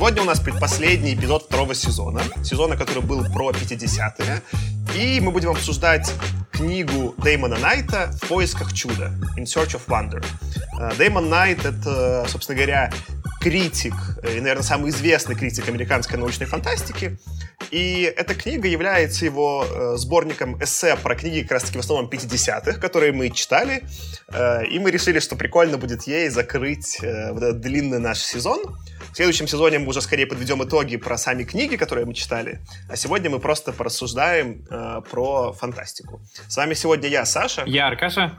Сегодня у нас предпоследний эпизод второго сезона. Сезона, который был про 50-е. И мы будем обсуждать книгу Дэймона Найта «В поисках чуда» «In Search of Wonder». Э, Дэймон Найт — это, собственно говоря, критик, э, и, наверное, самый известный критик американской научной фантастики. И эта книга является его э, сборником эссе про книги как раз-таки в основном 50-х, которые мы читали. И мы решили, что прикольно будет ей закрыть вот этот длинный наш сезон. В следующем сезоне мы уже скорее подведем итоги про сами книги, которые мы читали. А сегодня мы просто порассуждаем э, про фантастику. С вами сегодня я, Саша. Я, Аркаша.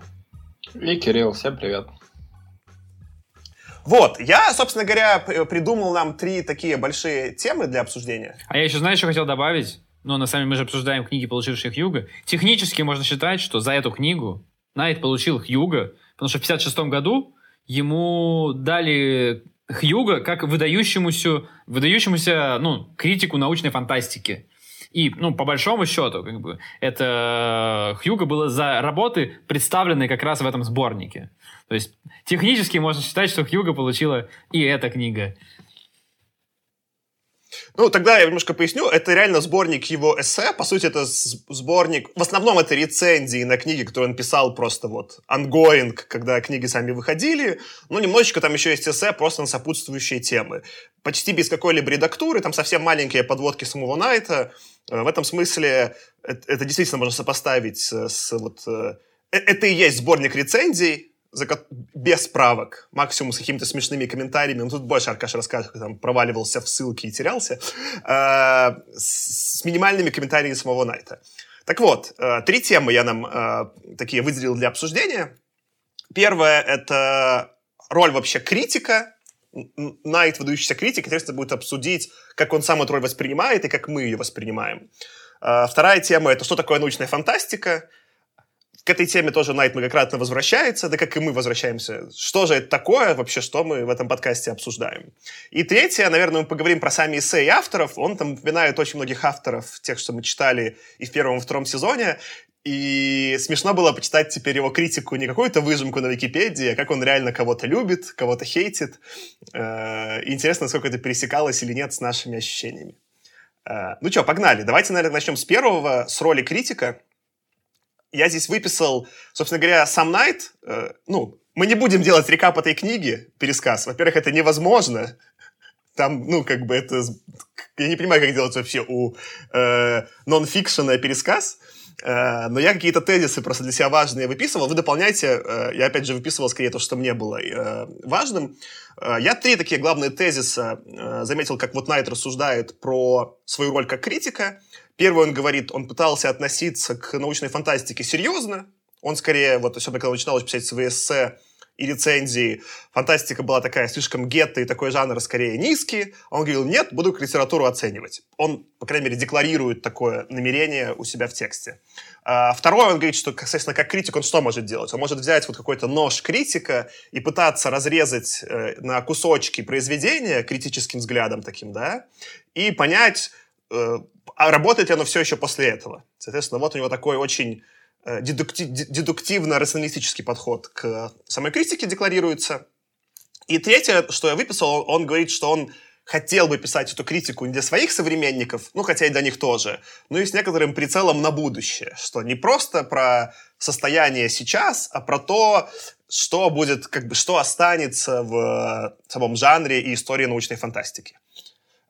И Кирилл. Всем привет. Вот, я, собственно говоря, придумал нам три такие большие темы для обсуждения. А я еще, знаешь, что хотел добавить? Ну, на самом деле, мы же обсуждаем книги, получившие Хьюга. Технически можно считать, что за эту книгу Найт получил Хьюга, потому что в 56 году ему дали Хьюга как выдающемуся, выдающемуся ну, критику научной фантастики. И, ну, по большому счету, как бы, это Хьюга было за работы, представленные как раз в этом сборнике. То есть технически можно считать, что Хьюга получила и эта книга. Ну, тогда я немножко поясню. Это реально сборник его эссе. По сути, это сборник... В основном это рецензии на книги, которые он писал просто вот ongoing, когда книги сами выходили. Ну, немножечко там еще есть эссе просто на сопутствующие темы. Почти без какой-либо редактуры. Там совсем маленькие подводки самого Найта. Э, в этом смысле это, это действительно можно сопоставить с вот... Э, э, это и есть сборник рецензий, без правок, максимум с какими-то смешными комментариями, ну тут больше Аркаша расскажет, как там проваливался в ссылки и терялся, э, с, с минимальными комментариями самого Найта. Так вот, э, три темы я нам э, такие выделил для обсуждения. Первое — это роль вообще критика. Найт, выдающийся критик, интересно будет обсудить, как он сам эту роль воспринимает и как мы ее воспринимаем. Э, вторая тема — это что такое научная фантастика — к этой теме тоже Найт многократно возвращается, да как и мы возвращаемся. Что же это такое вообще, что мы в этом подкасте обсуждаем? И третье, наверное, мы поговорим про сами эссе и авторов. Он там упоминает очень многих авторов, тех, что мы читали и в первом, и втором сезоне. И смешно было почитать теперь его критику, не какую-то выжимку на Википедии, а как он реально кого-то любит, кого-то хейтит. Э, интересно, насколько это пересекалось или нет с нашими ощущениями. Э, ну что, погнали. Давайте, наверное, начнем с первого, с роли критика я здесь выписал, собственно говоря, сам Найт. Э, ну, мы не будем делать рекап этой книги, пересказ. Во-первых, это невозможно. Там, ну, как бы это... Я не понимаю, как делать вообще у э, нон-фикшена пересказ. Э, но я какие-то тезисы просто для себя важные выписывал. Вы дополняйте. Э, я, опять же, выписывал скорее то, что мне было э, важным. Э, я три такие главные тезиса э, заметил, как вот Найт рассуждает про свою роль как критика – Первый он говорит, он пытался относиться к научной фантастике серьезно. Он скорее, вот особенно когда начинал писать свои эссе и рецензии, фантастика была такая слишком гетто и такой жанр скорее низкий. Он говорил, нет, буду литературу оценивать. Он, по крайней мере, декларирует такое намерение у себя в тексте. А второе, он говорит, что, соответственно, как критик он что может делать? Он может взять вот какой-то нож критика и пытаться разрезать э, на кусочки произведения критическим взглядом таким, да, и понять, э, а работает оно все еще после этого? Соответственно, вот у него такой очень э, дедуктивно-рационалистический подход к самой критике декларируется. И третье, что я выписал, он говорит, что он хотел бы писать эту критику не для своих современников, ну, хотя и для них тоже, но и с некоторым прицелом на будущее, что не просто про состояние сейчас, а про то, что будет, как бы, что останется в самом жанре и истории научной фантастики.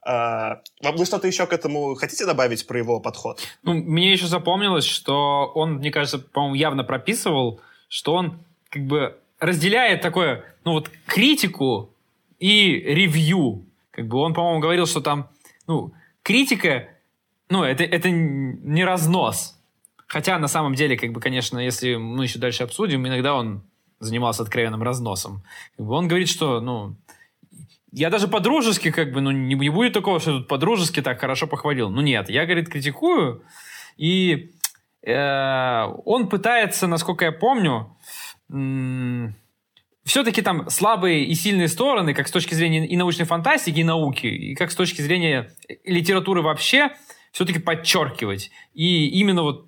А, вы что-то еще к этому хотите добавить про его подход? Ну, мне еще запомнилось, что он, мне кажется, по-моему, явно прописывал, что он как бы разделяет такое, ну вот, критику и ревью. Как бы он, по-моему, говорил, что там, ну, критика, ну, это, это не разнос. Хотя, на самом деле, как бы, конечно, если мы еще дальше обсудим, иногда он занимался откровенным разносом. Как бы он говорит, что, ну, я даже по-дружески, как бы, ну, не, не будет такого, что тут по-дружески так хорошо похвалил. Ну, нет, я, говорит, критикую, и э, он пытается, насколько я помню, все-таки там слабые и сильные стороны, как с точки зрения и научной фантастики, и науки, и как с точки зрения литературы вообще, все-таки подчеркивать. И именно вот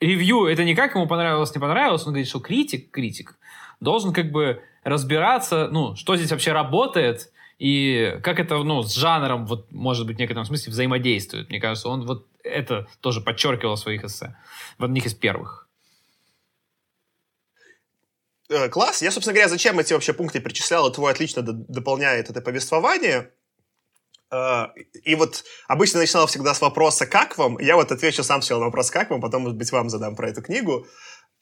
ревью это не как ему понравилось, не понравилось, он говорит, что критик, критик, должен как бы разбираться, ну, что здесь вообще работает, и как это, ну, с жанром, вот, может быть, в некотором смысле взаимодействует. Мне кажется, он вот это тоже подчеркивал в своих эссе, в одних из первых. Э, класс. Я, собственно говоря, зачем эти вообще пункты перечислял, и твой отлично дополняет это повествование. Э, и вот обычно начинал всегда с вопроса «Как вам?». Я вот отвечу сам сначала на вопрос «Как вам?», потом, может быть, вам задам про эту книгу.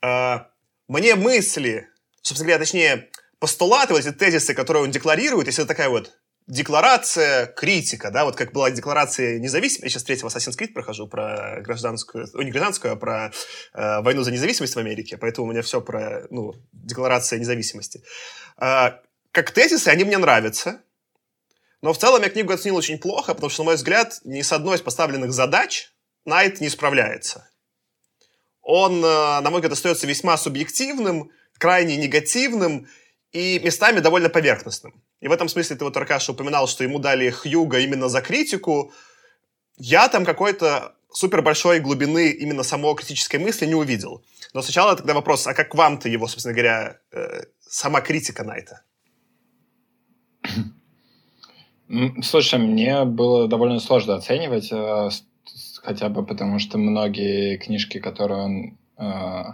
Э, мне мысли, собственно говоря, точнее, постулаты, вот эти тезисы, которые он декларирует, если это такая вот декларация, критика, да, вот как была декларация независимости, я сейчас третьего Assassin's Creed прохожу про гражданскую, о, не гражданскую, а про э, войну за независимость в Америке, поэтому у меня все про, ну, декларация независимости. Э, как тезисы, они мне нравятся, но в целом я книгу оценил очень плохо, потому что, на мой взгляд, ни с одной из поставленных задач Найт не справляется. Он, э, на мой взгляд, остается весьма субъективным, крайне негативным и местами довольно поверхностным. И в этом смысле ты вот, Аркаша, упоминал, что ему дали Хьюга именно за критику. Я там какой-то супер большой глубины именно самого критической мысли не увидел. Но сначала тогда вопрос, а как вам-то его, собственно говоря, э, сама критика на это? Слушай, мне было довольно сложно оценивать, э, хотя бы потому что многие книжки, которые он э,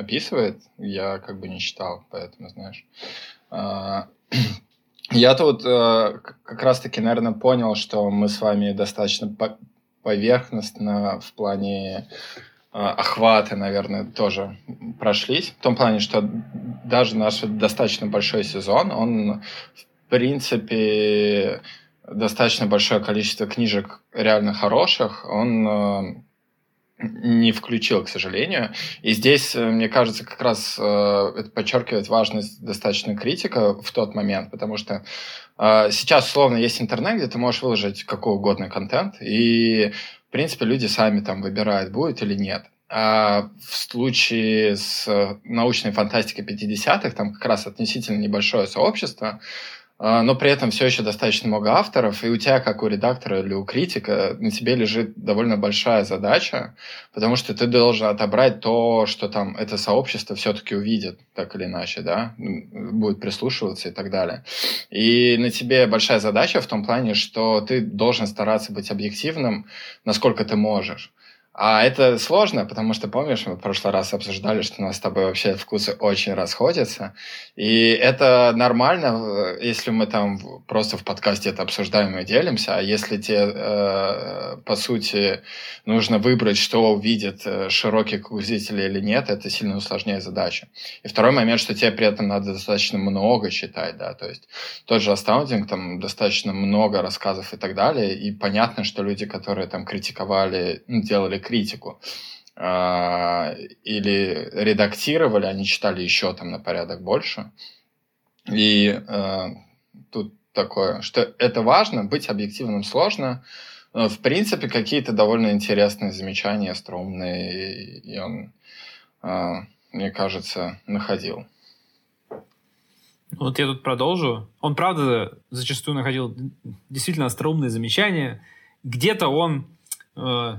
описывает, я как бы не читал, поэтому, знаешь. Э, я тут э, как раз-таки, наверное, понял, что мы с вами достаточно по поверхностно в плане э, охвата, наверное, тоже прошлись. В том плане, что даже наш достаточно большой сезон, он, в принципе, достаточно большое количество книжек реально хороших, он э, не включил, к сожалению. И здесь, э, мне кажется, как раз э, это подчеркивает важность достаточно критика в тот момент, потому что э, сейчас, условно, есть интернет, где ты можешь выложить какой угодно контент, и, в принципе, люди сами там выбирают, будет или нет. А в случае с научной фантастикой 50-х, там как раз относительно небольшое сообщество, но при этом все еще достаточно много авторов, и у тебя, как у редактора или у критика, на тебе лежит довольно большая задача, потому что ты должен отобрать то, что там это сообщество все-таки увидит, так или иначе, да, будет прислушиваться и так далее. И на тебе большая задача в том плане, что ты должен стараться быть объективным, насколько ты можешь. А это сложно, потому что, помнишь, мы в прошлый раз обсуждали, что у нас с тобой вообще вкусы очень расходятся. И это нормально, если мы там просто в подкасте это обсуждаем и делимся. А если тебе, э, по сути, нужно выбрать, что увидит э, широкий круг зрителей или нет, это сильно усложняет задачу. И второй момент, что тебе при этом надо достаточно много читать, да, то есть тот же Astounding, там достаточно много рассказов и так далее, и понятно, что люди, которые там критиковали, ну, делали критику а, или редактировали, они читали еще там на порядок больше. И э, тут такое, что это важно, быть объективным сложно. В принципе, какие-то довольно интересные замечания, стромные, и он, э, мне кажется, находил. Вот я тут продолжу. Он, правда, зачастую находил действительно остроумные замечания. Где-то он э,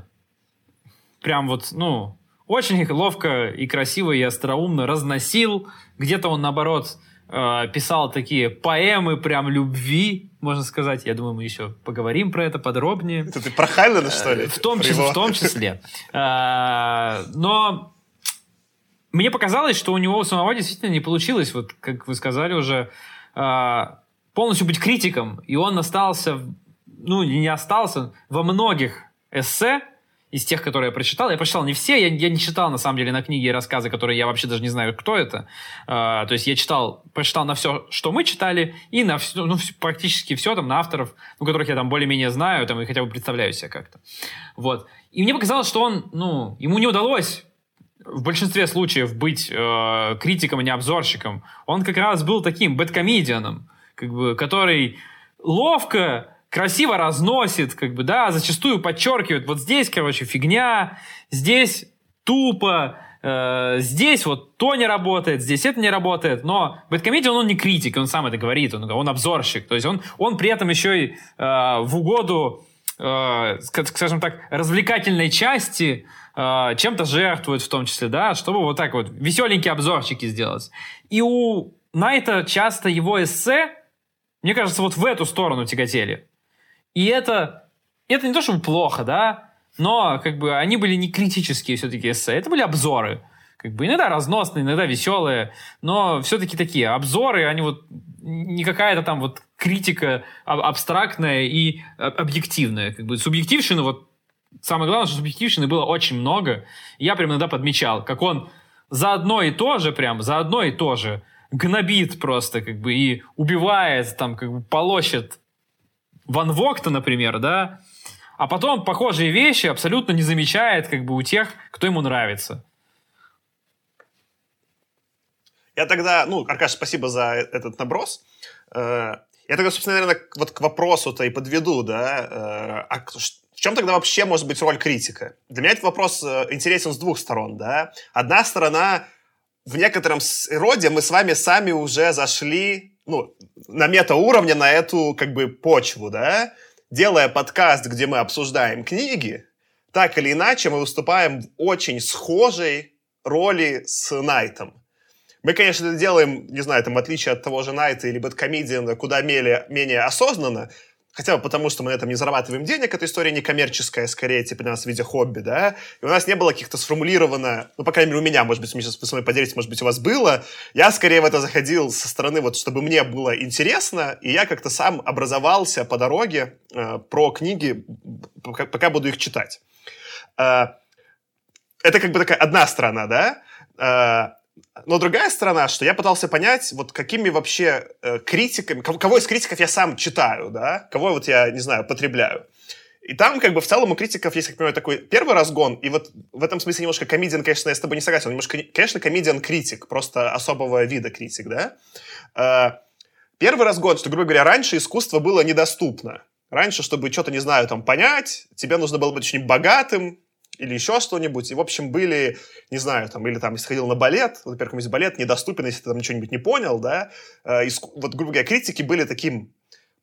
прям вот, ну, очень ловко и красиво и остроумно разносил. Где-то он, наоборот, э, писал такие поэмы прям любви, можно сказать. Я думаю, мы еще поговорим про это подробнее. Это ты про Хайнлена, что ли? В том числе. В том числе. Э, но мне показалось, что у него у самого действительно не получилось, вот как вы сказали уже, э, полностью быть критиком. И он остался, ну, не остался, во многих эссе из тех, которые я прочитал. Я прочитал не все, я, я не читал, на самом деле, на книги и рассказы, которые я вообще даже не знаю, кто это. Uh, то есть я читал, прочитал на все, что мы читали, и на все, ну, практически все там, на авторов, у которых я там более-менее знаю, там, и хотя бы представляю себя как-то. Вот. И мне показалось, что он, ну, ему не удалось в большинстве случаев быть э, критиком, а не обзорщиком. Он как раз был таким бэткомедианом, как бы, который ловко красиво разносит, как бы, да, зачастую подчеркивает, вот здесь, короче, фигня, здесь тупо, э, здесь вот то не работает, здесь это не работает, но Бэткомедиан, он не критик, он сам это говорит, он, он обзорщик, то есть он, он при этом еще и э, в угоду, э, скажем так, развлекательной части э, чем-то жертвуют в том числе, да, чтобы вот так вот веселенькие обзорчики сделать. И у Найта часто его эссе, мне кажется, вот в эту сторону тяготели. И это, это не то, чтобы плохо, да, но как бы они были не критические все-таки эссе, это были обзоры. Как бы иногда разносные, иногда веселые, но все-таки такие обзоры, они вот не какая-то там вот критика абстрактная и объективная. Как бы субъективщины, вот самое главное, что субъективщины было очень много. Я прям иногда подмечал, как он за одно и то же, прям за одно и то же гнобит просто, как бы, и убивает, там, как бы, полощет Ван Вогта, например, да, а потом похожие вещи абсолютно не замечает, как бы, у тех, кто ему нравится. Я тогда, ну, Аркаш, спасибо за э, этот наброс. Э, я тогда, собственно, наверное, вот к вопросу-то и подведу, да, э, а в чем тогда вообще может быть роль критика? Для меня этот вопрос интересен с двух сторон, да. Одна сторона, в некотором роде мы с вами сами уже зашли, ну, на метауровне на эту, как бы, почву, да, делая подкаст, где мы обсуждаем книги, так или иначе мы выступаем в очень схожей роли с Найтом. Мы, конечно, это делаем, не знаю, там, в отличие от того же Найта или Бэткомедиана, куда менее, менее осознанно, хотя бы потому, что мы на этом не зарабатываем денег, эта история не коммерческая, скорее, типа, для нас в виде хобби, да, и у нас не было каких-то сформулировано, ну, по крайней мере, у меня, может быть, вы сейчас вы поделитесь, может быть, у вас было, я скорее в это заходил со стороны, вот, чтобы мне было интересно, и я как-то сам образовался по дороге э, про книги, пока, пока буду их читать. Э, это как бы такая одна сторона, да, э, но другая сторона, что я пытался понять, вот какими вообще э, критиками, кого, кого из критиков я сам читаю, да, кого вот я, не знаю, потребляю. И там, как бы, в целом у критиков есть, как понимаю, такой первый разгон, и вот в этом смысле немножко комедиан, конечно, я с тобой не согласен, немножко, конечно, комедиан-критик, просто особого вида критик, да. Э, первый разгон, что, грубо говоря, раньше искусство было недоступно. Раньше, чтобы что-то, не знаю, там, понять, тебе нужно было быть очень богатым, или еще что-нибудь. И, в общем, были, не знаю, там, или там, если ходил на балет, например, какой-нибудь балет недоступен, если ты там ничего-нибудь не понял, да. Э. Вот, грубо говоря, критики были таким,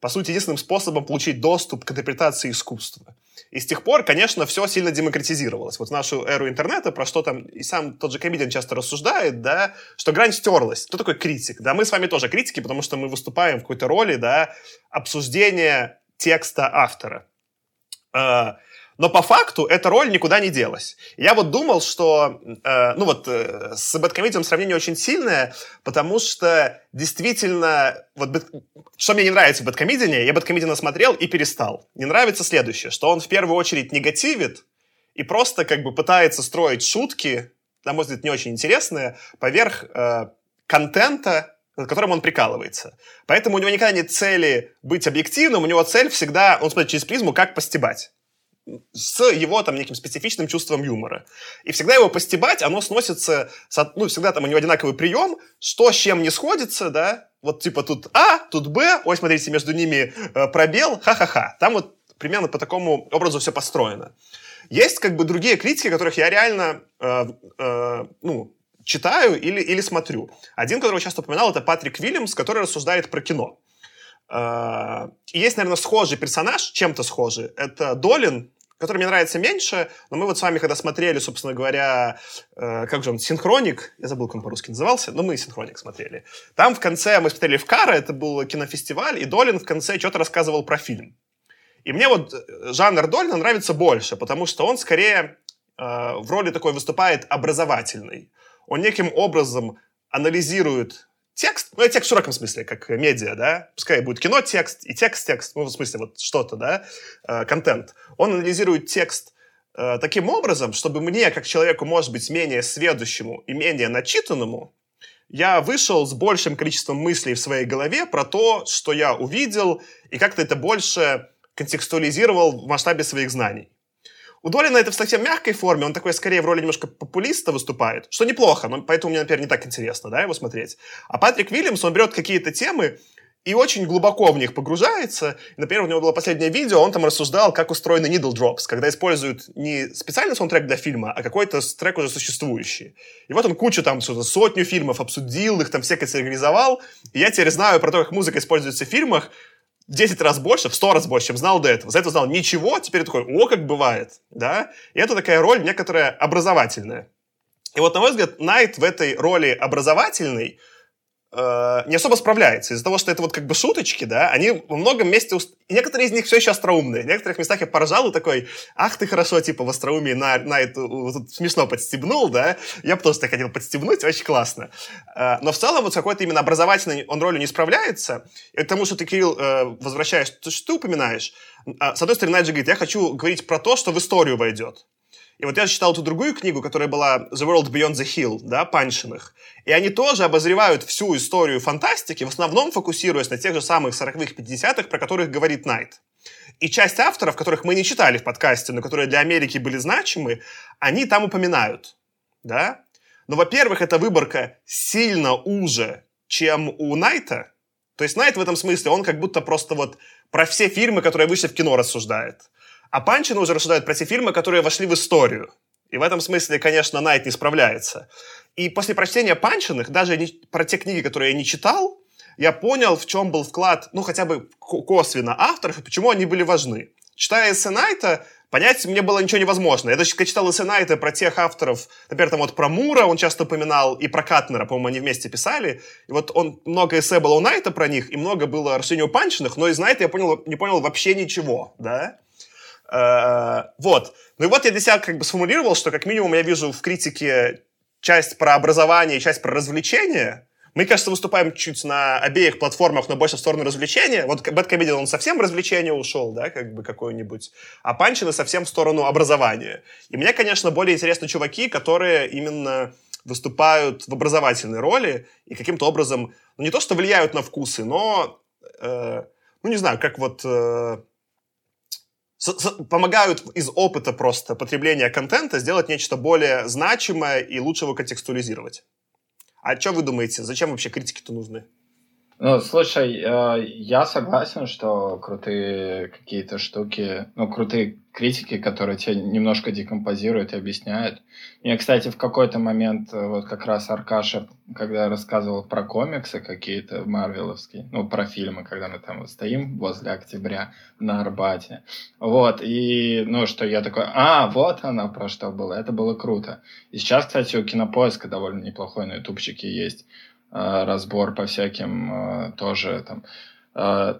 по сути, единственным способом получить доступ к интерпретации искусства. И с тех пор, конечно, все сильно демократизировалось. Вот в нашу эру интернета, про что там и сам тот же комедиан часто рассуждает, да, что грань стерлась. Кто такой критик? Да, мы с вами тоже критики, потому что мы выступаем в какой-то роли, да, обсуждения текста автора. Но по факту эта роль никуда не делась. Я вот думал, что, э, ну вот, э, с Бэткомедием сравнение очень сильное, потому что действительно, вот, что мне не нравится в Бэткомедиане, я Бэткомедиана смотрел и перестал. Не нравится следующее, что он в первую очередь негативит и просто как бы пытается строить шутки, на мой взгляд, не очень интересные, поверх э, контента, над которым он прикалывается. Поэтому у него никогда нет цели быть объективным, у него цель всегда, он смотрит через призму, как постебать с его там неким специфичным чувством юмора. И всегда его постебать, оно сносится, ну, всегда там у него одинаковый прием, что с чем не сходится, да, вот типа тут А, тут Б, ой, смотрите, между ними э, пробел, ха-ха-ха. Там вот примерно по такому образу все построено. Есть как бы другие критики, которых я реально, э, э, ну, читаю или, или смотрю. Один, которого часто упоминал, это Патрик Вильямс, который рассуждает про кино. Uh, есть, наверное, схожий персонаж, чем-то схожий. Это Долин, который мне нравится меньше, но мы вот с вами, когда смотрели, собственно говоря, э, как же он, «Синхроник», я забыл, как он по-русски назывался, но мы «Синхроник» смотрели. Там в конце мы смотрели в Кара, это был кинофестиваль, и Долин в конце что-то рассказывал про фильм. И мне вот э, жанр Долина нравится больше, потому что он скорее э, в роли такой выступает образовательный. Он неким образом анализирует текст, ну, текст в широком смысле, как медиа, да, пускай будет кино, текст, и текст, текст, ну, в смысле, вот что-то, да, э, контент. Он анализирует текст э, таким образом, чтобы мне, как человеку, может быть, менее сведущему и менее начитанному, я вышел с большим количеством мыслей в своей голове про то, что я увидел, и как-то это больше контекстуализировал в масштабе своих знаний. У Долина это в совсем мягкой форме, он такой скорее в роли немножко популиста выступает, что неплохо, но поэтому мне, например, не так интересно, да, его смотреть. А Патрик Вильямс, он берет какие-то темы и очень глубоко в них погружается. Например, у него было последнее видео, он там рассуждал, как устроены needle drops, когда используют не специальный саундтрек для фильма, а какой-то трек уже существующий. И вот он кучу там, что-то сотню фильмов обсудил, их там все категоризовал. И я теперь знаю про то, как музыка используется в фильмах, 10 раз больше, в 100 раз больше, чем знал до этого. За это знал ничего, теперь такой, о, как бывает, да? И это такая роль некоторая образовательная. И вот, на мой взгляд, Найт в этой роли образовательной Э, не особо справляется. Из-за того, что это вот как бы шуточки, да, они во многом месте... Уст... некоторые из них все еще остроумные. В некоторых местах я поражал и такой, ах ты хорошо, типа, в остроумии на, на эту... Вот, смешно подстебнул, да. Я бы тоже так хотел подстебнуть, очень классно. Э, но в целом вот какой-то именно образовательный он ролью не справляется. И к тому, что ты, Кирилл, э, что ты упоминаешь, с одной стороны, Найт же говорит, я хочу говорить про то, что в историю войдет. И вот я читал эту другую книгу, которая была The World Beyond the Hill, да, Паншиных. И они тоже обозревают всю историю фантастики, в основном фокусируясь на тех же самых 40-х, 50-х, про которых говорит Найт. И часть авторов, которых мы не читали в подкасте, но которые для Америки были значимы, они там упоминают, да. Но, во-первых, эта выборка сильно уже, чем у Найта. То есть Найт в этом смысле, он как будто просто вот про все фильмы, которые вышли в кино, рассуждает. А Панчина уже рассуждает про те фильмы, которые вошли в историю. И в этом смысле, конечно, Найт не справляется. И после прочтения Панчиных, даже не, про те книги, которые я не читал, я понял, в чем был вклад, ну, хотя бы косвенно авторов, и почему они были важны. Читая эссе Найта, понять мне было ничего невозможно. Я даже читал эссе Найта про тех авторов, например, там вот про Мура он часто упоминал, и про Катнера, по-моему, они вместе писали. И вот он, много эссе было у Найта про них, и много было расширения у Панчиных, но из Найта я понял, не понял вообще ничего, да. Э, вот. Ну и вот я для себя как бы сформулировал, что как минимум я вижу в критике часть про образование и часть про развлечение. Мы, кажется, выступаем чуть на обеих платформах, но больше в сторону развлечения. Вот Бэткомедиан, он совсем в развлечение ушел, да, как бы какой-нибудь. А Панчина совсем в сторону образования. И мне, конечно, более интересны чуваки, которые именно выступают в образовательной роли и каким-то образом, ну, не то что влияют на вкусы, но, э, ну, не знаю, как вот... Э, помогают из опыта просто потребления контента сделать нечто более значимое и лучше его контекстуализировать. А что вы думаете, зачем вообще критики-то нужны? Ну, слушай, э, я согласен, что крутые какие-то штуки, ну, крутые критики, которые тебя немножко декомпозируют и объясняют. Мне, кстати, в какой-то момент, э, вот как раз Аркаша, когда рассказывал про комиксы какие-то марвеловские, ну, про фильмы, когда мы там вот стоим возле октября на Арбате, вот, и, ну, что я такой, а, вот она про что было, это было круто. И сейчас, кстати, у Кинопоиска довольно неплохой на ютубчике есть разбор по всяким э, тоже там э,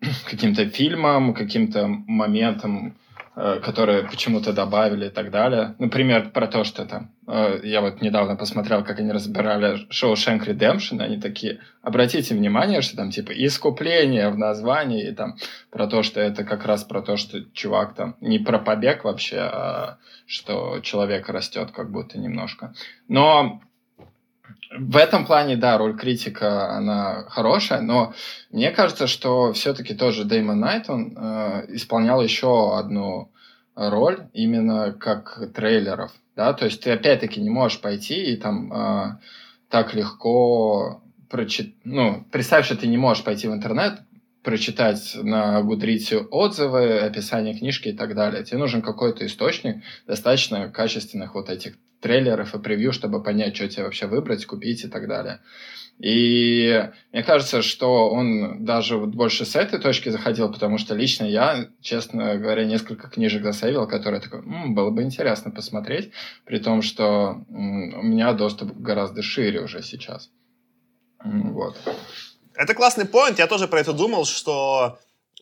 каким-то фильмам, каким-то моментам, которые почему-то добавили и так далее. Например, про то, что там... Я вот недавно посмотрел, как они разбирали шоу Шенк Redemption, они такие, обратите внимание, что там типа искупление в названии, и там про то, что это как раз про то, что чувак там не про побег вообще, а что человек растет как будто немножко. Но в этом плане, да, роль критика, она хорошая, но мне кажется, что все-таки тоже Дэймон Найт, он э, исполнял еще одну роль именно как трейлеров, да, то есть ты опять-таки не можешь пойти и там э, так легко прочитать, ну, представь, что ты не можешь пойти в интернет, прочитать на Гудрите отзывы, описание книжки и так далее. Тебе нужен какой-то источник достаточно качественных вот этих трейлеров и превью, чтобы понять, что тебе вообще выбрать, купить и так далее. И мне кажется, что он даже вот больше с этой точки заходил, потому что лично я, честно говоря, несколько книжек засейвил, которые такой, М, было бы интересно посмотреть, при том, что у меня доступ гораздо шире уже сейчас. Вот. Это классный поинт. Я тоже про это думал, что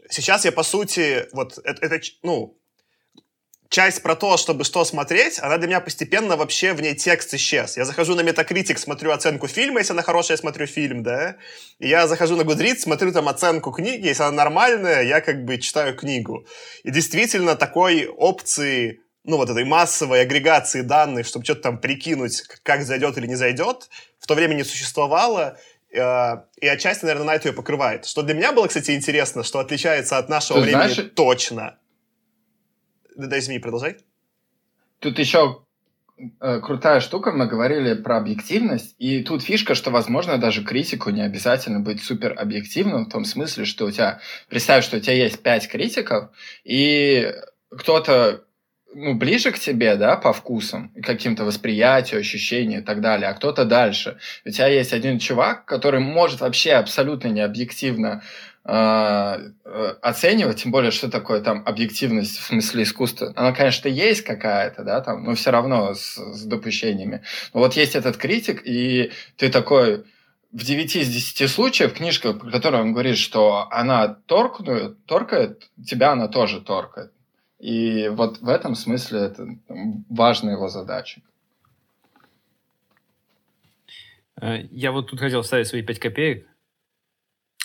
сейчас я, по сути, вот это, это ну, часть про то, чтобы что смотреть, она для меня постепенно вообще в ней текст исчез. Я захожу на Metacritic, смотрю оценку фильма, если она хорошая, я смотрю фильм, да. И я захожу на Goodreads, смотрю там оценку книги, если она нормальная, я как бы читаю книгу. И действительно такой опции ну, вот этой массовой агрегации данных, чтобы что-то там прикинуть, как зайдет или не зайдет, в то время не существовало. Э, и отчасти, наверное, на это ее покрывает. Что для меня было, кстати, интересно, что отличается от нашего Ты времени знаешь... точно. Да, извини, продолжай. Тут еще э, крутая штука, мы говорили про объективность, и тут фишка, что, возможно, даже критику не обязательно быть супер объективным, в том смысле, что у тебя, представь, что у тебя есть пять критиков, и кто-то ну, ближе к тебе, да, по вкусам, каким-то восприятию, ощущениям и так далее, а кто-то дальше. У тебя есть один чувак, который может вообще абсолютно не объективно э, оценивать, тем более, что такое там объективность в смысле искусства. Она, конечно, есть какая-то, да, там, но все равно с, с допущениями. Но вот есть этот критик, и ты такой в 9 из 10 случаев книжка, по которой он говорит, что она торкнует, торкает, тебя она тоже торкает. И вот в этом смысле это важная его задача. Э, я вот тут хотел вставить свои 5 копеек.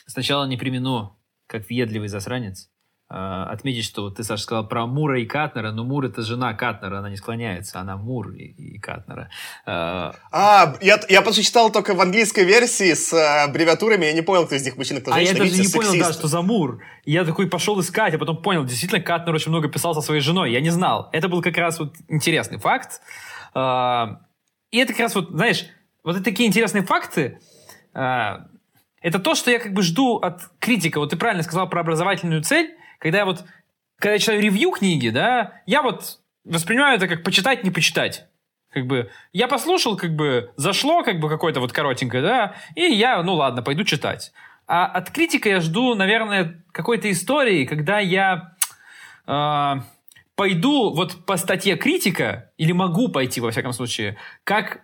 Сначала не примену, как въедливый засранец, э, отметить, что ты, Саша, сказал про Мура и Катнера, но Мур — это жена Катнера, она не склоняется, она Мур и, и Катнера. Э, а, я, я просто читал только в английской версии с аббревиатурами, я не понял, кто из них мужчина, кто женщина. А я даже не сексист. понял, да, что за Мур. Я такой пошел искать, а потом понял, действительно, Катнер очень много писал со своей женой, я не знал. Это был как раз вот интересный факт. И это как раз вот, знаешь, вот такие интересные факты. Это то, что я как бы жду от критика. Вот ты правильно сказал про образовательную цель. Когда я вот, когда я читаю ревью книги, да, я вот воспринимаю это как почитать, не почитать. Как бы, я послушал, как бы, зашло, как бы, какое-то вот коротенькое, да, и я, ну ладно, пойду читать. А от критика я жду, наверное, какой-то истории, когда я э, пойду вот по статье критика, или могу пойти, во всяком случае, как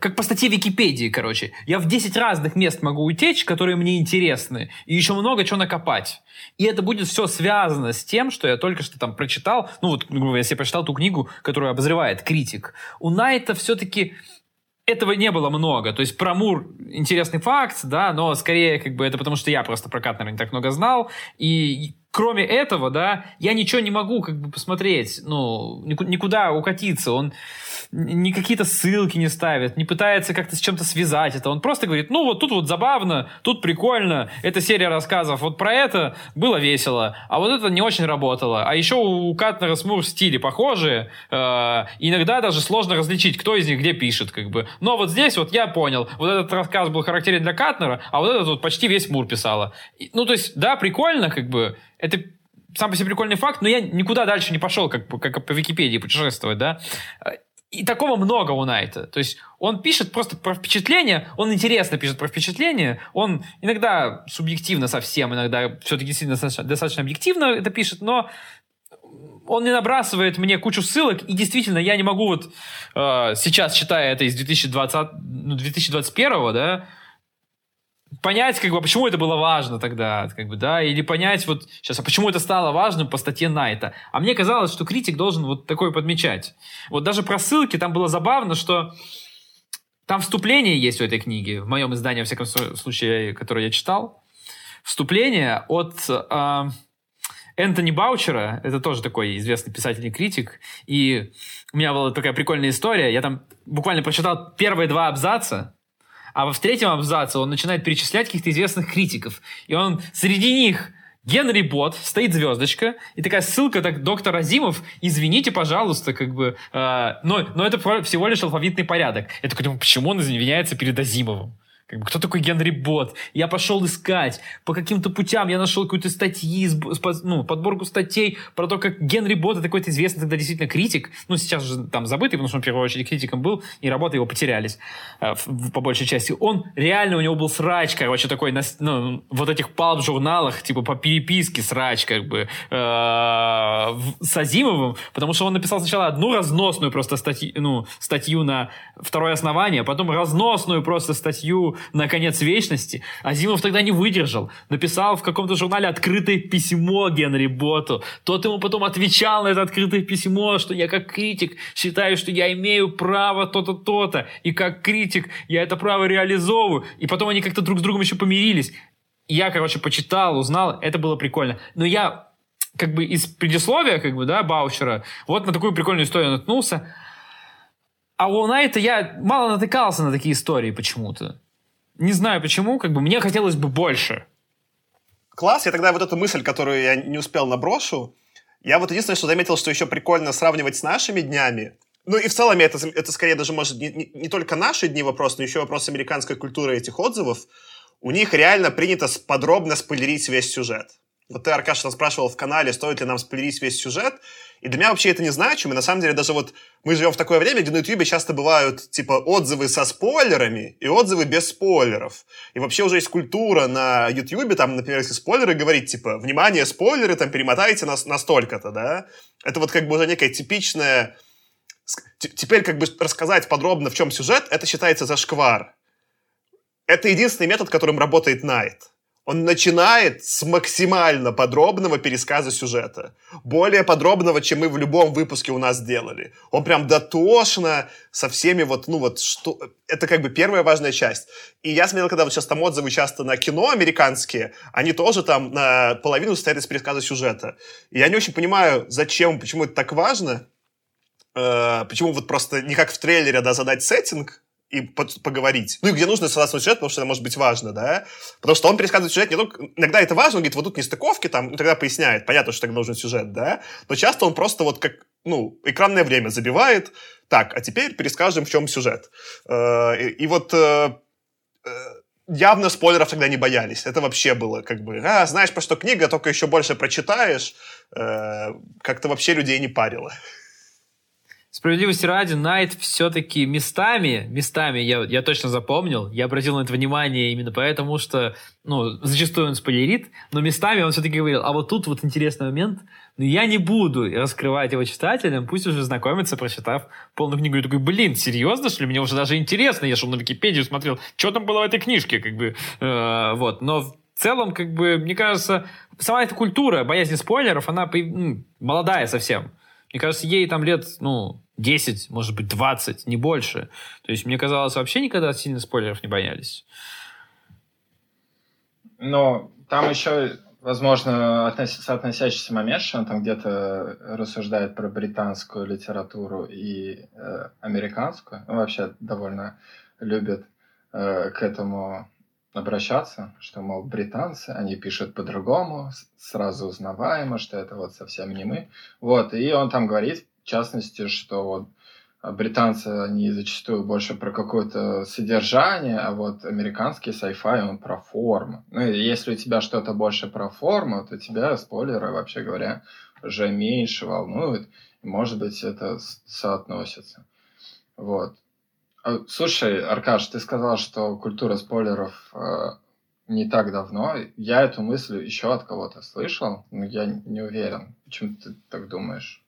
как по статье Википедии, короче. Я в 10 разных мест могу утечь, которые мне интересны, и еще много чего накопать. И это будет все связано с тем, что я только что там прочитал, ну вот, если я прочитал ту книгу, которую обозревает критик. У Найта все-таки этого не было много. То есть про Мур интересный факт, да, но скорее как бы это потому, что я просто про Катнера не так много знал. И кроме этого, да, я ничего не могу как бы посмотреть, ну, никуда укатиться. Он ни какие-то ссылки не ставит, не пытается как-то с чем-то связать это. Он просто говорит, ну вот тут вот забавно, тут прикольно, это серия рассказов, вот про это было весело, а вот это не очень работало. А еще у Катнера с Мур стили похожие, э, иногда даже сложно различить, кто из них где пишет, как бы. Но вот здесь вот я понял, вот этот рассказ был характерен для Катнера, а вот этот вот почти весь Мур писала. Ну, то есть, да, прикольно, как бы, это сам по себе прикольный факт, но я никуда дальше не пошел, как, как по Википедии путешествовать, да. И такого много у Найта. То есть он пишет просто про впечатление, он интересно пишет про впечатление, он иногда субъективно совсем, иногда все-таки действительно достаточно, достаточно объективно это пишет, но он не набрасывает мне кучу ссылок, и действительно я не могу вот э, сейчас, читая это из 2020, ну, 2021, да, понять, как бы, почему это было важно тогда, как бы, да, или понять вот сейчас, а почему это стало важным по статье Найта. А мне казалось, что критик должен вот такое подмечать. Вот даже про ссылки там было забавно, что там вступление есть у этой книги, в моем издании, во всяком случае, которое я читал. Вступление от э, Энтони Баучера, это тоже такой известный писатель и критик, и у меня была такая прикольная история, я там буквально прочитал первые два абзаца, а в третьем абзаце он начинает перечислять каких-то известных критиков. И он среди них Генри Бот, стоит звездочка, и такая ссылка, так, доктор Азимов, извините, пожалуйста, как бы, э, но, но это всего лишь алфавитный порядок. Я такой думаю, почему он извиняется перед Азимовым? Как бы, кто такой Генри Бот? Я пошел искать. По каким-то путям я нашел какую-то статьи, ну, подборку статей про то, как Генри Бот это какой-то известный тогда действительно критик. Ну, сейчас же там забытый, потому что он в первую очередь критиком был, и работы его потерялись э, по большей части. Он реально, у него был срач, короче, такой, ну, вот этих палп-журналах, типа по переписке срач, как бы, э, с Азимовым, потому что он написал сначала одну разносную просто статью, ну, статью на второе основание, а потом разносную просто статью на конец вечности, Азимов тогда не выдержал. Написал в каком-то журнале открытое письмо Генри Боту. Тот ему потом отвечал на это открытое письмо, что я как критик считаю, что я имею право то-то, то-то. И как критик я это право реализовываю. И потом они как-то друг с другом еще помирились. Я, короче, почитал, узнал, это было прикольно. Но я как бы из предисловия, как бы, да, Баучера, вот на такую прикольную историю наткнулся. А у Найта я мало натыкался на такие истории почему-то. Не знаю почему, как бы мне хотелось бы больше. Класс, я тогда вот эту мысль, которую я не успел наброшу. Я вот единственное, что заметил, что еще прикольно сравнивать с нашими днями. Ну и в целом это, это скорее даже может не, не, не только наши дни вопрос, но еще вопрос американской культуры этих отзывов. У них реально принято подробно спойлерить весь сюжет. Вот ты, Аркаша, нас спрашивал в канале, стоит ли нам спойлерить весь сюжет. И для меня вообще это не значимо. И на самом деле даже вот мы живем в такое время, где на YouTube часто бывают типа отзывы со спойлерами и отзывы без спойлеров. И вообще уже есть культура на YouTube, там, например, если спойлеры говорить, типа, внимание, спойлеры, там, перемотайте нас настолько-то, да. Это вот как бы уже некая типичная... Теперь как бы рассказать подробно, в чем сюжет, это считается зашквар. Это единственный метод, которым работает Найт он начинает с максимально подробного пересказа сюжета. Более подробного, чем мы в любом выпуске у нас делали. Он прям дотошно со всеми вот, ну вот, что... Это как бы первая важная часть. И я смотрел, когда вот сейчас там отзывы часто на кино американские, они тоже там на половину состоят из пересказа сюжета. И я не очень понимаю, зачем, почему это так важно. Э, почему вот просто не как в трейлере, да, задать сеттинг, и поговорить. Ну и где нужно согласно сюжет, потому что это может быть важно, да. Потому что он пересказывает сюжет не только... Иногда это важно, он говорит, вот тут нестыковки, там, ну, тогда поясняет. Понятно, что тогда нужен сюжет, да. Но часто он просто вот как, ну, экранное время забивает. Так, а теперь перескажем, в чем сюжет. Э, и вот э, э, явно спойлеров тогда не боялись. Это вообще было как бы, а, знаешь, про что книга, только еще больше прочитаешь. Как-то вообще людей не парило. Справедливости ради, Найт все-таки местами, местами, я, я точно запомнил, я обратил на это внимание именно поэтому, что, ну, зачастую он спойлерит, но местами он все-таки говорил, а вот тут вот интересный момент, но я не буду раскрывать его читателям, пусть уже знакомятся, прочитав полную книгу. Я такой, блин, серьезно, что ли? Мне уже даже интересно. Я шел на Википедию, смотрел, что там было в этой книжке, как бы, э, вот. Но в целом, как бы, мне кажется, сама эта культура боязни спойлеров, она ну, молодая совсем. Мне кажется, ей там лет, ну, 10, может быть, 20, не больше. То есть, мне казалось, вообще никогда сильно спойлеров не боялись. Но там еще, возможно, относ... соотносящийся момент, что он там где-то рассуждает про британскую литературу и э, американскую. Он вообще довольно любит э, к этому обращаться, что, мол, британцы, они пишут по-другому, сразу узнаваемо, что это вот совсем не мы. Вот, и он там говорит, в частности, что вот а, британцы, они зачастую больше про какое-то содержание, а вот американский sci-fi, он про форму. Ну, если у тебя что-то больше про форму, то тебя спойлеры, вообще говоря, уже меньше волнуют. Может быть, это соотносится. Вот. А, слушай, Аркаш, ты сказал, что культура спойлеров э, не так давно. Я эту мысль еще от кого-то слышал, но я не уверен. Почему ты так думаешь?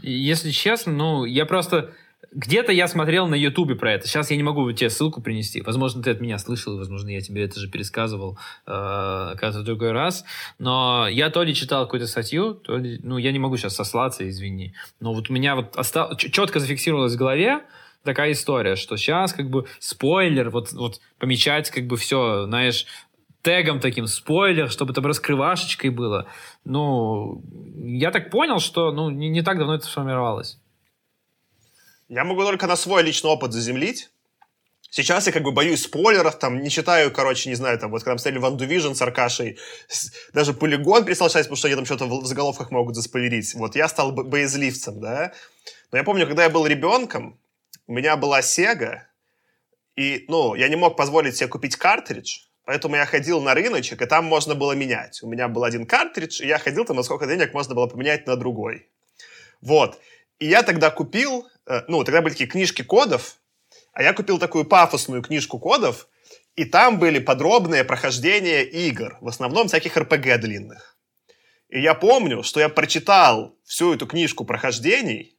Если честно, ну, я просто... Где-то я смотрел на Ютубе про это. Сейчас я не могу тебе ссылку принести. Возможно, ты от меня слышал, возможно, я тебе это же пересказывал э, как-то в другой раз. Но я то ли читал какую-то статью, то ли... Ну, я не могу сейчас сослаться, извини. Но вот у меня вот осталось... четко зафиксировалось в голове, такая история, что сейчас как бы спойлер, вот, вот помечать как бы все, знаешь, тегом таким спойлер, чтобы там раскрывашечкой было. Ну, я так понял, что ну, не, не так давно это сформировалось. Я могу только на свой личный опыт заземлить. Сейчас я как бы боюсь спойлеров, там, не читаю, короче, не знаю, там, вот когда мы смотрели Ван Division с Аркашей, даже полигон перестал читать, потому что они там что-то в заголовках могут заспойлерить. Вот я стал боязливцем, да. Но я помню, когда я был ребенком, у меня была Sega, и, ну, я не мог позволить себе купить картридж, поэтому я ходил на рыночек, и там можно было менять. У меня был один картридж, и я ходил там, на сколько денег можно было поменять на другой. Вот. И я тогда купил, э, ну, тогда были такие книжки кодов, а я купил такую пафосную книжку кодов, и там были подробные прохождения игр, в основном всяких РПГ длинных. И я помню, что я прочитал всю эту книжку прохождений,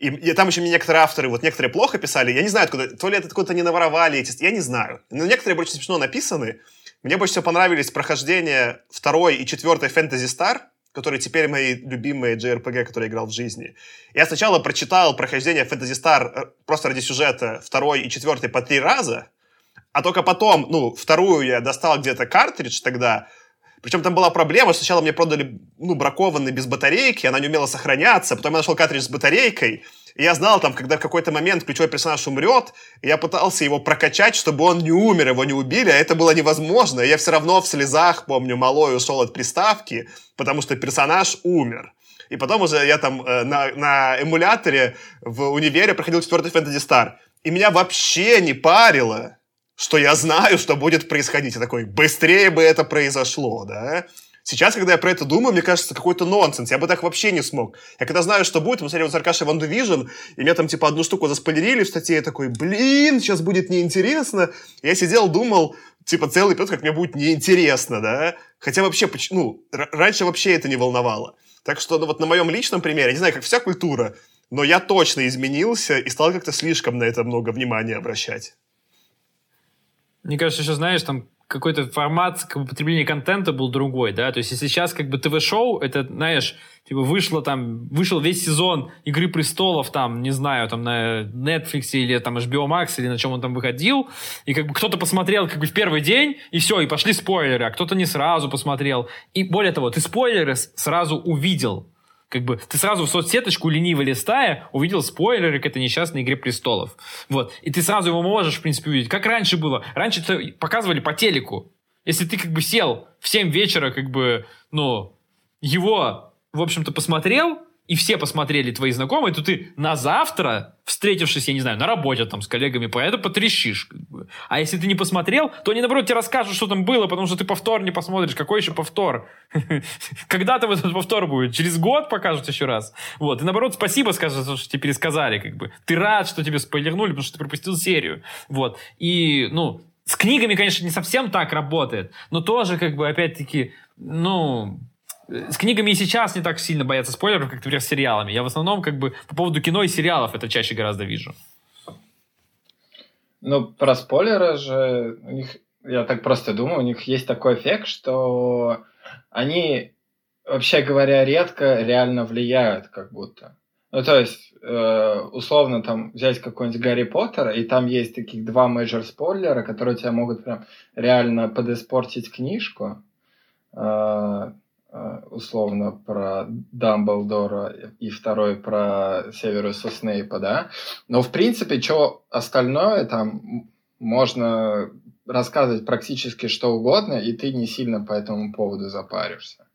и, и там еще мне некоторые авторы, вот некоторые плохо писали, я не знаю, откуда, то ли это откуда-то не наворовали эти, я не знаю. Но некоторые очень смешно написаны. Мне больше всего понравились прохождения второй и четвертой Fantasy Star, которые теперь мои любимые JRPG, которые я играл в жизни. Я сначала прочитал прохождение Fantasy Star э, просто ради сюжета второй и четвертой по три раза, а только потом, ну, вторую я достал где-то картридж тогда, причем там была проблема, что сначала мне продали, ну, бракованный без батарейки, она не умела сохраняться, потом я нашел картридж с батарейкой, и я знал, там, когда в какой-то момент ключевой персонаж умрет, я пытался его прокачать, чтобы он не умер, его не убили, а это было невозможно. Я все равно в слезах, помню, малой ушел от приставки, потому что персонаж умер. И потом уже я там э, на, на эмуляторе в универе проходил четвертый Fantasy Star. И меня вообще не парило, что я знаю, что будет происходить. Я такой, быстрее бы это произошло, да? Сейчас, когда я про это думаю, мне кажется, какой-то нонсенс. Я бы так вообще не смог. Я когда знаю, что будет, мы смотрели вот с Аркашей Ван Division, и меня там типа одну штуку заспойлерили в статье, я такой, блин, сейчас будет неинтересно. Я сидел, думал, типа целый эпизод, как мне будет неинтересно, да? Хотя вообще, ну, раньше вообще это не волновало. Так что ну, вот на моем личном примере, не знаю, как вся культура, но я точно изменился и стал как-то слишком на это много внимания обращать. Мне кажется, еще знаешь, там какой-то формат как бы, потребления контента был другой, да, то есть если сейчас как бы ТВ-шоу, это, знаешь, типа вышло там, вышел весь сезон Игры Престолов там, не знаю, там на Netflix или там HBO Max или на чем он там выходил, и как бы кто-то посмотрел как бы в первый день, и все, и пошли спойлеры, а кто-то не сразу посмотрел, и более того, ты спойлеры сразу увидел, как бы ты сразу в соцсеточку лениво листая увидел спойлеры к этой несчастной «Игре престолов». Вот. И ты сразу его можешь, в принципе, увидеть. Как раньше было. Раньше это показывали по телеку. Если ты как бы сел в 7 вечера, как бы, ну, его, в общем-то, посмотрел, и все посмотрели твои знакомые, то ты на завтра, встретившись, я не знаю, на работе там с коллегами, по это потрещишь. А если ты не посмотрел, то они, наоборот, тебе расскажут, что там было, потому что ты повтор не посмотришь. Какой еще повтор? Когда там этот повтор будет? Через год покажут еще раз. Вот. И, наоборот, спасибо скажут, что тебе пересказали. Как бы. Ты рад, что тебе спойлернули, потому что ты пропустил серию. Вот. И, ну, с книгами, конечно, не совсем так работает, но тоже, как бы, опять-таки, ну, с книгами и сейчас не так сильно боятся спойлеров, как, например, с сериалами. Я в основном как бы по поводу кино и сериалов это чаще гораздо вижу. Ну, про спойлеры же, у них, я так просто думаю, у них есть такой эффект, что они, вообще говоря, редко реально влияют, как будто. Ну, то есть, э, условно, там, взять какой-нибудь Гарри Поттер, и там есть таких два major спойлера, которые тебя могут прям реально подиспортить книжку. Э, условно про Дамблдора и второй про Северуса Снейпа, да. Но, в принципе, что остальное там можно рассказывать практически что угодно, и ты не сильно по этому поводу запаришься.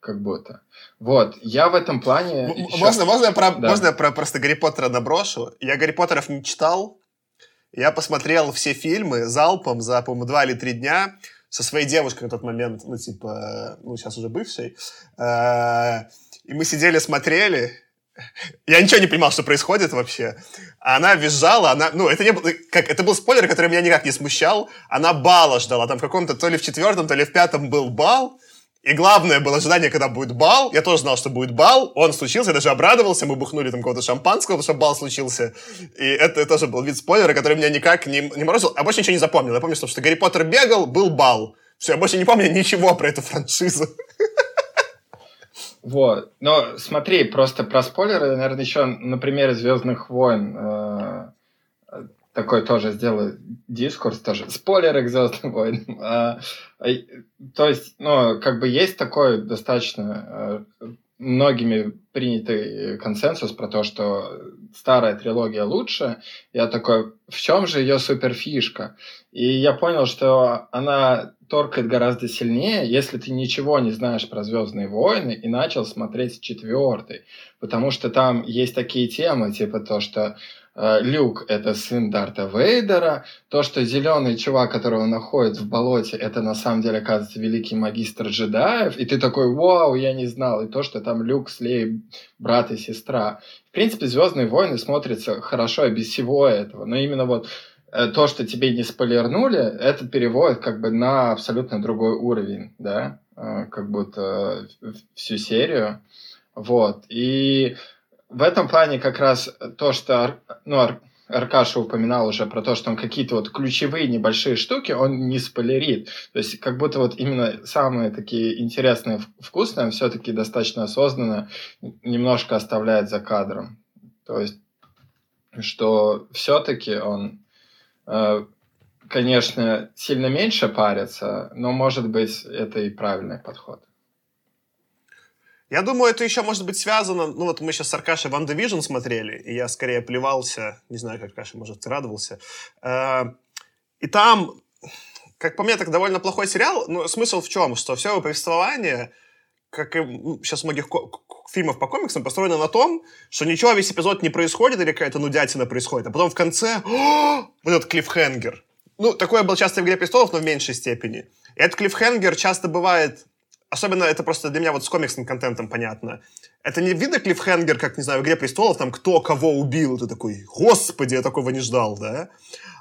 Как будто. Вот, я в этом плане... Еще... Можно, можно, я про, да. можно я про просто Гарри Поттера наброшу? Я Гарри Поттеров не читал. Я посмотрел все фильмы залпом за, по-моему, два или три дня со своей девушкой на тот момент, ну, типа, ну, сейчас уже бывшей. Э, и мы сидели, смотрели. Я ничего не понимал, что происходит вообще. Она визжала, она, ну, это не был, как, это был спойлер, который меня никак не смущал. Она бала ждала, там в каком-то, то ли в четвертом, то ли в пятом был бал. И главное было ожидание, когда будет бал. Я тоже знал, что будет бал. Он случился, я даже обрадовался. Мы бухнули там какого-то шампанского, потому что бал случился. И это тоже был вид спойлера, который меня никак не, не морозил. А больше ничего не запомнил. Я помню, что, что Гарри Поттер бегал, был бал. Все, я больше не помню ничего про эту франшизу. Вот. Но смотри, просто про спойлеры, наверное, еще на примере Звездных войн э, такой тоже сделаю дискурс, тоже спойлеры к Звездным войнам. А, а, то есть, ну, как бы есть такой достаточно э, многими принятый консенсус про то, что старая трилогия лучше. Я такой, в чем же ее суперфишка? И я понял, что она торкает гораздо сильнее, если ты ничего не знаешь про Звездные войны и начал смотреть четвертый. Потому что там есть такие темы, типа то, что Люк — это сын Дарта Вейдера. То, что зеленый чувак, которого находит в болоте, это на самом деле, оказывается, великий магистр джедаев. И ты такой, вау, я не знал. И то, что там Люк с Лей брат и сестра. В принципе, «Звездные войны» смотрятся хорошо и без всего этого. Но именно вот э, то, что тебе не спойлернули, это переводит как бы на абсолютно другой уровень, да, э, как будто всю серию. Вот. И в этом плане как раз то, что ну, Ар, Аркаша упоминал уже про то, что он какие-то вот ключевые небольшие штуки, он не спойлерит. То есть как будто вот именно самые такие интересные, вкусные, он все-таки достаточно осознанно немножко оставляет за кадром. То есть что все-таки он, э, конечно, сильно меньше парится, но, может быть, это и правильный подход. Я думаю, это еще может быть связано... Ну, вот мы сейчас с Аркашей Ван Division смотрели, и я скорее плевался, не знаю, как Аркаша, может, радовался. Э, и там, как по мне, так довольно плохой сериал. Но смысл в чем? Что все его повествование, как и сейчас многих фильмов по комиксам, построено на том, что ничего весь эпизод не происходит, или какая-то нудятина происходит, а потом в конце вот этот клиффхенгер. Ну, такое было часто в «Игре престолов», но в меньшей степени. И этот клиффхенгер часто бывает особенно это просто для меня вот с комиксным контентом понятно. Это не видно клиффхенгер, как, не знаю, в «Игре престолов», там, кто кого убил, ты такой, господи, я такого не ждал, да?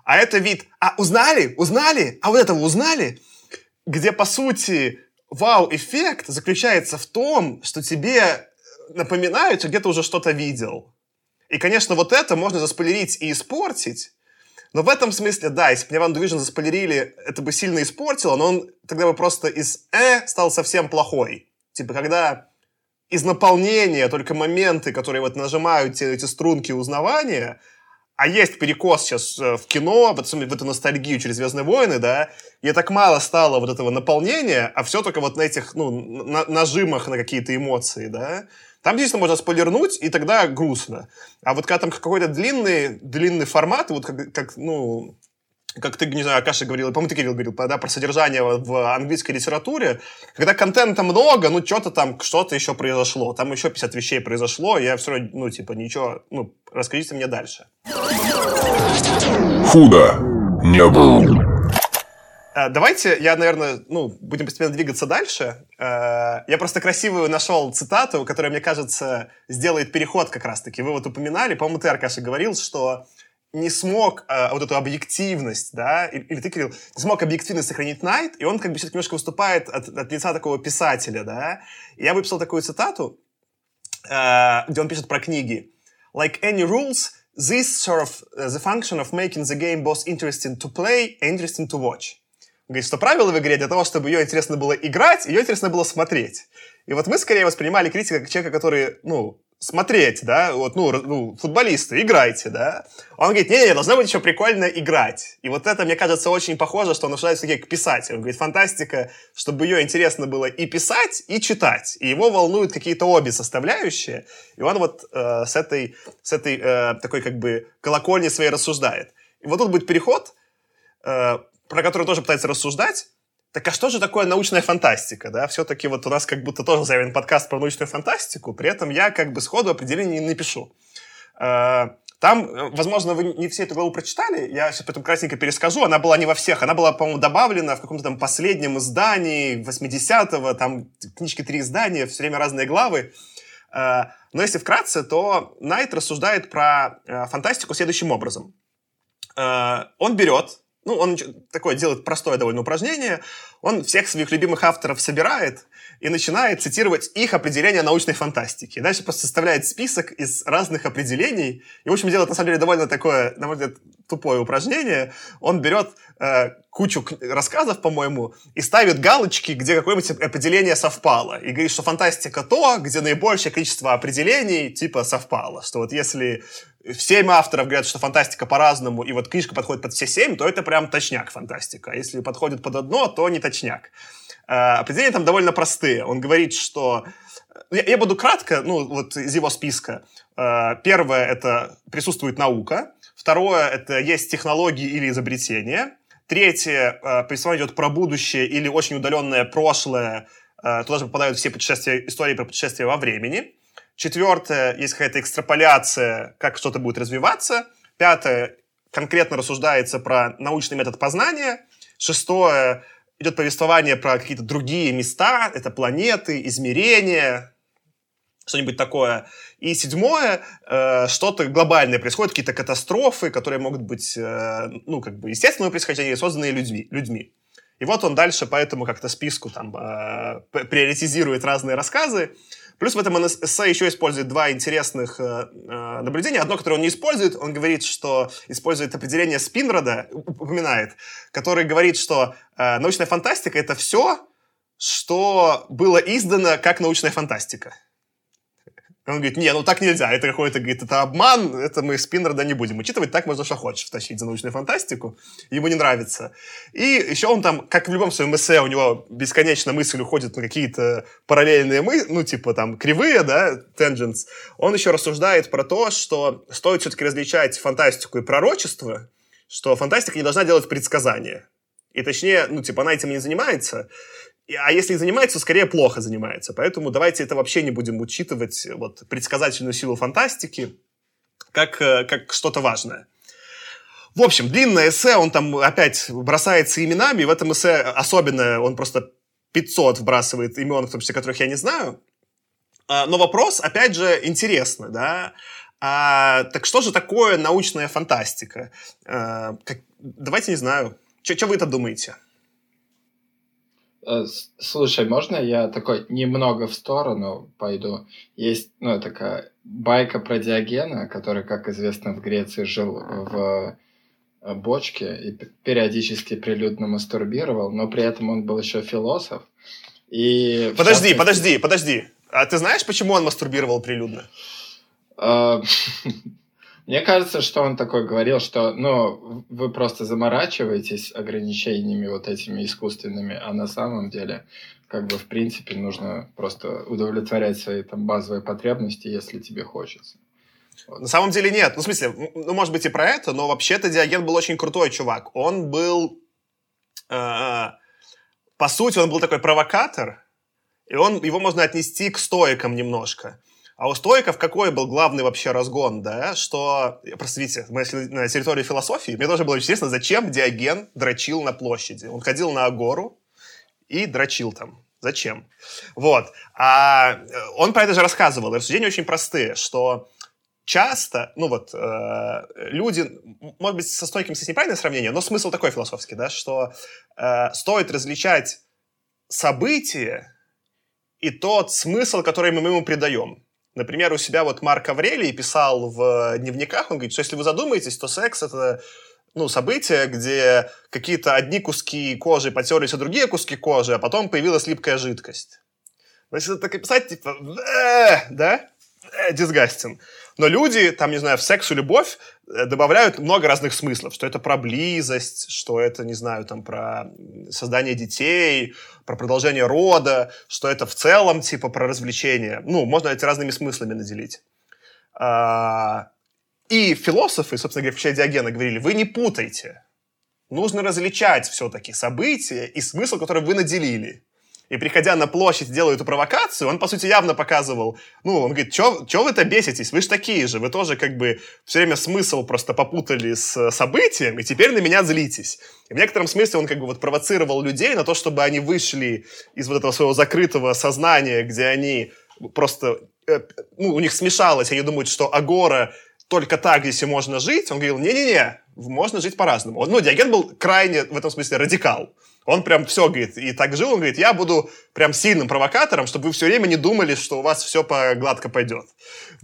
А это вид, а узнали, узнали, а вот этого узнали, где, по сути, вау-эффект заключается в том, что тебе напоминают, что где-то уже что-то видел. И, конечно, вот это можно заспойлерить и испортить, но в этом смысле, да, если бы мне Ван Division заспойлерили, это бы сильно испортило, но он тогда бы просто из «э» стал совсем плохой. Типа, когда из наполнения только моменты, которые вот нажимают те, эти струнки узнавания, а есть перекос сейчас э, в кино, в эту ностальгию через «Звездные войны», да, и так мало стало вот этого наполнения, а все только вот на этих, ну, на, нажимах на какие-то эмоции, да, там действительно можно спойлернуть, и тогда грустно. А вот когда там какой-то длинный, длинный формат, вот как, как ну, как ты, не знаю, Акаша говорил, по-моему, ты, Кирилл, говорил, да, про содержание в английской литературе, когда контента много, ну, что-то там, что-то еще произошло, там еще 50 вещей произошло, я все равно, ну, типа, ничего, ну, расскажите мне дальше. Худо не было. Э, давайте я, наверное, ну, будем постепенно двигаться дальше. Э, я просто красивую нашел цитату, которая, мне кажется, сделает переход как раз-таки. Вы вот упоминали, по-моему, ты, Аркаша, говорил, что не смог э, вот эту объективность, да, или, или ты, Кирилл, не смог объективность сохранить Найт, и он как бы все-таки немножко выступает от, от лица такого писателя, да. И я выписал такую цитату, э, где он пишет про книги. Like any rules, this sort of uh, the function of making the game both interesting to play and interesting to watch говорит, что правила в игре для того, чтобы ее интересно было играть, ее интересно было смотреть. И вот мы скорее воспринимали критика как человека, который, ну, смотреть, да, вот, ну, ну, футболисты, играйте, да. Он говорит, не-не, должно быть еще прикольно играть. И вот это, мне кажется, очень похоже, что он начинает к писателю. Он говорит, фантастика, чтобы ее интересно было и писать, и читать. И его волнуют какие-то обе составляющие. И он вот э, с этой, с этой э, такой как бы колокольни своей рассуждает. И вот тут будет переход, э, про которую тоже пытается рассуждать. Так а что же такое научная фантастика, да? Все-таки вот у нас как будто тоже заявлен подкаст про научную фантастику, при этом я как бы сходу определение не напишу. А, там, возможно, вы не все эту главу прочитали, я сейчас потом красненько перескажу, она была не во всех, она была, по-моему, добавлена в каком-то там последнем издании 80-го, там книжки три издания, все время разные главы. А, но если вкратце, то Найт рассуждает про э, фантастику следующим образом. Он берет ну, он такое делает простое довольно упражнение. Он всех своих любимых авторов собирает и начинает цитировать их определения научной фантастики. И дальше просто составляет список из разных определений. И, в общем, делает, на самом деле, довольно такое, на мой взгляд, тупое упражнение. Он берет э, кучу рассказов, по-моему, и ставит галочки, где какое-нибудь определение совпало. И говорит, что фантастика то, где наибольшее количество определений типа совпало. Что вот если семь авторов говорят, что фантастика по-разному, и вот книжка подходит под все семь, то это прям точняк фантастика. А если подходит под одно, то не точняк. Э, определения там довольно простые. Он говорит, что... Э, я, я буду кратко, ну, вот из его списка. Э, первое — это присутствует наука. Второе — это есть технологии или изобретения. Третье — повествование идет про будущее или очень удаленное прошлое. Туда же попадают все путешествия, истории про путешествия во времени. Четвертое, есть какая-то экстраполяция, как что-то будет развиваться. Пятое, конкретно рассуждается про научный метод познания. Шестое, идет повествование про какие-то другие места, это планеты, измерения, что-нибудь такое. И седьмое, э, что-то глобальное происходит, какие-то катастрофы, которые могут быть, э, ну, как бы естественного происхождения, созданные людьми. людьми. И вот он дальше по этому как-то списку там э, приоритизирует разные рассказы. Плюс в этом эссе еще использует два интересных э, э, наблюдения. Одно, которое он не использует, он говорит, что использует определение Спинрода, упоминает, который говорит, что э, научная фантастика — это все, что было издано как научная фантастика. Он говорит, не, ну так нельзя, это какой-то, говорит, это обман, это мы Спиннерда не будем учитывать, так можно что хочешь втащить за научную фантастику, ему не нравится. И еще он там, как в любом своем эссе, у него бесконечно мысль уходит на какие-то параллельные мы, ну типа там кривые, да, tangents. Он еще рассуждает про то, что стоит все-таки различать фантастику и пророчество, что фантастика не должна делать предсказания. И точнее, ну типа она этим не занимается, а если занимается, то скорее плохо занимается. Поэтому давайте это вообще не будем учитывать, вот, предсказательную силу фантастики, как, э, как что-то важное. В общем, длинное эссе, он там опять бросается именами, в этом эссе особенно он просто 500 вбрасывает имен, в том числе, которых я не знаю. А, но вопрос, опять же, интересный, да? А, так что же такое научная фантастика? А, как, давайте, не знаю, что вы это думаете? Э, слушай, можно я такой немного в сторону пойду? Есть, ну, такая байка про Диогена, который, как известно, в Греции жил в э, бочке и периодически прилюдно мастурбировал, но при этом он был еще философ. И подожди, частности... подожди, подожди. А ты знаешь, почему он мастурбировал прилюдно? Мне кажется, что он такой говорил, что, ну, вы просто заморачиваетесь ограничениями вот этими искусственными, а на самом деле, как бы, в принципе, нужно просто удовлетворять свои там базовые потребности, если тебе хочется. На самом деле нет. Ну, в смысле, ну, может быть и про это, но вообще-то Диоген был очень крутой чувак. Он был... Э, по сути, он был такой провокатор, и он, его можно отнести к стоикам немножко. А у стоиков какой был главный вообще разгон, да? Что, просто видите, мы на территории философии, мне тоже было интересно, зачем Диоген дрочил на площади. Он ходил на Агору и дрочил там. Зачем? Вот. А э, он про это же рассказывал. И рассуждения очень простые, что часто, ну вот, э, люди, может быть, со стойким здесь неправильное сравнение, но смысл такой философский, да, что э, стоит различать события и тот смысл, который мы ему придаем. Например, у себя вот Марк Аврелий писал в дневниках, он говорит, что если вы задумаетесь, то секс — это ну, событие, где какие-то одни куски кожи потерлись о другие куски кожи, а потом появилась липкая жидкость. Значит, это так и писать, типа, э, да? Э, дисгастин. Но люди, там, не знаю, в секс и любовь э, добавляют много разных смыслов, что это про близость, что это, не знаю, там, про создание детей, про продолжение рода, что это в целом, типа, про развлечение. Ну, можно эти разными смыслами наделить. А, и философы, собственно говоря, включая Диогена, говорили, вы не путайте. Нужно различать все-таки события и смысл, который вы наделили и приходя на площадь, делая эту провокацию, он, по сути, явно показывал, ну, он говорит, что вы-то беситесь, вы же такие же, вы тоже как бы все время смысл просто попутали с событием, и теперь на меня злитесь. И в некотором смысле он как бы вот провоцировал людей на то, чтобы они вышли из вот этого своего закрытого сознания, где они просто, э, ну, у них смешалось, они думают, что Агора только так здесь и можно жить. Он говорил, не-не-не, можно жить по-разному. Ну, Диоген был крайне в этом смысле радикал. Он прям все, говорит, и так жил, он говорит, я буду прям сильным провокатором, чтобы вы все время не думали, что у вас все по гладко пойдет.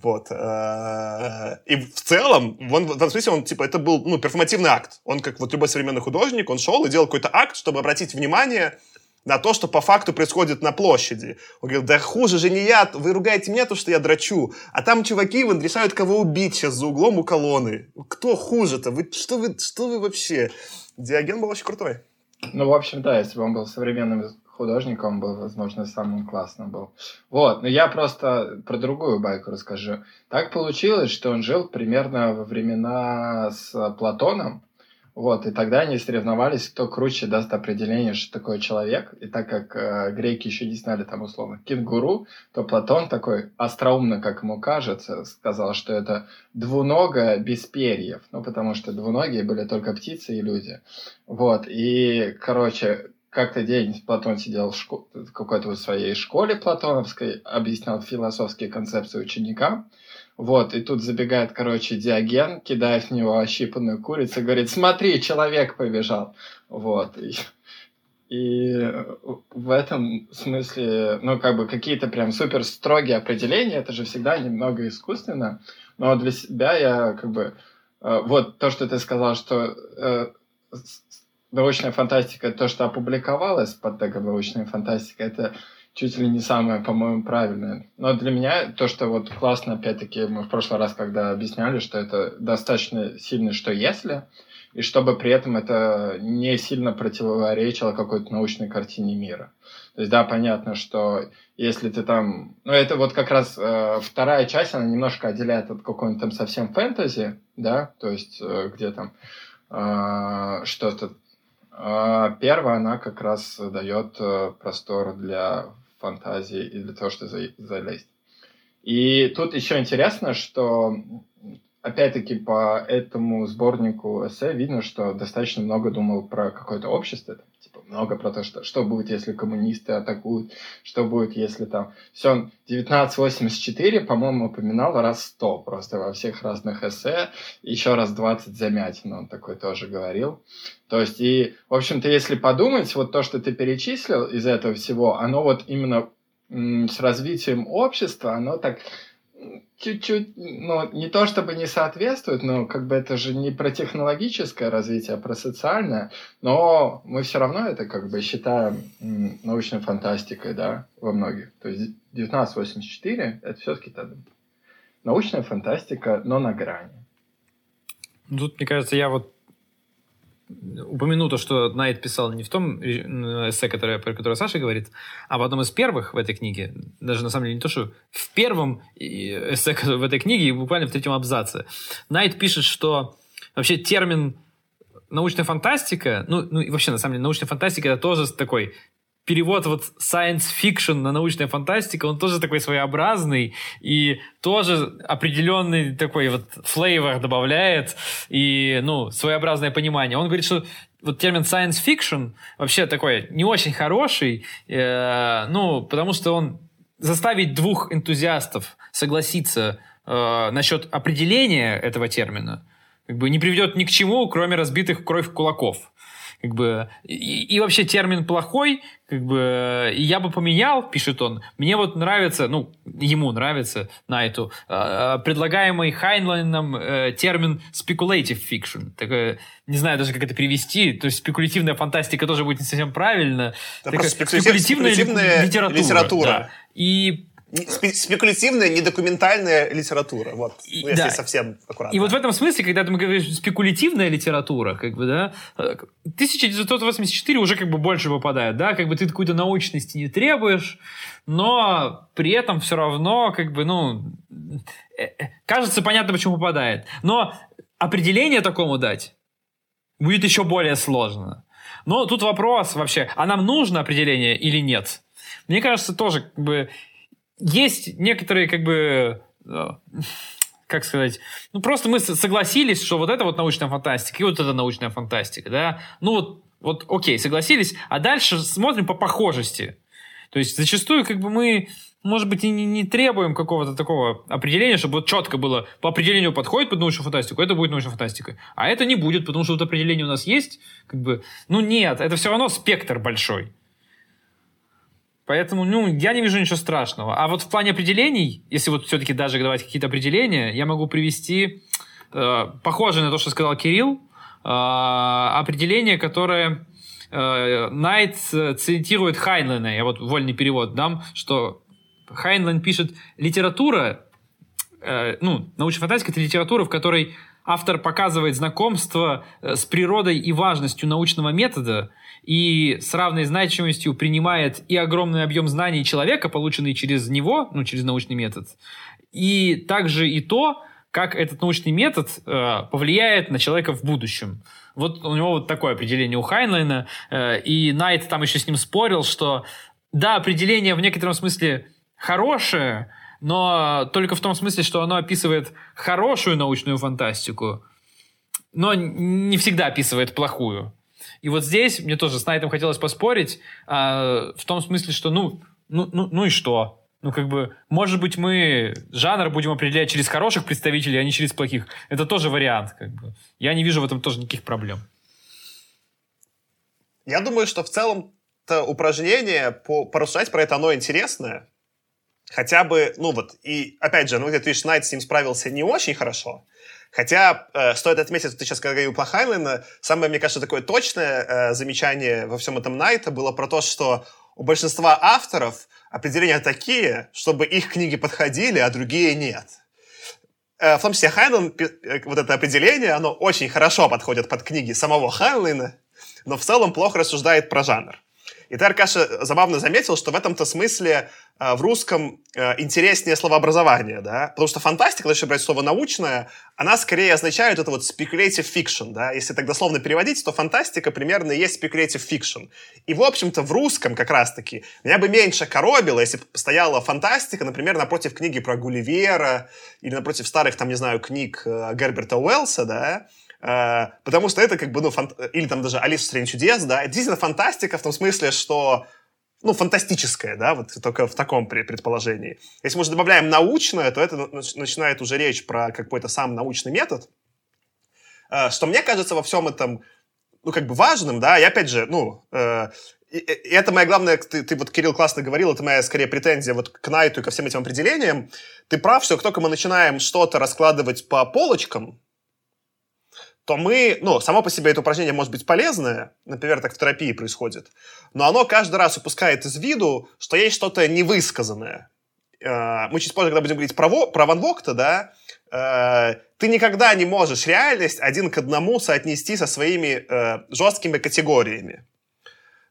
Вот. Э, и в целом, он, в этом смысле, он, типа, это был, ну, перформативный акт. Он, как вот любой современный художник, он шел и делал какой-то акт, чтобы обратить внимание на то, что по факту происходит на площади. Он говорит, да хуже же не я, вы ругаете меня, то, что я драчу, а там чуваки вон решают, кого убить сейчас за углом у колонны. Кто хуже-то? Вы, что, вы, что вы вообще? Диоген был очень крутой. Ну, в общем, да, если бы он был современным художником, он бы, возможно, самым классным был. Вот, но я просто про другую байку расскажу. Так получилось, что он жил примерно во времена с Платоном, вот, и тогда они соревновались, кто круче даст определение, что такое человек. И так как э, греки еще не знали там условно кенгуру, то Платон такой остроумно, как ему кажется, сказал, что это двуногое без перьев. Ну, потому что двуногие были только птицы и люди. Вот, и, короче, как-то день Платон сидел в, шко... в какой-то своей школе платоновской, объяснял философские концепции ученикам. Вот, и тут забегает, короче, Диоген, кидает в него ощипанную курицу, говорит, смотри, человек побежал. Вот, и, и в этом смысле, ну, как бы какие-то прям супер строгие определения, это же всегда немного искусственно, но для себя я как бы, э, вот то, что ты сказал, что э, научная фантастика, то, что опубликовалось под тегом научная фантастика, это чуть ли не самое, по-моему, правильное. Но для меня то, что вот классно, опять-таки, мы в прошлый раз, когда объясняли, что это достаточно сильно, что если, и чтобы при этом это не сильно противоречило какой-то научной картине мира. То есть, да, понятно, что если ты там... Ну, это вот как раз э, вторая часть, она немножко отделяет от какого-нибудь там совсем фэнтези, да, то есть э, где там э, что-то... Э, первая, она как раз дает э, простор для фантазии и для того, чтобы залезть. И тут еще интересно, что опять-таки по этому сборнику эссе видно, что достаточно много думал про какое-то общество, много про то, что, что будет, если коммунисты атакуют, что будет, если там... Все, он 1984, по-моему, упоминал раз 100 просто во всех разных эссе, еще раз 20 замятин он такой тоже говорил. То есть, и, в общем-то, если подумать, вот то, что ты перечислил из этого всего, оно вот именно с развитием общества, оно так чуть-чуть, ну, не то чтобы не соответствует, но как бы это же не про технологическое развитие, а про социальное, но мы все равно это как бы считаем научной фантастикой, да, во многих. То есть 1984 это все-таки научная фантастика, но на грани. Тут, мне кажется, я вот упомяну то, что Найт писал не в том эссе, которое, про которое Саша говорит, а в одном из первых в этой книге, даже на самом деле не то, что в первом эссе в этой книге, буквально в третьем абзаце, Найт пишет, что вообще термин научная фантастика, ну, ну и вообще, на самом деле, научная фантастика это тоже такой перевод вот science fiction на научная фантастика, он тоже такой своеобразный и тоже определенный такой вот флейвор добавляет и, ну, своеобразное понимание. Он говорит, что вот термин science fiction вообще такой не очень хороший, э, ну, потому что он заставить двух энтузиастов согласиться э, насчет определения этого термина, как бы не приведет ни к чему, кроме разбитых кровь кулаков как бы, и, и вообще термин плохой, как бы, я бы поменял, пишет он, мне вот нравится, ну, ему нравится на эту, э, предлагаемый Хайнлайном э, термин speculative fiction, такое, не знаю даже, как это перевести, то есть спекулятивная фантастика тоже будет не совсем правильно. Это такая, спекулятивная, спекулятивная литература. литература. Да. И спекулятивная, недокументальная литература. Вот, ну, если да. совсем аккуратно. И вот в этом смысле, когда мы говорим спекулятивная литература, как бы, да, 1984 уже как бы больше выпадает, да, как бы ты какой-то научности не требуешь, но при этом все равно, как бы, ну, э, э, кажется понятно, почему попадает. Но определение такому дать будет еще более сложно. Но тут вопрос вообще, а нам нужно определение или нет? Мне кажется, тоже как бы есть некоторые, как бы, э, как сказать, ну просто мы согласились, что вот это вот научная фантастика и вот это научная фантастика, да, ну вот, вот окей, согласились, а дальше смотрим по похожести. То есть зачастую как бы мы, может быть, и не, не требуем какого-то такого определения, чтобы вот четко было, по определению подходит под научную фантастику, это будет научная фантастика. А это не будет, потому что вот определение у нас есть, как бы, ну нет, это все равно спектр большой. Поэтому, ну, я не вижу ничего страшного. А вот в плане определений, если вот все-таки даже давать какие-то определения, я могу привести э, похожее на то, что сказал Кирилл, э, определение, которое э, Найт цитирует Хайнлена. Я вот вольный перевод дам, что Хайнлен пишет «Литература, э, ну, научная фантастика — это литература, в которой автор показывает знакомство э, с природой и важностью научного метода и с равной значимостью принимает и огромный объем знаний человека, полученный через него, ну, через научный метод, и также и то, как этот научный метод э, повлияет на человека в будущем. Вот у него вот такое определение у Хайнлайна, э, и Найт там еще с ним спорил, что да, определение в некотором смысле хорошее, но только в том смысле, что оно описывает хорошую научную фантастику, но не всегда описывает плохую. И вот здесь мне тоже с Найтом хотелось поспорить, а, в том смысле, что ну, ну, ну, ну и что? Ну, как бы, может быть, мы жанр будем определять через хороших представителей, а не через плохих. Это тоже вариант, как бы. Я не вижу в этом тоже никаких проблем. Я думаю, что в целом-то упражнение по, порассуждать про это, оно интересное хотя бы, ну вот, и опять же, ну, где видишь, Найт с ним справился не очень хорошо, Хотя, э, стоит отметить, что ты сейчас говорил про Хайнлина, самое, мне кажется, такое точное э, замечание во всем этом Найта было про то, что у большинства авторов определения такие, чтобы их книги подходили, а другие нет. Э, в том числе Хайнлин, э, вот это определение, оно очень хорошо подходит под книги самого Хайнлина, но в целом плохо рассуждает про жанр. И ты, Аркаша, забавно заметил, что в этом-то смысле в русском э, интереснее словообразование, да, потому что фантастика, если брать слово научное, она скорее означает это вот speculative fiction, да, если так дословно переводить, то фантастика примерно и есть speculative fiction. И, в общем-то, в русском как раз-таки меня бы меньше коробило, если бы стояла фантастика, например, напротив книги про Гулливера или напротив старых, там, не знаю, книг э, Герберта Уэллса, да, Э, потому что это как бы, ну, фант... или там даже «Алиса в стране чудес», да, это действительно фантастика в том смысле, что ну, фантастическое, да, вот только в таком предположении. Если мы уже добавляем научное, то это начинает уже речь про какой-то сам научный метод, э, что мне кажется во всем этом, ну, как бы важным, да, и опять же, ну, э, и это моя главная, ты, ты вот, Кирилл, классно говорил, это моя, скорее, претензия вот к Найту и ко всем этим определениям. Ты прав, что как только мы начинаем что-то раскладывать по полочкам, то мы, ну, само по себе это упражнение может быть полезное, например, так в терапии происходит, но оно каждый раз упускает из виду, что есть что-то невысказанное. Э, мы чуть позже, когда будем говорить про, про Ван Вогта, да, э, ты никогда не можешь реальность один к одному соотнести со своими э, жесткими категориями.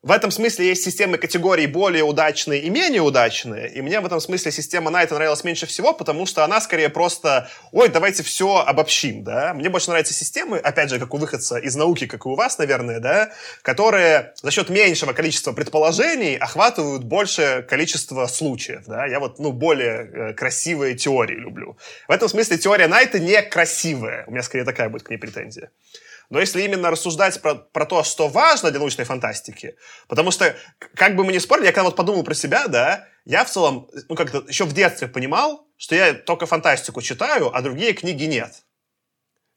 В этом смысле есть системы категорий более удачные и менее удачные. И мне в этом смысле система Найта нравилась меньше всего, потому что она скорее просто, ой, давайте все обобщим, да. Мне больше нравятся системы, опять же, как у выходца из науки, как и у вас, наверное, да, которые за счет меньшего количества предположений охватывают большее количество случаев, да. Я вот, ну, более э, красивые теории люблю. В этом смысле теория Найта не красивая. У меня скорее такая будет к ней претензия. Но если именно рассуждать про, про то, что важно для научной фантастики, потому что, как бы мы ни спорили, я когда вот подумал про себя, да, я в целом, ну, как-то еще в детстве понимал, что я только фантастику читаю, а другие книги нет.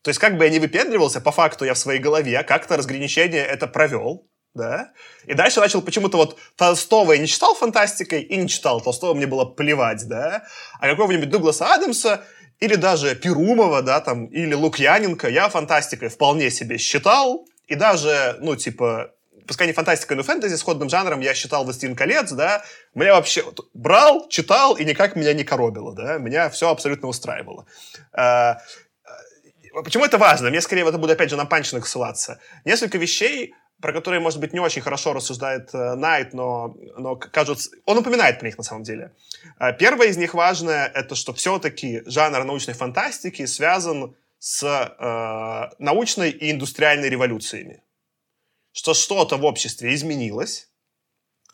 То есть, как бы я не выпендривался, по факту я в своей голове как-то разграничение это провел, да, и дальше начал почему-то вот Толстого я не читал фантастикой и не читал Толстого, мне было плевать, да, а какого-нибудь Дугласа Адамса или даже Перумова, да, там, или Лукьяненко, я фантастикой вполне себе считал, и даже, ну, типа, пускай не фантастика, но фэнтези сходным жанром я считал «Властелин колец», да, меня вообще брал, читал, и никак меня не коробило, да, меня все абсолютно устраивало. А, а, почему это важно? Мне скорее это будет опять же на Панчиных ссылаться. Несколько вещей, про которые, может быть, не очень хорошо рассуждает э, Найт, но, но кажется... Он упоминает про них на самом деле. Э, первое из них важное — это что все-таки жанр научной фантастики связан с э, научной и индустриальной революциями. Что что-то в обществе изменилось,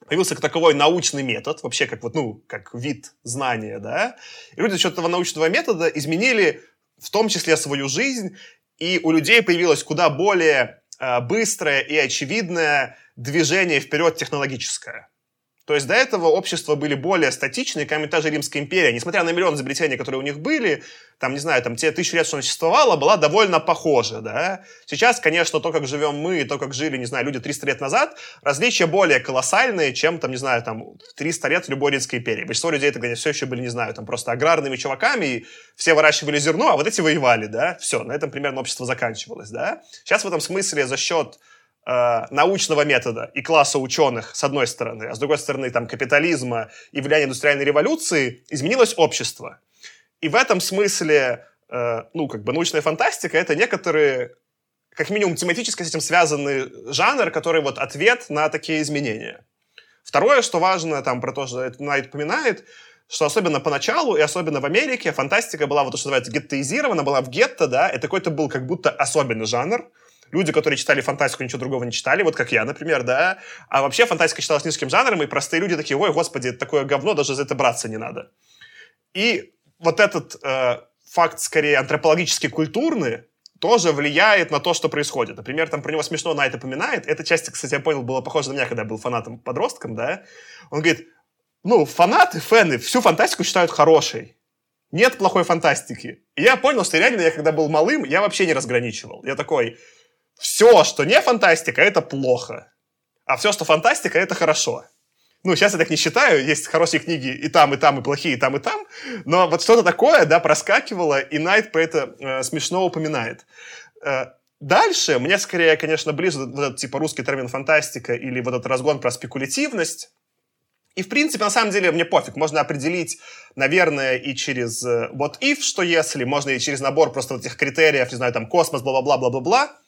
появился таковой научный метод, вообще как вот, ну, как вид знания, да, и люди за счет этого научного метода изменили в том числе свою жизнь, и у людей появилась куда более быстрое и очевидное движение вперед технологическое. То есть до этого общества были более статичные, как та же Римская империя, несмотря на миллион изобретений, которые у них были, там, не знаю, там те тысячи лет, что она существовала, была довольно похожа, да. Сейчас, конечно, то, как живем мы, и то, как жили, не знаю, люди 300 лет назад, различия более колоссальные, чем, там, не знаю, там, 300 лет в любой Римской империи. Большинство людей, конечно, все еще были, не знаю, там, просто аграрными чуваками, и все выращивали зерно, а вот эти воевали, да. Все, на этом примерно общество заканчивалось, да. Сейчас в этом смысле за счет научного метода и класса ученых, с одной стороны, а с другой стороны, там, капитализма и влияния индустриальной революции, изменилось общество. И в этом смысле, э, ну, как бы научная фантастика — это некоторые, как минимум, тематически с этим связанный жанр, который вот ответ на такие изменения. Второе, что важно, там, про то, что Найт упоминает, что особенно поначалу, и особенно в Америке, фантастика была вот то, что называется геттоизирована, была в гетто, да, это какой-то был как будто особенный жанр, люди, которые читали фантастику, ничего другого не читали, вот как я, например, да, а вообще фантастика считалась низким жанром, и простые люди такие, ой, господи, это такое говно, даже за это браться не надо. И вот этот э, факт, скорее, антропологически культурный, тоже влияет на то, что происходит. Например, там про него смешно на это поминает. Эта часть, кстати, я понял, была похожа на меня, когда я был фанатом-подростком, да. Он говорит, ну, фанаты, фэны всю фантастику считают хорошей. Нет плохой фантастики. И я понял, что реально, я когда был малым, я вообще не разграничивал. Я такой, все, что не фантастика, это плохо. А все, что фантастика, это хорошо. Ну, сейчас я так не считаю, есть хорошие книги и там, и там, и плохие, и там, и там, но вот что-то такое, да, проскакивало, и Найт про это э, смешно упоминает. Э, дальше, мне скорее, конечно, ближе вот этот, типа, русский термин фантастика или вот этот разгон про спекулятивность, и, в принципе, на самом деле, мне пофиг. Можно определить, наверное, и через э, what if, что если, можно и через набор просто вот этих критериев, не знаю, там, космос, бла-бла-бла, бла-бла-бла. Э,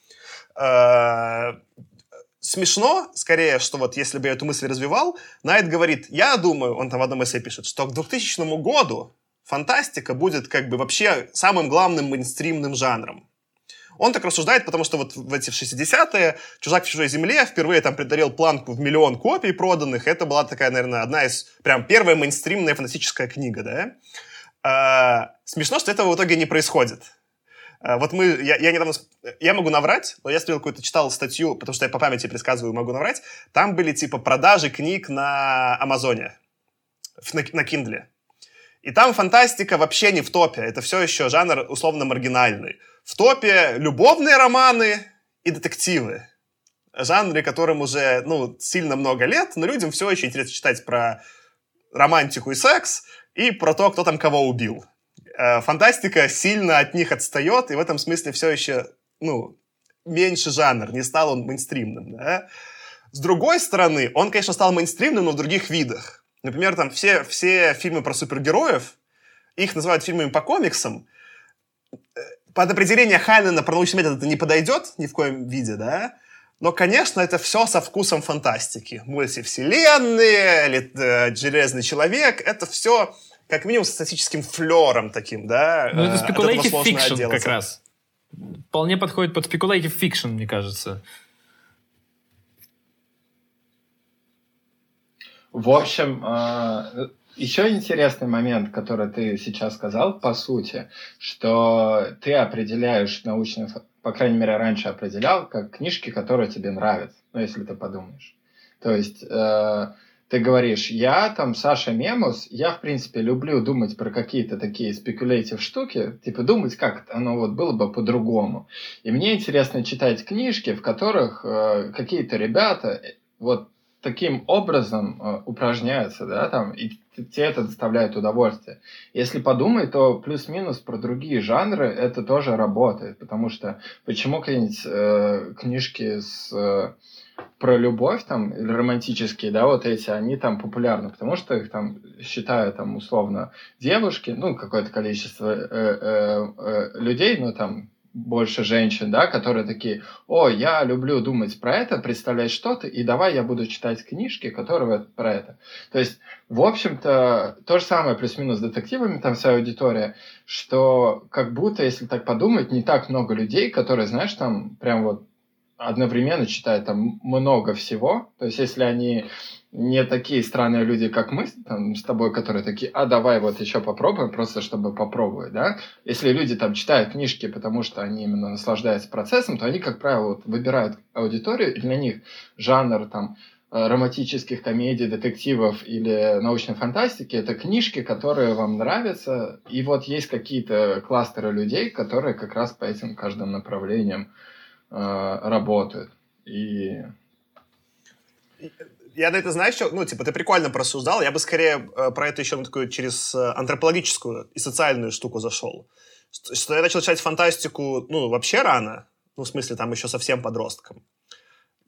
смешно, скорее, что вот если бы я эту мысль развивал, Найт говорит, я думаю, он там в одном эссе пишет, что к 2000 году фантастика будет как бы вообще самым главным мейнстримным жанром. Он так рассуждает, потому что вот в эти 60-е «Чужак в чужой земле» впервые там предарил планку в миллион копий проданных. Это была такая, наверное, одна из прям первая мейнстримная фантастическая книга, да? А, смешно, что этого в итоге не происходит. Э, вот мы, я, я недавно, я могу наврать, но я смотрел какую-то, читал статью, потому что я по памяти предсказываю, могу наврать. Там были типа продажи книг на Амазоне, на, на Kindle. И там фантастика вообще не в топе. Это все еще жанр условно маргинальный. В топе любовные романы и детективы. Жанры, которым уже ну, сильно много лет, но людям все еще интересно читать про романтику и секс и про то, кто там кого убил. Э, фантастика сильно от них отстает, и в этом смысле все еще, ну, меньше жанр, не стал он мейнстримным, да? С другой стороны, он, конечно, стал мейнстримным, но в других видах. Например, там все, все фильмы про супергероев, их называют фильмами по комиксам. Э, под определение Хайнена про научный метод это не подойдет ни в коем виде, да? Но, конечно, это все со вкусом фантастики. Мультивселенные, э, Железный человек, это все как минимум с статическим флером таким, да? Ну, это э, speculative fiction как раз. Вполне подходит под speculative fiction, мне кажется. В общем, э, еще интересный момент, который ты сейчас сказал, по сути, что ты определяешь научную, по крайней мере, раньше определял, как книжки, которые тебе нравятся, ну, если ты подумаешь. То есть э, ты говоришь, я там Саша Мемус, я, в принципе, люблю думать про какие-то такие спекулятив штуки, типа думать, как оно вот было бы по-другому. И мне интересно читать книжки, в которых э, какие-то ребята э, вот таким образом э, упражняются, да, там, и тебе это доставляет удовольствие. Если подумать, то плюс-минус про другие жанры это тоже работает, потому что почему какие-нибудь э, книжки с... Э, про любовь там, или романтические, да, вот эти, они там популярны, потому что их там считают там условно девушки, ну, какое-то количество э, э, э, людей, ну, там, больше женщин, да, которые такие, о, я люблю думать про это, представлять что-то, и давай я буду читать книжки, которые про это. То есть, в общем-то, то же самое плюс-минус с детективами, там вся аудитория, что как будто, если так подумать, не так много людей, которые, знаешь, там прям вот одновременно читают там много всего. То есть, если они не такие странные люди, как мы там, с тобой, которые такие, а давай вот еще попробуем, просто чтобы попробовать, да. Если люди там читают книжки, потому что они именно наслаждаются процессом, то они, как правило, вот, выбирают аудиторию, и для них жанр там э, романтических комедий, детективов или научной фантастики, это книжки, которые вам нравятся, и вот есть какие-то кластеры людей, которые как раз по этим каждым направлениям э, работают. И... Я на это, знаешь, что, ну, типа, ты прикольно просуждал, я бы скорее э, про это еще такую через э, антропологическую и социальную штуку зашел. Что я начал читать фантастику, ну, вообще рано, ну, в смысле, там еще совсем подростком,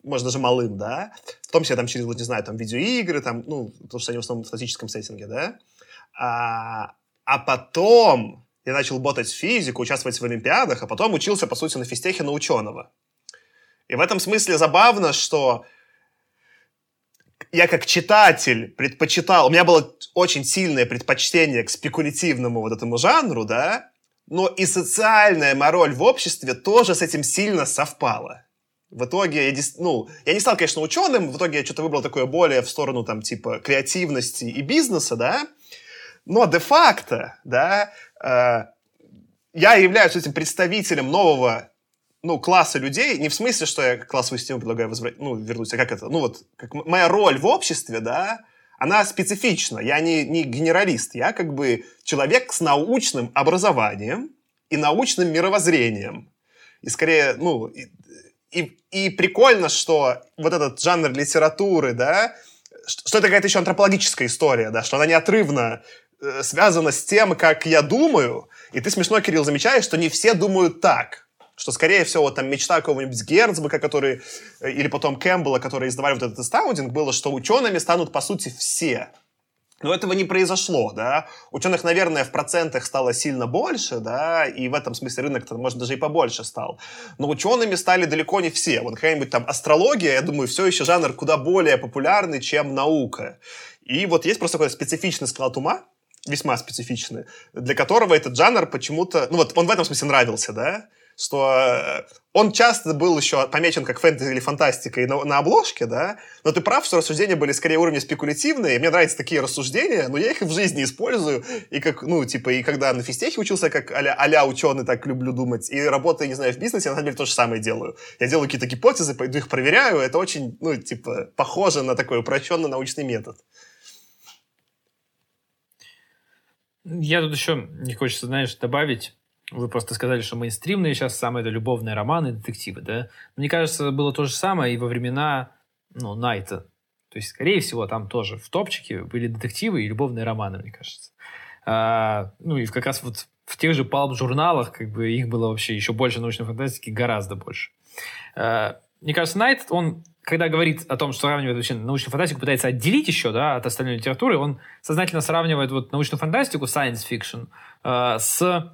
может, даже малым, да, в том числе там через, вот, не знаю, там, видеоигры, там, ну, потому что они в основном в классическом сеттинге, да, а, а потом я начал ботать физику, участвовать в олимпиадах, а потом учился, по сути, на физтехе на ученого. И в этом смысле забавно, что я как читатель предпочитал, у меня было очень сильное предпочтение к спекулятивному вот этому жанру, да, но и социальная мораль в обществе тоже с этим сильно совпала. В итоге, я, ну, я не стал, конечно, ученым, в итоге я что-то выбрал такое более в сторону, там, типа, креативности и бизнеса, да, но де-факто, да, э, я являюсь этим представителем нового ну, класса людей, не в смысле, что я классовую систему предлагаю возврат... ну, вернуть, а как это, ну, вот, как моя роль в обществе, да, она специфична. Я не, не генералист, я как бы человек с научным образованием и научным мировоззрением. И скорее, ну, и, и, и прикольно, что вот этот жанр литературы, да, что это какая-то еще антропологическая история, да, что она неотрывно связано с тем, как я думаю. И ты смешно, Кирилл, замечаешь, что не все думают так. Что, скорее всего, там мечта какого-нибудь Герцбека, который, э, или потом Кэмпбелла, которые издавали вот этот эстаудинг, было, что учеными станут, по сути, все. Но этого не произошло, да. Ученых, наверное, в процентах стало сильно больше, да, и в этом смысле рынок, может, даже и побольше стал. Но учеными стали далеко не все. Вот какая-нибудь там астрология, я думаю, все еще жанр куда более популярный, чем наука. И вот есть просто такой специфичный склад ума, весьма специфичный, для которого этот жанр почему-то... Ну вот он в этом смысле нравился, да? что э, он часто был еще помечен как фэнтези или фантастика и на, на обложке, да, но ты прав, что рассуждения были скорее уровня спекулятивные, мне нравятся такие рассуждения, но я их и в жизни использую, и как, ну, типа, и когда на физтехе учился, как а-ля, а ученый, так люблю думать, и работая, не знаю, в бизнесе, я, на самом деле, то же самое делаю. Я делаю какие-то гипотезы, пойду их проверяю, это очень, ну, типа, похоже на такой упрощенный научный метод. Я тут еще не хочется, знаешь, добавить. Вы просто сказали, что мейнстримные сейчас самые это любовные романы, детективы, да? Мне кажется, было то же самое и во времена, ну, Найта. То есть, скорее всего, там тоже в топчике были детективы и любовные романы, мне кажется. А, ну, и как раз вот в тех же палп-журналах как бы их было вообще еще больше научной фантастики, гораздо больше. А, мне кажется, Найт, он когда говорит о том, что сравнивает вообще научную фантастику, пытается отделить еще да, от остальной литературы, он сознательно сравнивает вот научную фантастику, science fiction, э, с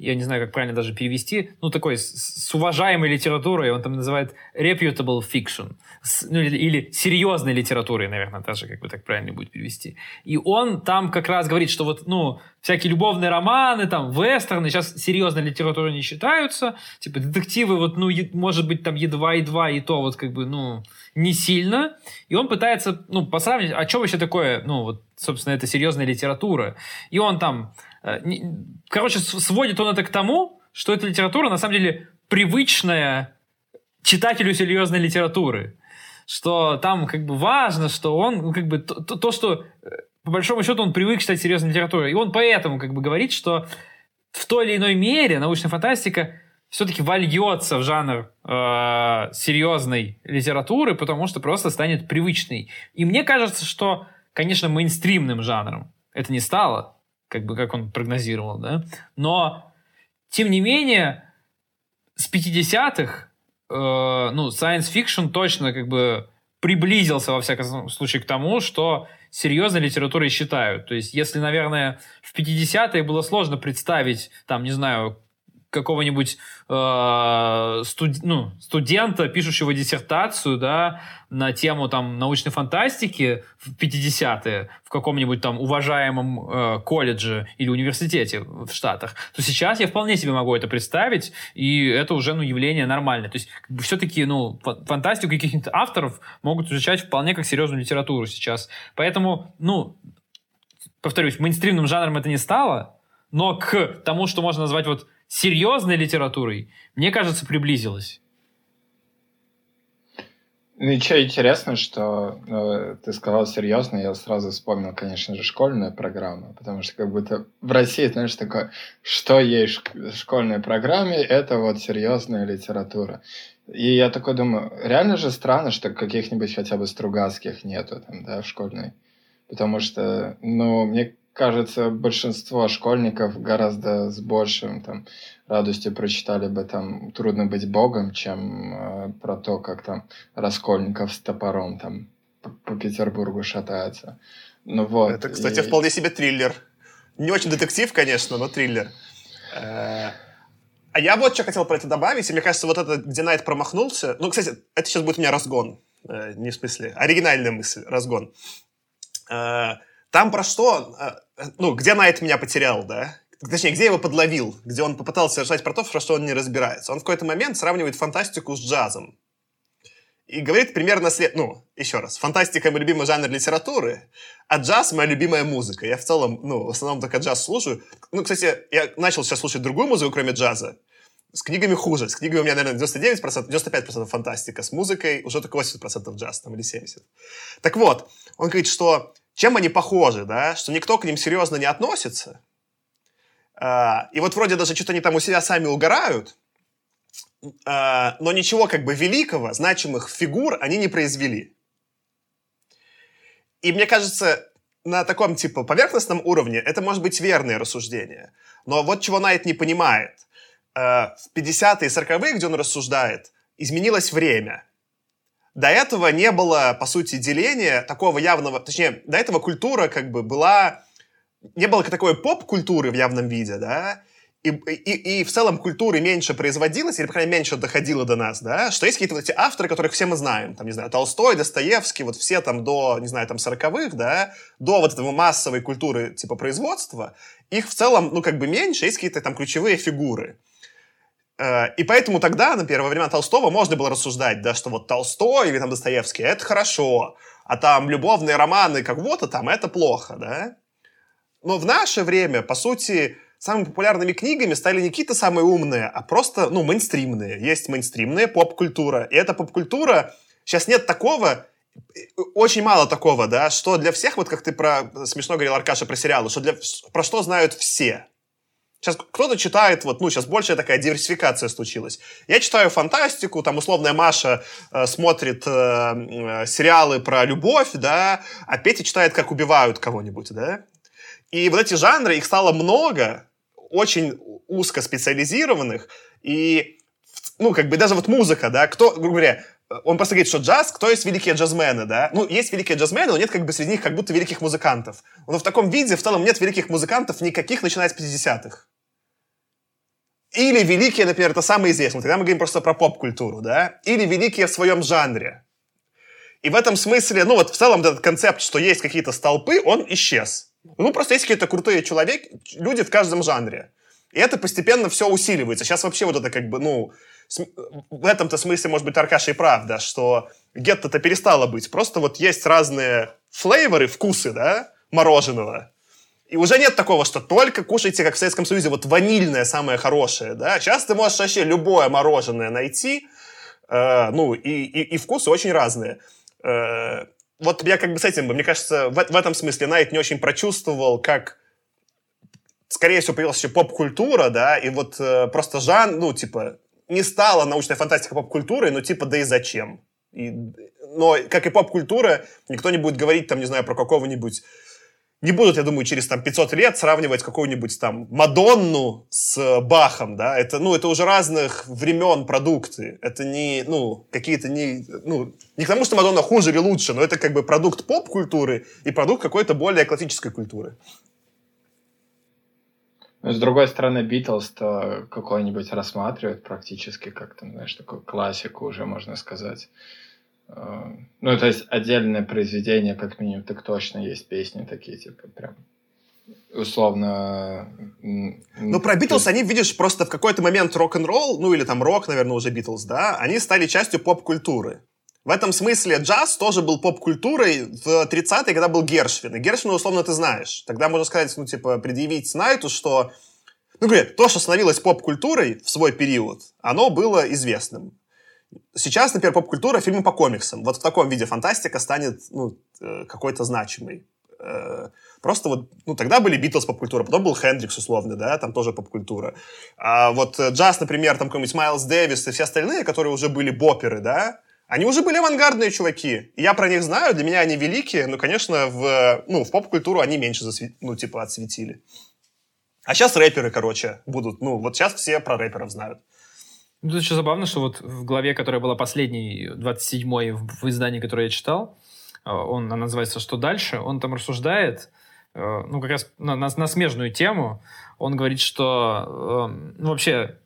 я не знаю, как правильно даже перевести, ну, такой с, с уважаемой литературой, он там называет reputable fiction, с, ну, или, или серьезной литературой, наверное, даже как бы так правильно будет перевести. И он там как раз говорит, что вот, ну, всякие любовные романы, там, вестерны, сейчас серьезной литературой не считаются, типа, детективы, вот, ну, е, может быть, там, едва-едва, и то вот, как бы, ну, не сильно. И он пытается, ну, посравнить, а что вообще такое, ну, вот, собственно, это серьезная литература. И он там короче, сводит он это к тому, что эта литература на самом деле привычная читателю серьезной литературы. Что там как бы важно, что он, ну, как бы, то, то, что э, по большому счету он привык читать серьезную литературу. И он поэтому как бы говорит, что в той или иной мере научная фантастика все-таки вольется в жанр э, серьезной литературы, потому что просто станет привычной. И мне кажется, что, конечно, мейнстримным жанром это не стало как бы как он прогнозировал, да. Но, тем не менее, с 50-х, э, ну, science fiction точно как бы приблизился, во всяком случае, к тому, что серьезной литературой считают. То есть, если, наверное, в 50-е было сложно представить, там, не знаю, какого-нибудь э, студ, ну, студента, пишущего диссертацию, да, на тему там научной фантастики в 50-е в каком-нибудь там уважаемом э, колледже или университете в Штатах, то сейчас я вполне себе могу это представить, и это уже, ну, явление нормальное. То есть, как бы все-таки, ну, фантастику каких-нибудь авторов могут изучать вполне как серьезную литературу сейчас. Поэтому, ну, повторюсь, мейнстримным жанром это не стало, но к тому, что можно назвать вот серьезной литературой, мне кажется, приблизилась. Ну и что интересно, что э, ты сказал серьезно, я сразу вспомнил, конечно же, школьную программу, потому что как будто в России, знаешь, такое, что есть в школьной программе, это вот серьезная литература. И я такой думаю, реально же странно, что каких-нибудь хотя бы Стругацких нету там, да, в школьной. Потому что, ну, мне кажется, большинство школьников гораздо с большим там, радостью прочитали бы там «Трудно быть богом», чем э, про то, как там Раскольников с топором там по, по Петербургу шатается. Ну вот. Это, кстати, и... вполне себе триллер. Не очень детектив, конечно, но триллер. Э, а я вот что хотел про это добавить, и мне кажется, вот это, где Найт промахнулся... Ну, кстати, это сейчас будет у меня разгон. Э, не в смысле... Оригинальная мысль, разгон. Э, там про что, э, ну, где Найт меня потерял, да? Точнее, где его подловил, где он попытался решать про то, про что он не разбирается. Он в какой-то момент сравнивает фантастику с джазом. И говорит примерно след... Ну, еще раз, фантастика – мой любимый жанр литературы, а джаз – моя любимая музыка. Я в целом, ну, в основном только джаз слушаю. Ну, кстати, я начал сейчас слушать другую музыку, кроме джаза. С книгами хуже. С книгами у меня, наверное, 99%, 95% фантастика. С музыкой уже только 80% джаз, там, или 70%. Так вот, он говорит, что чем они похожи, да? Что никто к ним серьезно не относится. А, и вот вроде даже что-то они там у себя сами угорают, а, но ничего как бы великого, значимых фигур они не произвели. И мне кажется, на таком типа поверхностном уровне это может быть верное рассуждение. Но вот чего Найт не понимает. А, в 50-е и 40-е, где он рассуждает, изменилось время – до этого не было, по сути, деления такого явного... Точнее, до этого культура как бы была... Не было такой поп-культуры в явном виде, да, и, и, и в целом культуры меньше производилось, или, по крайней мере, меньше доходило до нас, да, что есть какие-то вот эти авторы, которых все мы знаем, там, не знаю, Толстой, Достоевский, вот все там до, не знаю, там, сороковых, да, до вот этого массовой культуры, типа, производства, их в целом, ну, как бы меньше, есть какие-то там ключевые фигуры. Э, и поэтому тогда, например, во времена Толстого можно было рассуждать, да, что вот Толстой или там Достоевский — это хорошо, а там любовные романы кого-то там — это плохо, да? Но в наше время, по сути, самыми популярными книгами стали не какие-то самые умные, а просто, ну, мейнстримные. Есть мейнстримная поп-культура. И эта поп-культура... Сейчас нет такого, очень мало такого, да, что для всех, вот как ты про, смешно говорил Аркаша про сериалы, что для, про что знают все. Сейчас кто-то читает, вот, ну, сейчас большая такая диверсификация случилась. Я читаю фантастику, там, условная Маша э, смотрит э, э, сериалы про любовь, да, а Петя читает, как убивают кого-нибудь, да. И вот эти жанры, их стало много, очень узко специализированных, и, ну, как бы даже вот музыка, да, кто, грубо говоря, он просто говорит, что джаз, кто есть великие джазмены, да? Ну, есть великие джазмены, но нет как бы среди них как будто великих музыкантов. Но в таком виде в целом нет великих музыкантов никаких, начиная с 50-х. Или великие, например, это самые известные. Тогда мы говорим просто про поп-культуру, да? Или великие в своем жанре. И в этом смысле, ну вот в целом этот концепт, что есть какие-то столпы, он исчез. Ну, просто есть какие-то крутые человек, люди в каждом жанре. И это постепенно все усиливается. Сейчас вообще вот это как бы, ну, в этом-то смысле, может быть, Аркаша и прав, да, что гетто-то перестало быть. Просто вот есть разные флейворы, вкусы, да, мороженого. И уже нет такого, что только кушайте, как в Советском Союзе, вот ванильное самое хорошее, да. Сейчас ты можешь вообще любое мороженое найти, э, ну, и, и, и вкусы очень разные. Э, вот я как бы с этим, мне кажется, в, в этом смысле Найт не очень прочувствовал, как скорее всего, появилась еще поп-культура, да, и вот э, просто Жан, ну, типа, не стала научная фантастика поп-культурой, но типа, да и зачем? И, но, как и поп-культура, никто не будет говорить, там, не знаю, про какого-нибудь не будут, я думаю, через там 500 лет сравнивать какую-нибудь там Мадонну с Бахом, да, это, ну, это уже разных времен продукты, это не, ну, какие-то не, ну, не к тому, что Мадонна хуже или лучше, но это как бы продукт поп-культуры и продукт какой-то более классической культуры. Но, с другой стороны, Битлз-то какой-нибудь рассматривают практически как то знаешь, такую классику уже, можно сказать. Э, ну, то есть отдельное произведение, как минимум, так точно есть песни такие, типа, прям условно... Ну, про Битлз они, видишь, просто в какой-то момент рок-н-ролл, ну, или там рок, наверное, уже Битлз, да, они стали частью поп-культуры. В этом смысле джаз тоже был поп-культурой в 30-е, когда был Гершвин. И Гершвина, условно, ты знаешь. Тогда можно сказать, ну, типа, предъявить Найту, что... Ну, говорят, то, что становилось поп-культурой в свой период, оно было известным. Сейчас, например, поп-культура фильмы по комиксам. Вот в таком виде фантастика станет ну, э, какой-то значимой. Э, просто вот, ну, тогда были Битлз поп-культура, потом был Хендрикс, условно, да, там тоже поп-культура. А вот э, джаз, например, там какой-нибудь Майлз Дэвис и все остальные, которые уже были боперы, да, они уже были авангардные чуваки. Я про них знаю, для меня они великие, но, конечно, в, ну, в поп-культуру они меньше, засве... ну, типа, отсветили. А сейчас рэперы, короче, будут. Ну, вот сейчас все про рэперов знают. Ну, тут еще забавно, что вот в главе, которая была последней, 27-й в, в издании, которое я читал, э, он, она называется «Что дальше?», он там рассуждает, э, ну, как раз на, на, на смежную тему. Он говорит, что э, ну, вообще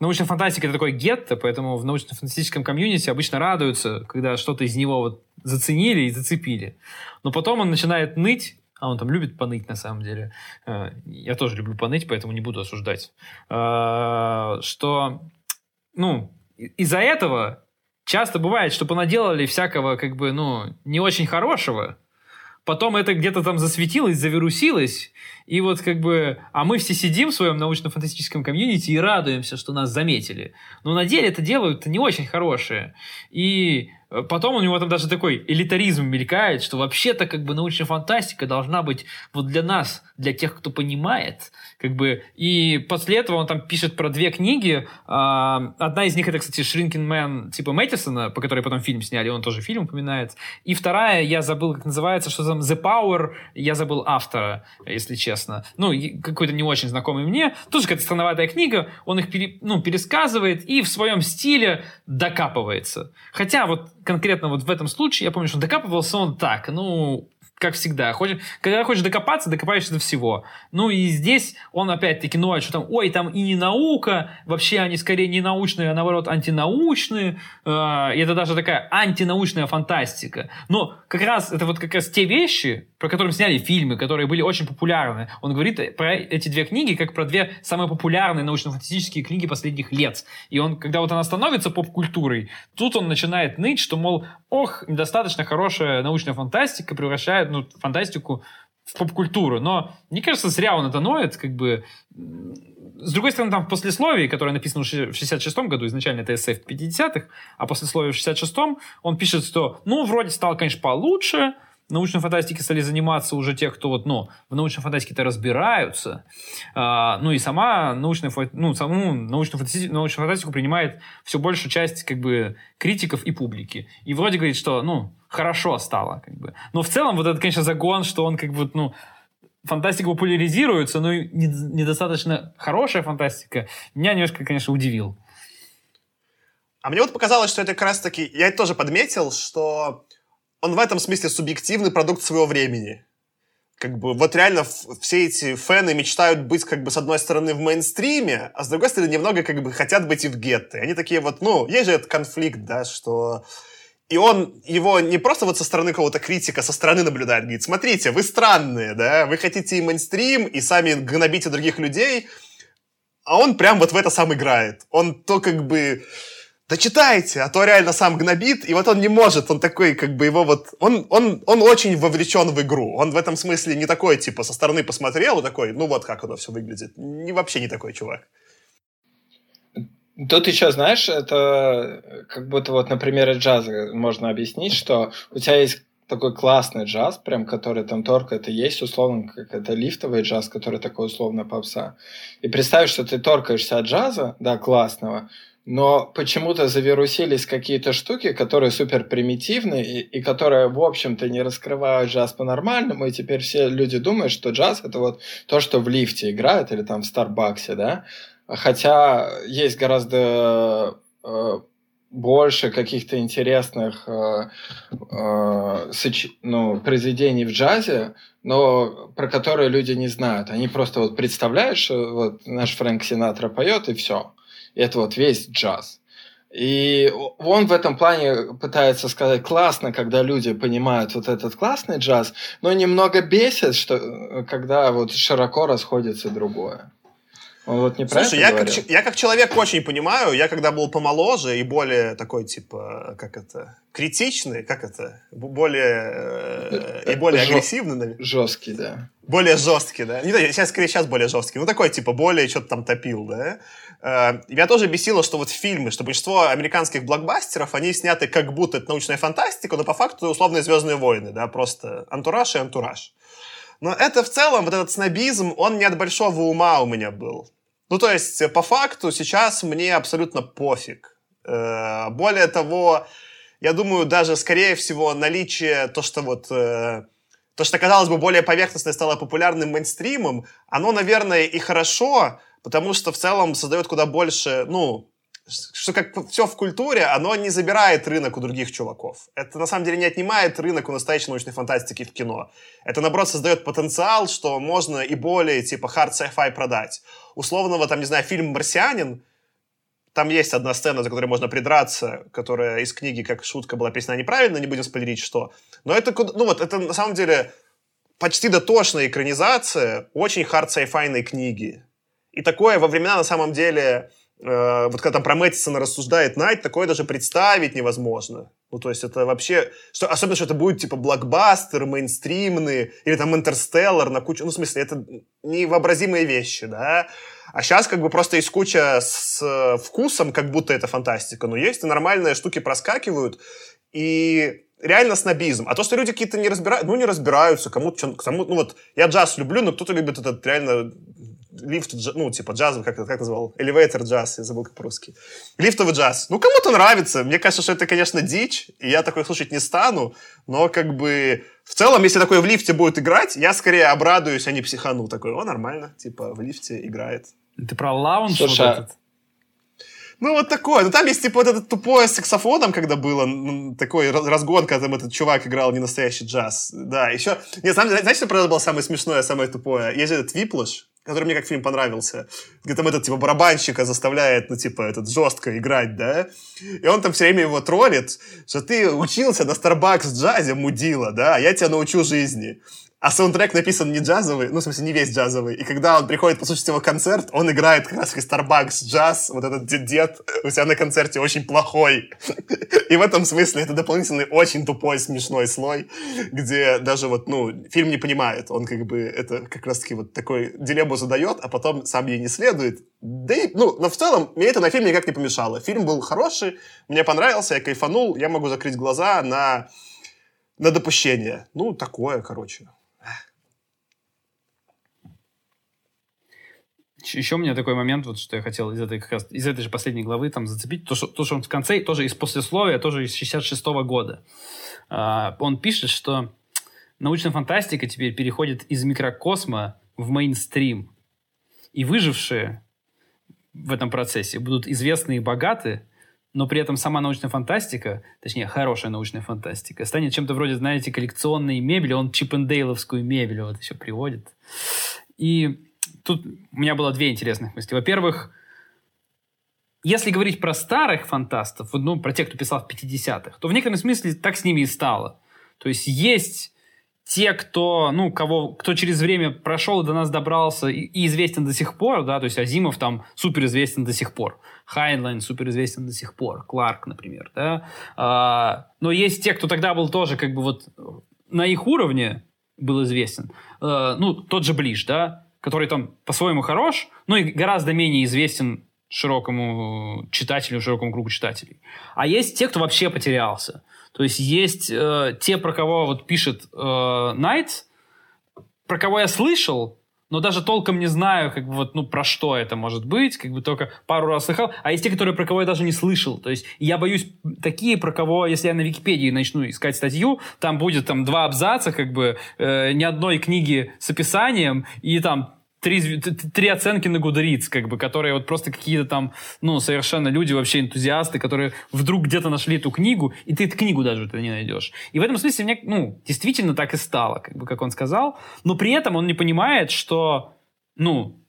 научная фантастика — это такой гетто, поэтому в научно-фантастическом комьюнити обычно радуются, когда что-то из него вот заценили и зацепили. Но потом он начинает ныть, а он там любит поныть, на самом деле. Э, я тоже люблю поныть, поэтому не буду осуждать. Э, что, ну, из-за этого часто бывает, что понаделали всякого, как бы, ну, не очень хорошего, потом это где-то там засветилось, завирусилось, и вот как бы, а мы все сидим в своем научно-фантастическом комьюнити и радуемся, что нас заметили. Но на деле это делают не очень хорошие. И Э, потом у него там даже такой элитаризм мелькает, что вообще-то как бы научная фантастика должна быть вот для нас, для тех, кто понимает, как бы. И после этого он там пишет про две книги. А, одна из них это, кстати, Shrinking Man типа Мэттисона, по которой потом фильм сняли, он тоже фильм упоминает. И вторая, я забыл, как называется, что там The Power, я забыл автора, если честно. Ну, какой-то не очень знакомый мне. Тоже какая-то странноватая книга, он их пере, ну, пересказывает и в своем стиле докапывается. Хотя вот конкретно вот в этом случае, я помню, что докапывался он так, ну, как всегда. Хочешь, когда хочешь докопаться, докопаешься до всего. Ну и здесь он опять-таки ноет, что там, ой, там и не наука, вообще они скорее не научные, а наоборот антинаучные. Э, и это даже такая антинаучная фантастика. Но как раз это вот как раз те вещи, про которые сняли фильмы, которые были очень популярны. Он говорит про эти две книги как про две самые популярные научно-фантастические книги последних лет. И он, когда вот она становится поп-культурой, тут он начинает ныть, что, мол, ох, недостаточно хорошая научная фантастика превращает ну, фантастику в поп-культуру. Но мне кажется, зря он это ноет, как бы... С другой стороны, там в послесловии, которое написано в 66-м году, изначально это эссе в 50-х, а послесловие в 66-м, он пишет, что, ну, вроде стало, конечно, получше, научной фантастикой стали заниматься уже те, кто вот, ну, в научной фантастике-то разбираются. А, ну и сама научная, ну, саму научную, фантастику, научную фантастику принимает все большую часть как бы критиков и публики. И вроде говорит, что, ну, хорошо стало. Как бы. Но в целом вот это, конечно, загон, что он как бы, ну, фантастика популяризируется, но недостаточно хорошая фантастика, меня немножко, конечно, удивил. А мне вот показалось, что это как раз-таки... Я это тоже подметил, что он в этом смысле субъективный продукт своего времени. Как бы вот реально все эти фэны мечтают быть как бы с одной стороны в мейнстриме, а с другой стороны немного как бы хотят быть и в гетто. Они такие вот, ну, есть же этот конфликт, да, что... И он его не просто вот со стороны какого-то критика, со стороны наблюдает, говорит, смотрите, вы странные, да, вы хотите и мейнстрим, и сами гнобите других людей, а он прям вот в это сам играет. Он то как бы да читайте, а то реально сам гнобит, и вот он не может, он такой, как бы его вот, он, он, он очень вовлечен в игру, он в этом смысле не такой, типа, со стороны посмотрел такой, ну вот как оно все выглядит, не, вообще не такой чувак. Тут еще, знаешь, это как будто вот на примере джаза можно объяснить, что у тебя есть такой классный джаз, прям который там торкает, и есть условно как это лифтовый джаз, который такой условно попса. И представь, что ты торкаешься от джаза, да, классного, но почему-то завирусились какие-то штуки, которые супер примитивны и, и которые, в общем-то, не раскрывают джаз по-нормальному, и теперь все люди думают, что джаз — это вот то, что в лифте играют или там в Старбаксе, да? Хотя есть гораздо э, больше каких-то интересных э, э, соч... ну, произведений в джазе, но про которые люди не знают. Они просто вот представляют, что вот наш Фрэнк Синатра поет, и все. Это вот весь джаз. И он в этом плане пытается сказать классно, когда люди понимают вот этот классный джаз, но немного бесит, что когда вот широко расходится другое. Он вот не Слушай, я как, я как человек очень понимаю, я когда был помоложе и более такой, типа, как это, критичный, как это, более э, и более Жё- агрессивный, наверное. Жесткий, да. Более жесткий, да. Не сейчас, скорее, сейчас более жесткий. Ну, такой, типа, более что-то там топил, да. Э, меня тоже бесило, что вот фильмы, что большинство американских блокбастеров, они сняты как будто это научная фантастика, но по факту условные «Звездные войны», да, просто антураж и антураж. Но это в целом, вот этот снобизм, он не от большого ума у меня был. Ну, то есть, по факту, сейчас мне абсолютно пофиг. Э, более того, я думаю, даже, скорее всего, наличие, то, что вот... Э, то, что, казалось бы, более поверхностное стало популярным мейнстримом, оно, наверное, и хорошо, потому что в целом создает куда больше, ну, что как все в культуре, оно не забирает рынок у других чуваков. Это на самом деле не отнимает рынок у настоящей научной фантастики в кино. Это, наоборот, создает потенциал, что можно и более, типа, hard sci-fi продать. Условного, там, не знаю, фильм «Марсианин», там есть одна сцена, за которой можно придраться, которая из книги как шутка была песня неправильно, не будем спойлерить, что. Но это, ну вот, это на самом деле почти дотошная экранизация очень хард sci книги. И такое во времена, на самом деле, э, вот когда там про Мэттисона рассуждает Найт, такое даже представить невозможно. Ну, то есть это вообще... Что, особенно, что это будет типа блокбастер, мейнстримный, или там Интерстеллар на кучу... Ну, в смысле, это невообразимые вещи, да? А сейчас как бы просто есть куча с э, вкусом, как будто это фантастика. Но есть и нормальные штуки проскакивают. И реально снобизм. А то, что люди какие-то не разбирают, ну, не разбираются, кому-то, кому ну, вот, я джаз люблю, но кто-то любит этот реально лифт, ну, типа джаз, как, как назвал? Elevator джаз, я забыл как по-русски. Лифтовый джаз. Ну, кому-то нравится. Мне кажется, что это, конечно, дичь, и я такой слушать не стану, но как бы в целом, если такое в лифте будет играть, я скорее обрадуюсь, а не психану. Такой, о, нормально, типа в лифте играет. Ты про лаунж Слушай, вот этот? Ну, вот такое. Ну, там есть, типа, вот этот тупое с саксофоном, когда было, такой разгон, когда там этот чувак играл не настоящий джаз. Да, еще... Не, знаете, что правда было самое смешное, самое тупое? Есть этот Виплыш, который мне как фильм понравился, где там этот, типа, барабанщика заставляет, ну, типа, этот, жестко играть, да, и он там все время его троллит, что ты учился на Starbucks джазе, мудила, да, а я тебя научу жизни. А саундтрек написан не джазовый, ну, в смысле, не весь джазовый. И когда он приходит послушать его концерт, он играет как раз в Starbucks джаз, вот этот дед у себя на концерте очень плохой. И в этом смысле это дополнительный очень тупой, смешной слой, где даже вот, ну, фильм не понимает. Он как бы это как раз-таки вот такой дилемму задает, а потом сам ей не следует. Да и, ну, но в целом мне это на фильм никак не помешало. Фильм был хороший, мне понравился, я кайфанул, я могу закрыть глаза на на допущение. Ну, такое, короче. Еще у меня такой момент, вот что я хотел из этой, как раз, из этой же последней главы там зацепить, то, что, то, что он в конце, тоже из послесловия, тоже из 66 -го года. Uh, он пишет, что научная фантастика теперь переходит из микрокосма в мейнстрим. И выжившие в этом процессе будут известны и богаты, но при этом сама научная фантастика, точнее, хорошая научная фантастика, станет чем-то вроде, знаете, коллекционной мебели. Он чипендейловскую мебель вот еще приводит. И тут у меня было две интересных мысли. Во-первых, если говорить про старых фантастов, ну, про тех, кто писал в 50-х, то в некотором смысле так с ними и стало. То есть есть те, кто, ну, кого, кто через время прошел и до нас добрался и, и известен до сих пор, да, то есть Азимов там супер известен до сих пор, Хайнлайн супер известен до сих пор, Кларк, например, да, а, но есть те, кто тогда был тоже как бы вот на их уровне был известен, а, ну, тот же Ближ, да, который там по-своему хорош, но и гораздо менее известен широкому читателю, широкому кругу читателей. А есть те, кто вообще потерялся. То есть есть э, те, про кого вот пишет э, Найт, про кого я слышал, но даже толком не знаю, как бы вот, ну, про что это может быть, как бы только пару раз слыхал, а есть те, которые про кого я даже не слышал, то есть я боюсь такие, про кого, если я на Википедии начну искать статью, там будет там два абзаца, как бы, э, ни одной книги с описанием, и там три, три оценки на Goodreads, как бы, которые вот просто какие-то там, ну, совершенно люди, вообще энтузиасты, которые вдруг где-то нашли эту книгу, и ты эту книгу даже это не найдешь. И в этом смысле мне, ну, действительно так и стало, как бы, как он сказал, но при этом он не понимает, что, ну,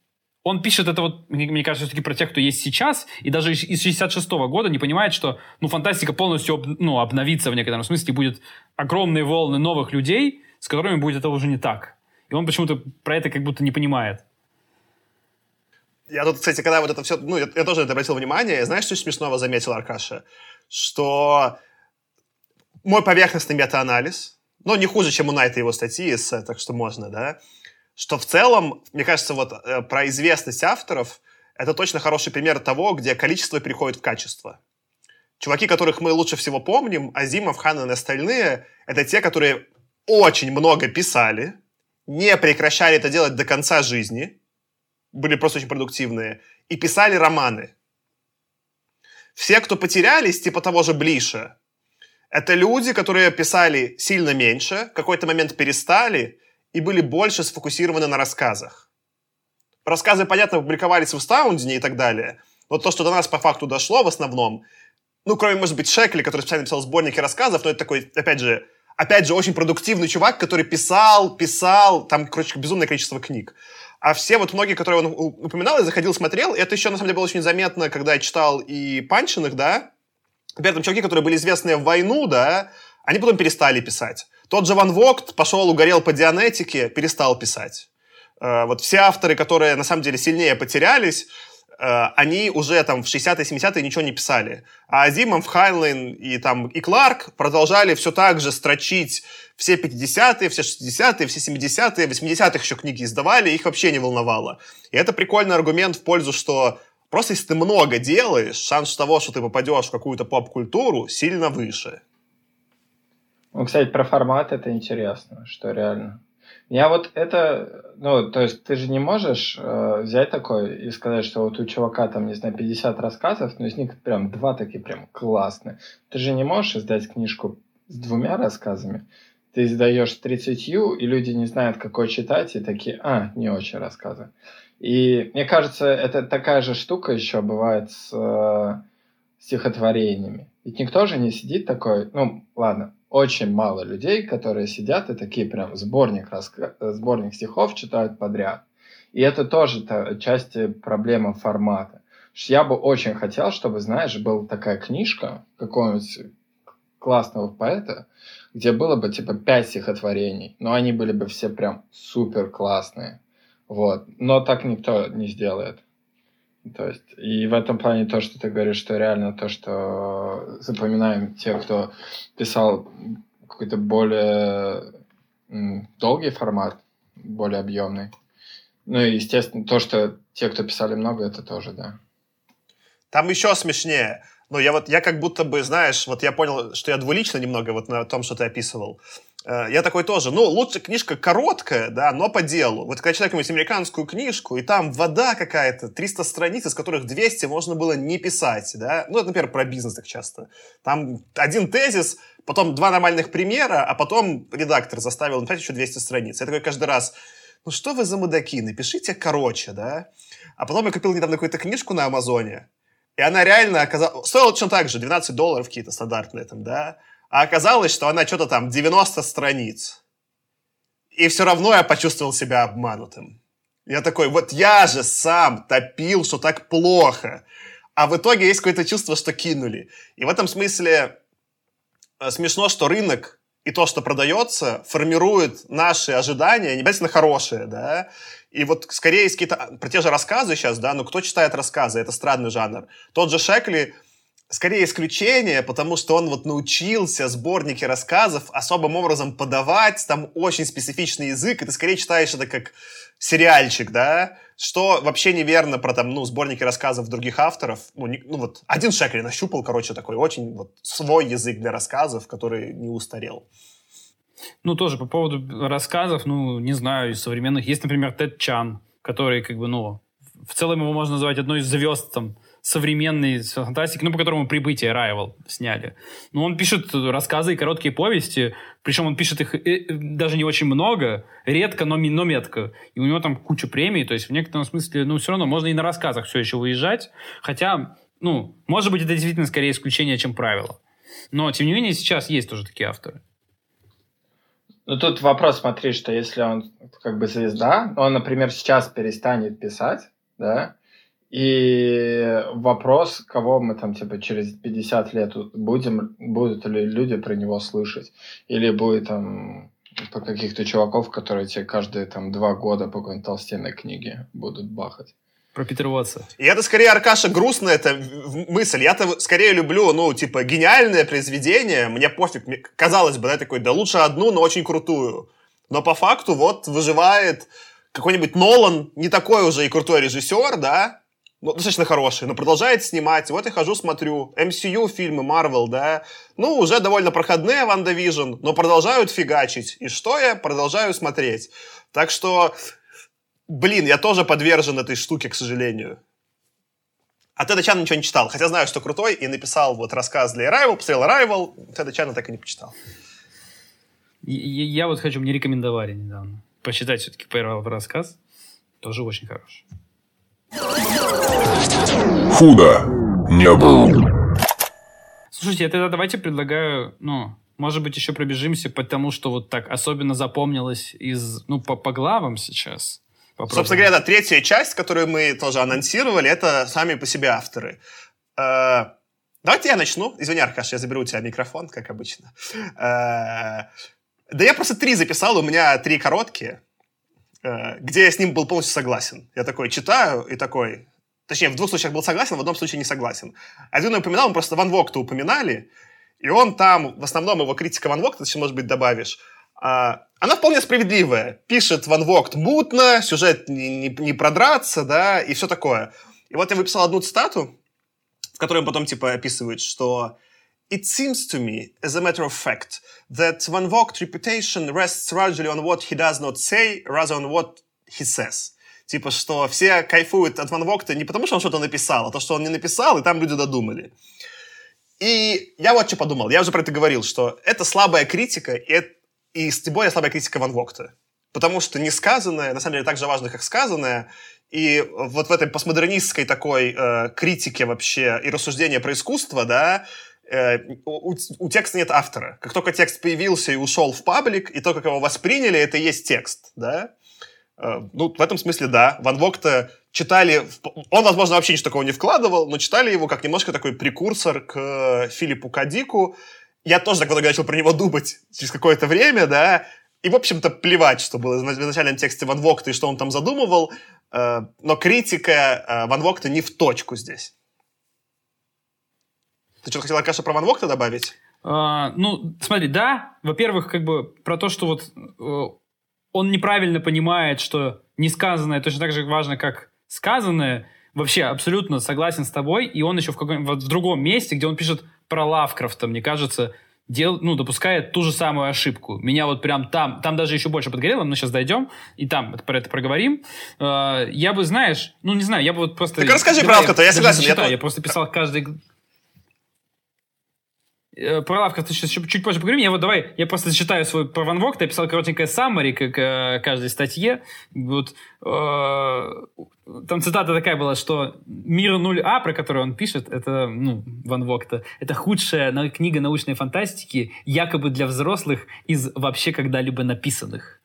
он пишет это вот, мне, мне кажется, все-таки про тех, кто есть сейчас, и даже из 66 -го года не понимает, что, ну, фантастика полностью, об, ну, обновится в некотором смысле, будет огромные волны новых людей, с которыми будет это уже не так. И он почему-то про это как будто не понимает. Я тут, кстати, когда вот это все... Ну, я, я тоже это обратил внимание. Знаешь, что смешного заметил Аркаша? Что мой поверхностный метаанализ, но не хуже, чем у Найта его статьи, так что можно, да, что в целом, мне кажется, вот э, про известность авторов это точно хороший пример того, где количество переходит в качество. Чуваки, которых мы лучше всего помним, Азимов, Ханнан и остальные, это те, которые очень много писали, не прекращали это делать до конца жизни, были просто очень продуктивные, и писали романы. Все, кто потерялись, типа того же Блиша, это люди, которые писали сильно меньше, в какой-то момент перестали и были больше сфокусированы на рассказах. Рассказы, понятно, публиковались в Стаундине и так далее, но то, что до нас по факту дошло в основном, ну, кроме, может быть, Шекли, который специально писал сборники рассказов, но это такой, опять же, опять же, очень продуктивный чувак, который писал, писал, там, короче, безумное количество книг. А все вот многие, которые он упоминал, я заходил, смотрел, это еще, на самом деле, было очень заметно, когда я читал и Панчиных, да, при этом чуваки, которые были известны в войну, да, они потом перестали писать. Тот же Ван Вогт пошел, угорел по дианетике, перестал писать. Э, вот все авторы, которые на самом деле сильнее потерялись, они уже там в 60-е, 70-е ничего не писали. А Азимов, Хайнлайн и там и Кларк продолжали все так же строчить все 50-е, все 60-е, все 70-е, 80-х еще книги издавали, их вообще не волновало. И это прикольный аргумент в пользу, что просто если ты много делаешь, шанс того, что ты попадешь в какую-то поп-культуру, сильно выше. Ну, кстати, про формат это интересно, что реально. Я вот это, ну, то есть ты же не можешь э, взять такой и сказать, что вот у чувака там, не знаю, 50 рассказов, но из них прям два такие прям классные. Ты же не можешь издать книжку с двумя рассказами, ты издаешь 30 и люди не знают, какой читать, и такие, а, не очень рассказы. И мне кажется, это такая же штука еще бывает с э, стихотворениями. Ведь никто же не сидит такой, ну, ладно, очень мало людей, которые сидят и такие прям сборник, раска... сборник стихов читают подряд. И это тоже -то часть проблемы формата. Я бы очень хотел, чтобы, знаешь, была такая книжка какого-нибудь классного поэта, где было бы типа пять стихотворений, но они были бы все прям супер классные. Вот. Но так никто не сделает. То есть, и в этом плане то, что ты говоришь, что реально то, что запоминаем те, кто писал какой-то более долгий формат, более объемный. Ну и, естественно, то, что те, кто писали много, это тоже, да. Там еще смешнее. Ну, я вот, я как будто бы, знаешь, вот я понял, что я двулично немного вот на том, что ты описывал. Э, я такой тоже, ну, лучше книжка короткая, да, но по делу. Вот когда читаю какую-нибудь американскую книжку, и там вода какая-то, 300 страниц, из которых 200 можно было не писать, да. Ну, это, например, про бизнес так часто. Там один тезис, потом два нормальных примера, а потом редактор заставил написать еще 200 страниц. Я такой каждый раз, ну что вы за мудаки, напишите короче, да. А потом я купил недавно какую-то книжку на Амазоне, и она реально оказалась... Стоила точно так же, 12 долларов какие-то стандартные там, да. А оказалось, что она что-то там 90 страниц. И все равно я почувствовал себя обманутым. Я такой, вот я же сам топил, что так плохо. А в итоге есть какое-то чувство, что кинули. И в этом смысле э, смешно, что рынок и то, что продается, формирует наши ожидания, не обязательно хорошие, да. И вот скорее есть какие-то, про те же рассказы сейчас, да, но кто читает рассказы, это странный жанр. Тот же Шекли, скорее исключение, потому что он вот научился сборники рассказов особым образом подавать, там очень специфичный язык, и ты скорее читаешь это как сериальчик, да, что вообще неверно про там, ну, сборники рассказов других авторов. Ну, не, ну вот один Шекли нащупал, короче, такой очень вот свой язык для рассказов, который не устарел. Ну, тоже по поводу рассказов, ну, не знаю, из современных. Есть, например, Тед Чан, который, как бы, ну, в целом его можно назвать одной из звезд там современной фантастики, ну, по которому «Прибытие» Райвел сняли. Ну, он пишет рассказы и короткие повести, причем он пишет их э, даже не очень много, редко, но, но метко. И у него там куча премий, то есть в некотором смысле, ну, все равно можно и на рассказах все еще выезжать, хотя, ну, может быть, это действительно скорее исключение, чем правило. Но, тем не менее, сейчас есть тоже такие авторы. Ну, тут вопрос, смотри, что если он как бы звезда, он, например, сейчас перестанет писать, да, и вопрос, кого мы там, типа, через 50 лет будем, будут ли люди про него слышать? Или будет там по каких-то чуваков, которые тебе каждые там два года по какой-нибудь толстенной книге будут бахать? Про Питера Уотса. И это скорее, Аркаша, грустная эта мысль. Я-то скорее люблю, ну, типа, гениальное произведение. Мне пофиг. Мне, казалось бы, да, такой, да лучше одну, но очень крутую. Но по факту вот выживает какой-нибудь Нолан, не такой уже и крутой режиссер, да, ну, достаточно хороший, но продолжает снимать. Вот я хожу, смотрю. MCU фильмы, Marvel, да. Ну, уже довольно проходные WandaVision, но продолжают фигачить. И что я? Продолжаю смотреть. Так что, блин, я тоже подвержен этой штуке, к сожалению. А Теда Чана ничего не читал, хотя знаю, что крутой, и написал вот рассказ для Arrival, посмотрел Arrival, Теда Чана так и не почитал. Я, я вот хочу, мне рекомендовали недавно почитать все-таки первый рассказ. Тоже очень хороший. Худо не был. Слушайте, я тогда давайте предлагаю, ну, может быть, еще пробежимся, потому что вот так особенно запомнилось из, ну, по, по главам сейчас. Попробуем. Собственно говоря, да, третья часть, которую мы тоже анонсировали, это сами по себе авторы. Э, давайте я начну. Извини, Аркаш, я заберу у тебя микрофон, как обычно. Э, да я просто три записал, у меня три короткие. Э, где я с ним был полностью согласен. Я такой читаю и такой... Точнее, в двух случаях был согласен, в одном случае не согласен. Один я упоминал, мы просто Ван Вогта упоминали, и он там, в основном его критика Ван Вогта, ты, может быть, добавишь, а, она вполне справедливая. Пишет Ван Вогт мутно, сюжет не, не, не продраться, да, и все такое. И вот я выписал одну цитату, в которой он потом, типа, описывает, что It seems to me, as a matter of fact, that Van Vogt reputation rests largely on what he does not say, rather on what he says. Типа, что все кайфуют от Ван Вогта не потому, что он что-то написал, а то, что он не написал, и там люди додумали. И я вот что подумал, я уже про это говорил, что это слабая критика, и, и тем более слабая критика Ван Вогта. Потому что несказанное, на самом деле, так же важно, как сказанное, и вот в этой постмодернистской такой э, критике вообще и рассуждения про искусство, да, у, у текста нет автора. Как только текст появился и ушел в паблик, и то, как его восприняли, это и есть текст, да. Э, ну, в этом смысле, да. Ван Вогта читали... Он, возможно, вообще ничего такого не вкладывал, но читали его как немножко такой прекурсор к э, Филиппу Кадику. Я тоже так вот начал про него думать через какое-то время, да, и, в общем-то, плевать, что было в изначальном тексте Ван Вогта и что он там задумывал, э, но критика Ван Вогта не в точку здесь. Ты что хотел, Аркаша, про Ван Вогта добавить? А, ну, смотри, да, во-первых, как бы про то, что вот он неправильно понимает, что несказанное точно так же важно, как сказанное. Вообще, абсолютно согласен с тобой. И он еще в, каком вот в другом месте, где он пишет про Лавкрафта, мне кажется, дел, ну, допускает ту же самую ошибку. Меня вот прям там, там даже еще больше подгорело, но сейчас дойдем, и там про это проговорим. Э, я бы, знаешь, ну, не знаю, я бы вот просто... Так расскажи про Лавкрафта, я согласен. Я, я просто писал каждый Э, про Лавкрафта сейчас чуть, позже поговорим. Я вот давай, я просто зачитаю свой про Ван Вогта. Я писал коротенькое саммари к, к э, каждой статье. Вот, э, там цитата такая была, что «Мир 0А», про который он пишет, это, ну, Ван Вогта, это худшая книга научной фантастики, якобы для взрослых из вообще когда-либо написанных.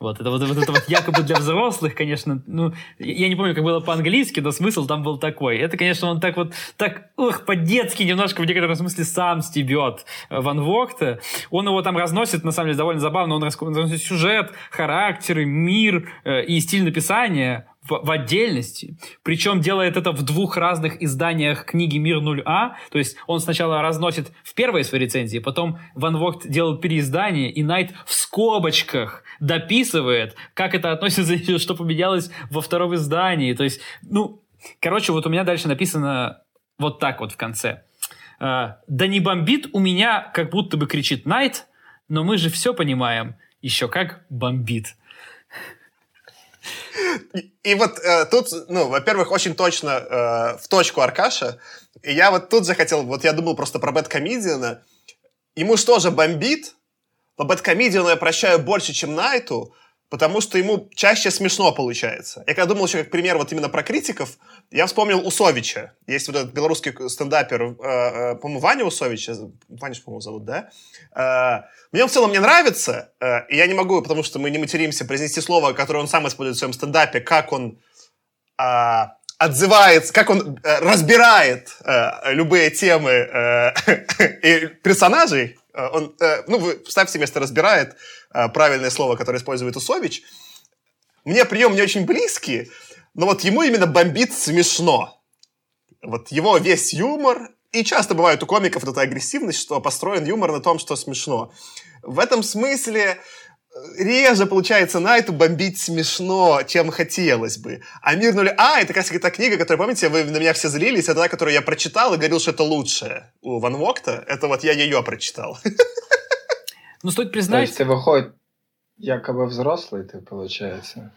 Вот, это вот, вот это вот якобы для взрослых, конечно, ну, я не помню, как было по-английски, но смысл там был такой. Это, конечно, он так вот, так, ух, по-детски немножко в некотором смысле сам стебет Ван Вогта. Он его там разносит, на самом деле, довольно забавно, он разносит сюжет, характеры, мир э, и стиль написания, в, в отдельности. Причем делает это в двух разных изданиях книги «Мир 0А». То есть он сначала разносит в первой своей рецензии, потом Ван Вогт делает переиздание, и Найт в скобочках дописывает, как это относится, что поменялось во втором издании. То есть, ну, короче, вот у меня дальше написано вот так вот в конце. «А, «Да не бомбит у меня, как будто бы кричит Найт, но мы же все понимаем, еще как бомбит». И, вот э, тут, ну, во-первых, очень точно э, в точку Аркаша. И я вот тут захотел, вот я думал просто про Бэткомедиана. Ему что же бомбит, но Бэткомедиану я прощаю больше, чем Найту, потому что ему чаще смешно получается. Я когда думал еще как пример вот именно про критиков, я вспомнил Усовича. Есть вот этот белорусский стендапер, э, э, по-моему, Ваня Усовича, Ваня, по-моему, зовут, да? Э, мне в целом не нравится, э, и я не могу, потому что мы не материмся, произнести слово, которое он сам использует в своем стендапе, как он э, отзывается, как он э, разбирает э, любые темы э, и персонажей, он, э, ну, вы ставьте место разбирает э, правильное слово, которое использует Усович. Мне прием не очень близкий, но вот ему именно бомбит смешно. Вот его весь юмор, и часто бывает у комиков эта агрессивность, что построен юмор на том, что смешно. В этом смысле реже получается на эту бомбить смешно, чем хотелось бы. А «Мир 0А» — это как раз та книга, которая, помните, вы на меня все злились, это та, которую я прочитал и говорил, что это лучшее у Ван Вогта. Это вот я ее прочитал. Ну, стоит признать... То есть ты выходит якобы взрослый ты, получается?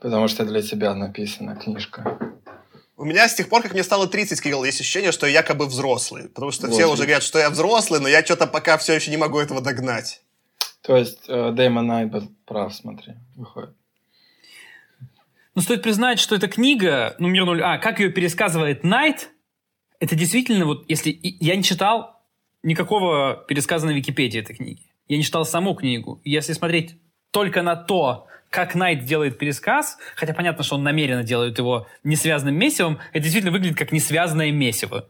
Потому что для тебя написана книжка. У меня с тех пор, как мне стало 30, Кирилл, есть ощущение, что я якобы взрослый. Потому что вот. все уже говорят, что я взрослый, но я что-то пока все еще не могу этого догнать. То есть э, Дэймон Найт прав, смотри, выходит. Ну, стоит признать, что эта книга, ну, «Мир 0 А», как ее пересказывает Найт, это действительно, вот, если... Я не читал никакого пересказа на Википедии этой книги. Я не читал саму книгу. Если смотреть только на то, как Найт делает пересказ, хотя понятно, что он намеренно делает его несвязанным месивом, это действительно выглядит как несвязанное месиво.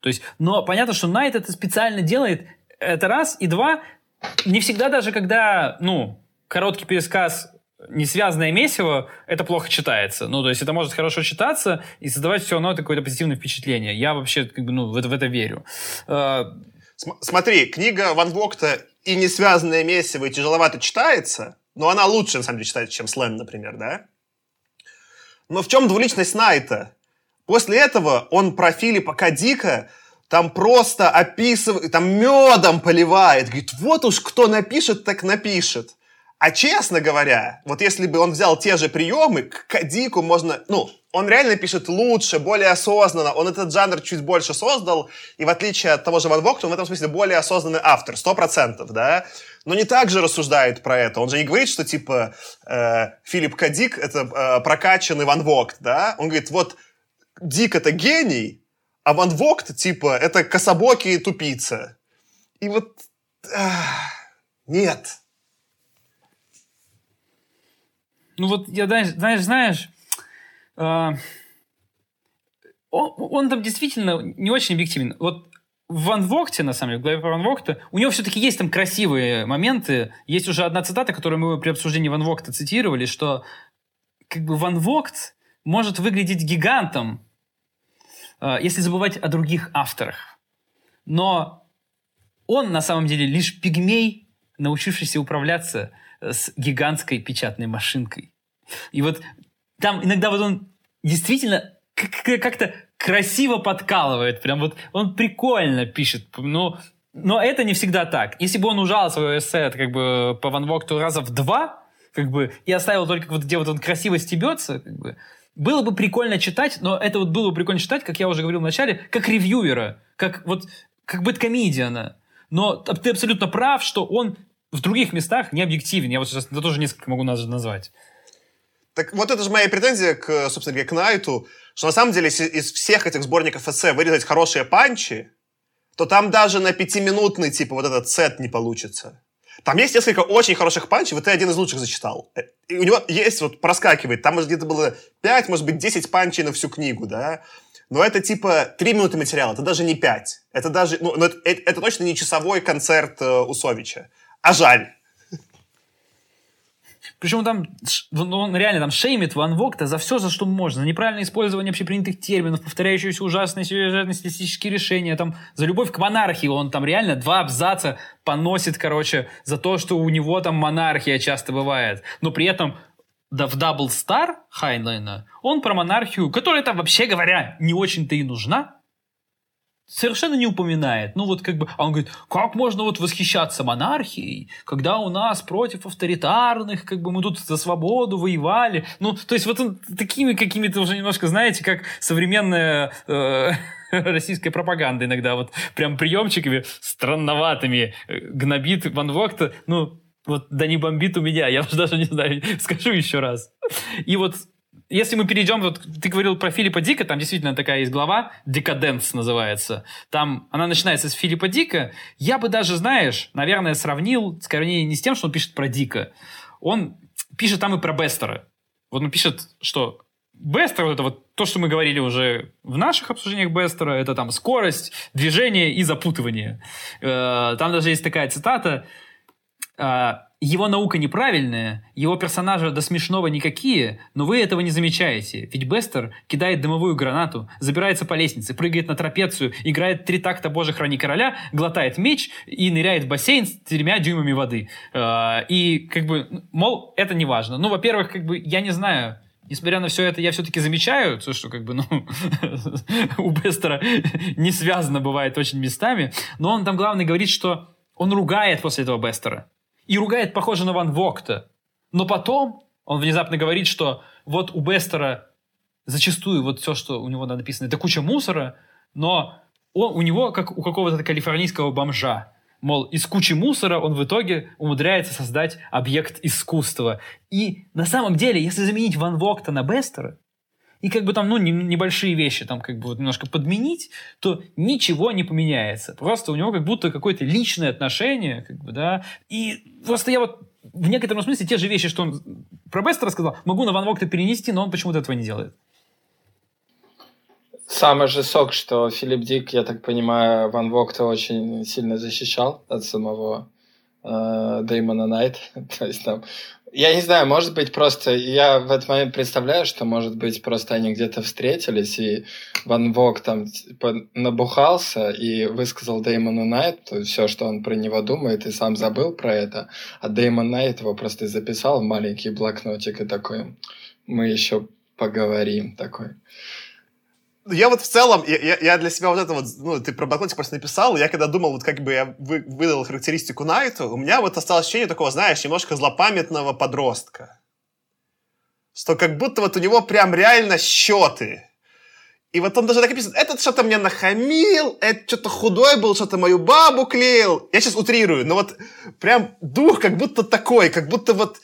То есть, но понятно, что Найт это специально делает, это раз, и два, не всегда даже, когда, ну, короткий пересказ не связанное месиво, это плохо читается. Ну, то есть это может хорошо читаться и создавать все равно какое-то позитивное впечатление. Я вообще как бы, ну, в, это, в это верю. Э, смотри, книга Ван Вогта и не связанное месиво и тяжеловато читается, но она лучше, на самом деле, читается, чем Слен, например, да? Но в чем двуличность Найта? После этого он про Филиппа Кадика там просто описывает, там медом поливает. Говорит, вот уж кто напишет, так напишет. А честно говоря, вот если бы он взял те же приемы, к Кадику можно, ну, он реально пишет лучше, более осознанно, он этот жанр чуть больше создал, и в отличие от того же Ван Вогта, он в этом смысле более осознанный автор, сто процентов, да, но не так же рассуждает про это. Он же не говорит, что, типа, э, Филипп Кадик — это э, прокачанный Ван Вогт, да? Он говорит, вот Дик — это гений, а Ван Вогт, типа, это кособокий тупица. И вот... Э, нет. Ну вот, я, знаешь, знаешь, э, он, он там действительно не очень объективен. Вот в Ван Вогте, на самом деле, в главе про Ван Вогта, у него все-таки есть там красивые моменты. Есть уже одна цитата, которую мы при обсуждении Ван Вогта цитировали, что как бы Ван Вогт может выглядеть гигантом, если забывать о других авторах. Но он на самом деле лишь пигмей, научившийся управляться с гигантской печатной машинкой. И вот там иногда вот он действительно как-то красиво подкалывает. Прям вот он прикольно пишет. Но, но это не всегда так. Если бы он ужал свое эссе как бы по Ван Вокту раза в два, как бы, и оставил только вот где вот он красиво стебется, как бы, было бы прикольно читать, но это вот было бы прикольно читать, как я уже говорил в начале, как ревьюера, как вот как бэткомедиана. Но ты абсолютно прав, что он в других местах не объективен. Я вот сейчас это тоже несколько могу назвать. Так вот это же моя претензия к, собственно говоря, к Найту, что на самом деле, если из всех этих сборников эссе вырезать хорошие панчи, то там даже на пятиминутный, типа, вот этот сет не получится. Там есть несколько очень хороших панчей, вот ты один из лучших зачитал. Э, и у него есть, вот проскакивает, там может где-то было 5, может быть, 10 панчей на всю книгу, да? Но это типа 3 минуты материала, это даже не 5. Это даже, ну, это, это, это точно не часовой концерт э, Усовича. А жаль. Причем там, он реально там шеймит Ван Вогта за все, за что можно. За неправильное использование общепринятых терминов, повторяющиеся ужасные сюжетные стилистические решения, там, за любовь к монархии. Он там реально два абзаца поносит, короче, за то, что у него там монархия часто бывает. Но при этом да, в Double Star Хайнлайна он про монархию, которая там, вообще говоря, не очень-то и нужна, совершенно не упоминает. Ну вот как бы, а он говорит, как можно вот восхищаться монархией, когда у нас против авторитарных, как бы мы тут за свободу воевали. Ну, то есть вот он такими какими-то уже немножко, знаете, как современная э, российская пропаганда иногда, вот прям приемчиками странноватыми э, гнобит Ван Вогта, ну, вот да не бомбит у меня, я уже даже не знаю, скажу еще раз. И вот если мы перейдем, вот ты говорил про Филиппа Дика, там действительно такая есть глава, «Декаденс» называется. Там она начинается с Филиппа Дика. Я бы даже, знаешь, наверное, сравнил, скорее, не с тем, что он пишет про Дика. Он пишет там и про Бестера. Вот он пишет, что Бестер, вот это вот то, что мы говорили уже в наших обсуждениях Бестера, это там скорость, движение и запутывание. Э, там даже есть такая цитата, э, его наука неправильная, его персонажи до смешного никакие, но вы этого не замечаете. Ведь Бестер кидает дымовую гранату, забирается по лестнице, прыгает на трапецию, играет три такта «Боже, храни короля», глотает меч и ныряет в бассейн с тремя дюймами воды. А, и как бы, мол, это не важно. Ну, во-первых, как бы, я не знаю, Несмотря на все это, я все-таки замечаю, то, что как бы, ну, у Бестера не связано бывает очень местами, но он там главное говорит, что он ругает после этого Бестера и ругает, похоже, на Ван Вогта. Но потом он внезапно говорит, что вот у Бестера зачастую вот все, что у него написано, это куча мусора, но он, у него, как у какого-то калифорнийского бомжа, мол, из кучи мусора он в итоге умудряется создать объект искусства. И на самом деле, если заменить Ван Вогта на Бестера, и как бы там, ну, небольшие вещи там как бы вот немножко подменить, то ничего не поменяется. Просто у него как будто какое-то личное отношение, как бы, да. И просто я вот в некотором смысле те же вещи, что он про Бестера сказал, могу на Ван Вогта перенести, но он почему-то этого не делает. Самый же сок, что Филипп Дик, я так понимаю, Ван Вогта очень сильно защищал от самого э, Дэймона Найт. То есть там я не знаю, может быть, просто я в этот момент представляю, что, может быть, просто они где-то встретились, и Ван Вог там типа, набухался и высказал Дэймону Найту все, что он про него думает, и сам забыл про это, а Дэймон Найт его просто записал в маленький блокнотик и такой, мы еще поговорим, такой. Я вот в целом, я, я, для себя вот это вот, ну, ты про Блокнотик просто написал, я когда думал, вот как бы я вы, выдал характеристику Найту, у меня вот осталось ощущение такого, знаешь, немножко злопамятного подростка. Что как будто вот у него прям реально счеты. И вот он даже так описывает, этот что-то мне нахамил, этот что-то худой был, что-то мою бабу клеил. Я сейчас утрирую, но вот прям дух как будто такой, как будто вот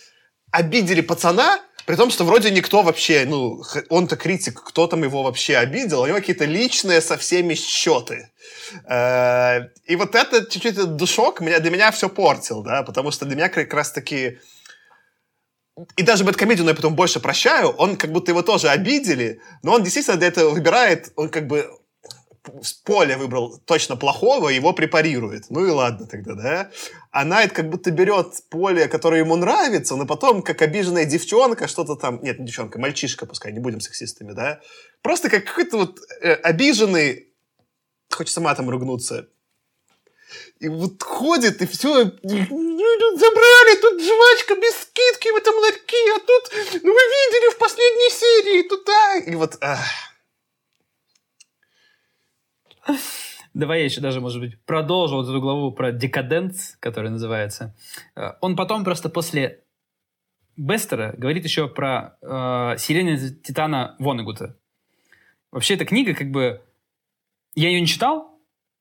обидели пацана, при том, что вроде никто вообще, ну, он-то критик, кто там его вообще обидел, у него какие-то личные со всеми счеты. Э, и вот это чуть-чуть душок меня, для меня все портил, да, потому что для меня как раз-таки и даже Бэткомедию я потом больше прощаю, он как будто его тоже обидели, но он действительно для этого выбирает, он как бы с поля выбрал точно плохого, его препарирует. Ну и ладно тогда, да? А Найт как будто берет поле, которое ему нравится, но потом, как обиженная девчонка, что-то там... Нет, не девчонка, мальчишка, пускай, не будем сексистами, да? Просто как какой-то вот э, обиженный... Хочется матом ругнуться. И вот ходит, и все, забрали, тут жвачка без скидки в этом ларьке, а тут, ну вы видели в последней серии, туда, и вот... Ах. Давай я еще даже, может быть, продолжу вот эту главу про декаденс, которая называется. Э, он потом просто после Бестера говорит еще про э, «Сирена Титана» Вонегута. Вообще, эта книга, как бы... Я ее не читал,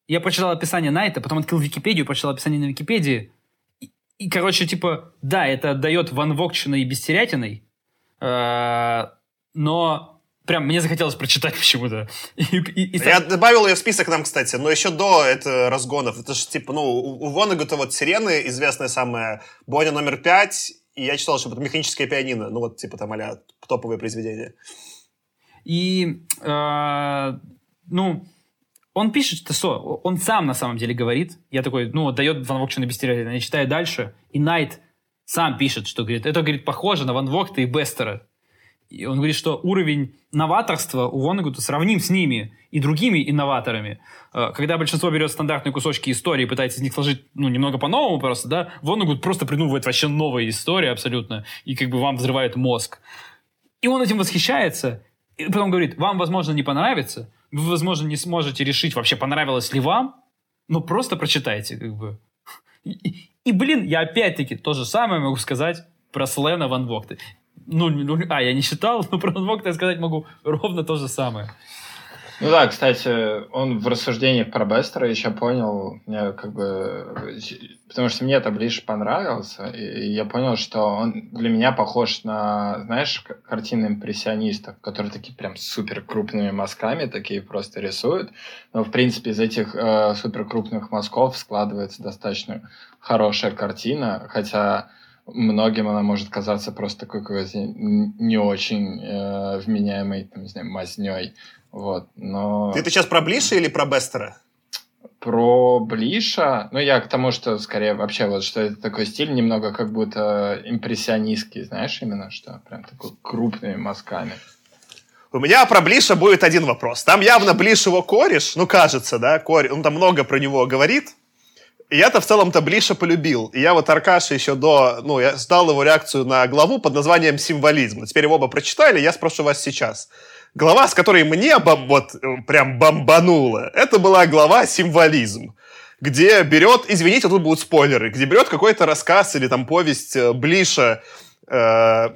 я прочитал описание Найта, потом открыл Википедию, прочитал описание на Википедии. И, и короче, типа, да, это отдает Ван Вогчиной и Бестерятиной, э, но прям мне захотелось прочитать почему-то. И, и, и... Я добавил ее в список нам, кстати, но еще до это разгонов. Это же типа, ну, у Вонегута вот «Сирены» известная самая, «Боня номер пять», и я читал, что это «Механическое пианино», ну вот типа там а топовые произведения. И, э, ну, он пишет, что со, он сам на самом деле говорит, я такой, ну, дает Ван на бестеря, я читаю дальше, и Найт сам пишет, что говорит, это, говорит, похоже на Ван Вогта и Бестера. И он говорит, что уровень новаторства у Воннегута сравним с ними и другими инноваторами. Э, когда большинство берет стандартные кусочки истории и пытается из них сложить ну, немного по-новому просто, да, Воннегут просто придумывает вообще новые истории абсолютно, и как бы вам взрывает мозг. И он этим восхищается, и потом говорит, вам, возможно, не понравится, вы, возможно, не сможете решить, вообще понравилось ли вам, но просто прочитайте, как бы. И, и блин, я опять-таки то же самое могу сказать про Слена Ван Вогта. Ну, ну, а, я не считал, но про Unlocked я сказать могу ровно то же самое. Ну да, кстати, он в рассуждениях про Бестера еще понял, мне как бы, потому что мне это ближе понравился, и я понял, что он для меня похож на, знаешь, картины импрессионистов, которые такие прям супер крупными мазками такие просто рисуют, но в принципе из этих э, супер крупных мазков складывается достаточно хорошая картина, хотя многим она может казаться просто такой какой-то не очень э, вменяемой, там, не знаю, мазней. Вот, но... Ты это сейчас про Блиша или про Бестера? Про Блиша, ну, я к тому, что скорее вообще вот, что это такой стиль немного как будто импрессионистский, знаешь, именно, что прям такой крупными мазками. У меня про Блиша будет один вопрос. Там явно Блиш его кореш, ну, кажется, да, кореш, он там много про него говорит, я-то в целом-то Блиша полюбил. Я вот Аркаша еще до... Ну, я ждал его реакцию на главу под названием «Символизм». Теперь его оба прочитали, я спрошу вас сейчас. Глава, с которой мне бом... вот прям бомбануло, это была глава «Символизм» где берет, извините, тут будут спойлеры, где берет какой-то рассказ или там повесть э, Блиша, э,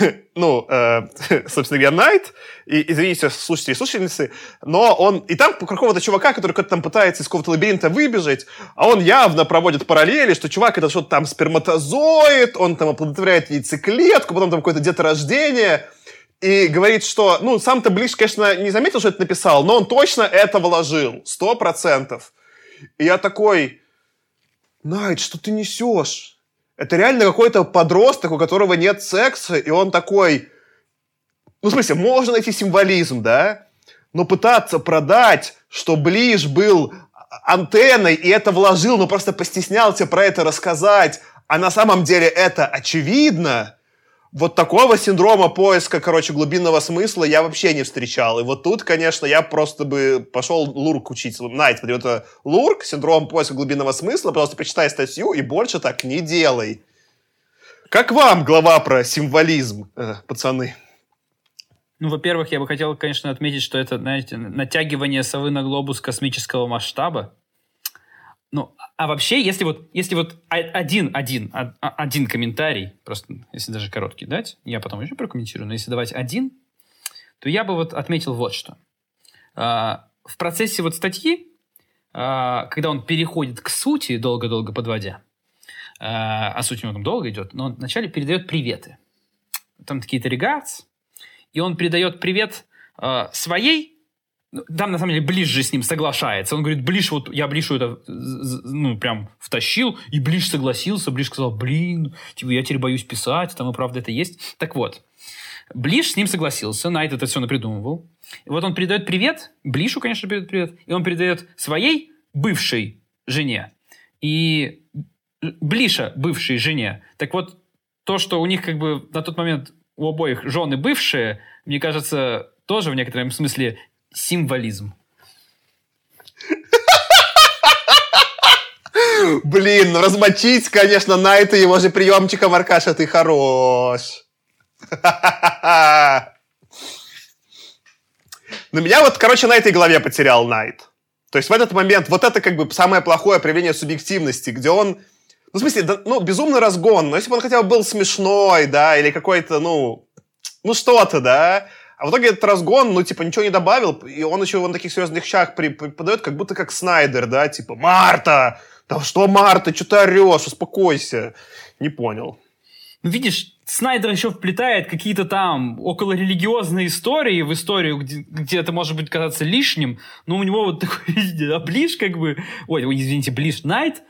ну, э, собственно говоря, Найт, и, извините, слушатели и слушательницы, но он, и там какого-то чувака, который как-то там пытается из какого-то лабиринта выбежать, а он явно проводит параллели, что чувак это что-то там сперматозоид, он там оплодотворяет яйцеклетку, потом там какое-то деторождение, и говорит, что, ну, сам-то Блиш, конечно, не заметил, что это написал, но он точно это вложил, сто процентов. И я такой, Найт, что ты несешь? Это реально какой-то подросток, у которого нет секса, и он такой... Ну, в смысле, можно найти символизм, да? Но пытаться продать, что Ближ был антенной, и это вложил, но просто постеснялся про это рассказать, а на самом деле это очевидно, вот такого синдрома поиска, короче, глубинного смысла я вообще не встречал. И вот тут, конечно, я просто бы пошел лурк учить. Найт, это лурк, синдром поиска глубинного смысла, просто почитай статью и больше так не делай. Как вам глава про символизм, э, пацаны? Ну, во-первых, я бы хотел, конечно, отметить, что это, знаете, натягивание совы на глобус космического масштаба. Ну, а вообще, если вот, если вот один, один, а, один комментарий, просто если даже короткий дать, я потом еще прокомментирую, но если давать один, то я бы вот отметил вот что. А, в процессе вот статьи, а, когда он переходит к сути, долго-долго подводя, а суть у него там долго идет, но он вначале передает приветы. Там какие-то regards, и он передает привет своей там, на самом деле, Ближ же с ним соглашается. Он говорит, Ближ, вот я Блишу это, ну, прям втащил, и Ближ согласился. Ближ сказал, блин, типа, я теперь боюсь писать, там и правда это есть. Так вот, Ближ с ним согласился, Найт это все напридумывал. И вот он передает привет, Блишу, конечно, передает привет, и он передает своей бывшей жене. И Блиша бывшей жене. Так вот, то, что у них как бы на тот момент у обоих жены бывшие, мне кажется, тоже в некотором смысле символизм. Блин, ну размочить, конечно, на это его же приемчиком, Аркаша, ты хорош. На меня вот, короче, на этой голове потерял Найт. То есть в этот момент вот это как бы самое плохое проявление субъективности, где он, ну, в смысле, да, ну, безумный разгон, но если бы он хотя бы был смешной, да, или какой-то, ну, ну, что-то, да, а в итоге этот разгон, ну, типа, ничего не добавил, и он еще на таких серьезных щах преподает, как будто как Снайдер, да, типа, Марта, да что Марта, что ты орешь, успокойся. Не понял. Ну, видишь, Снайдер еще вплетает какие-то там околорелигиозные истории в историю, где, где это может быть казаться лишним, но у него вот такой, а Блиш как бы, ой, извините, Блиш Найт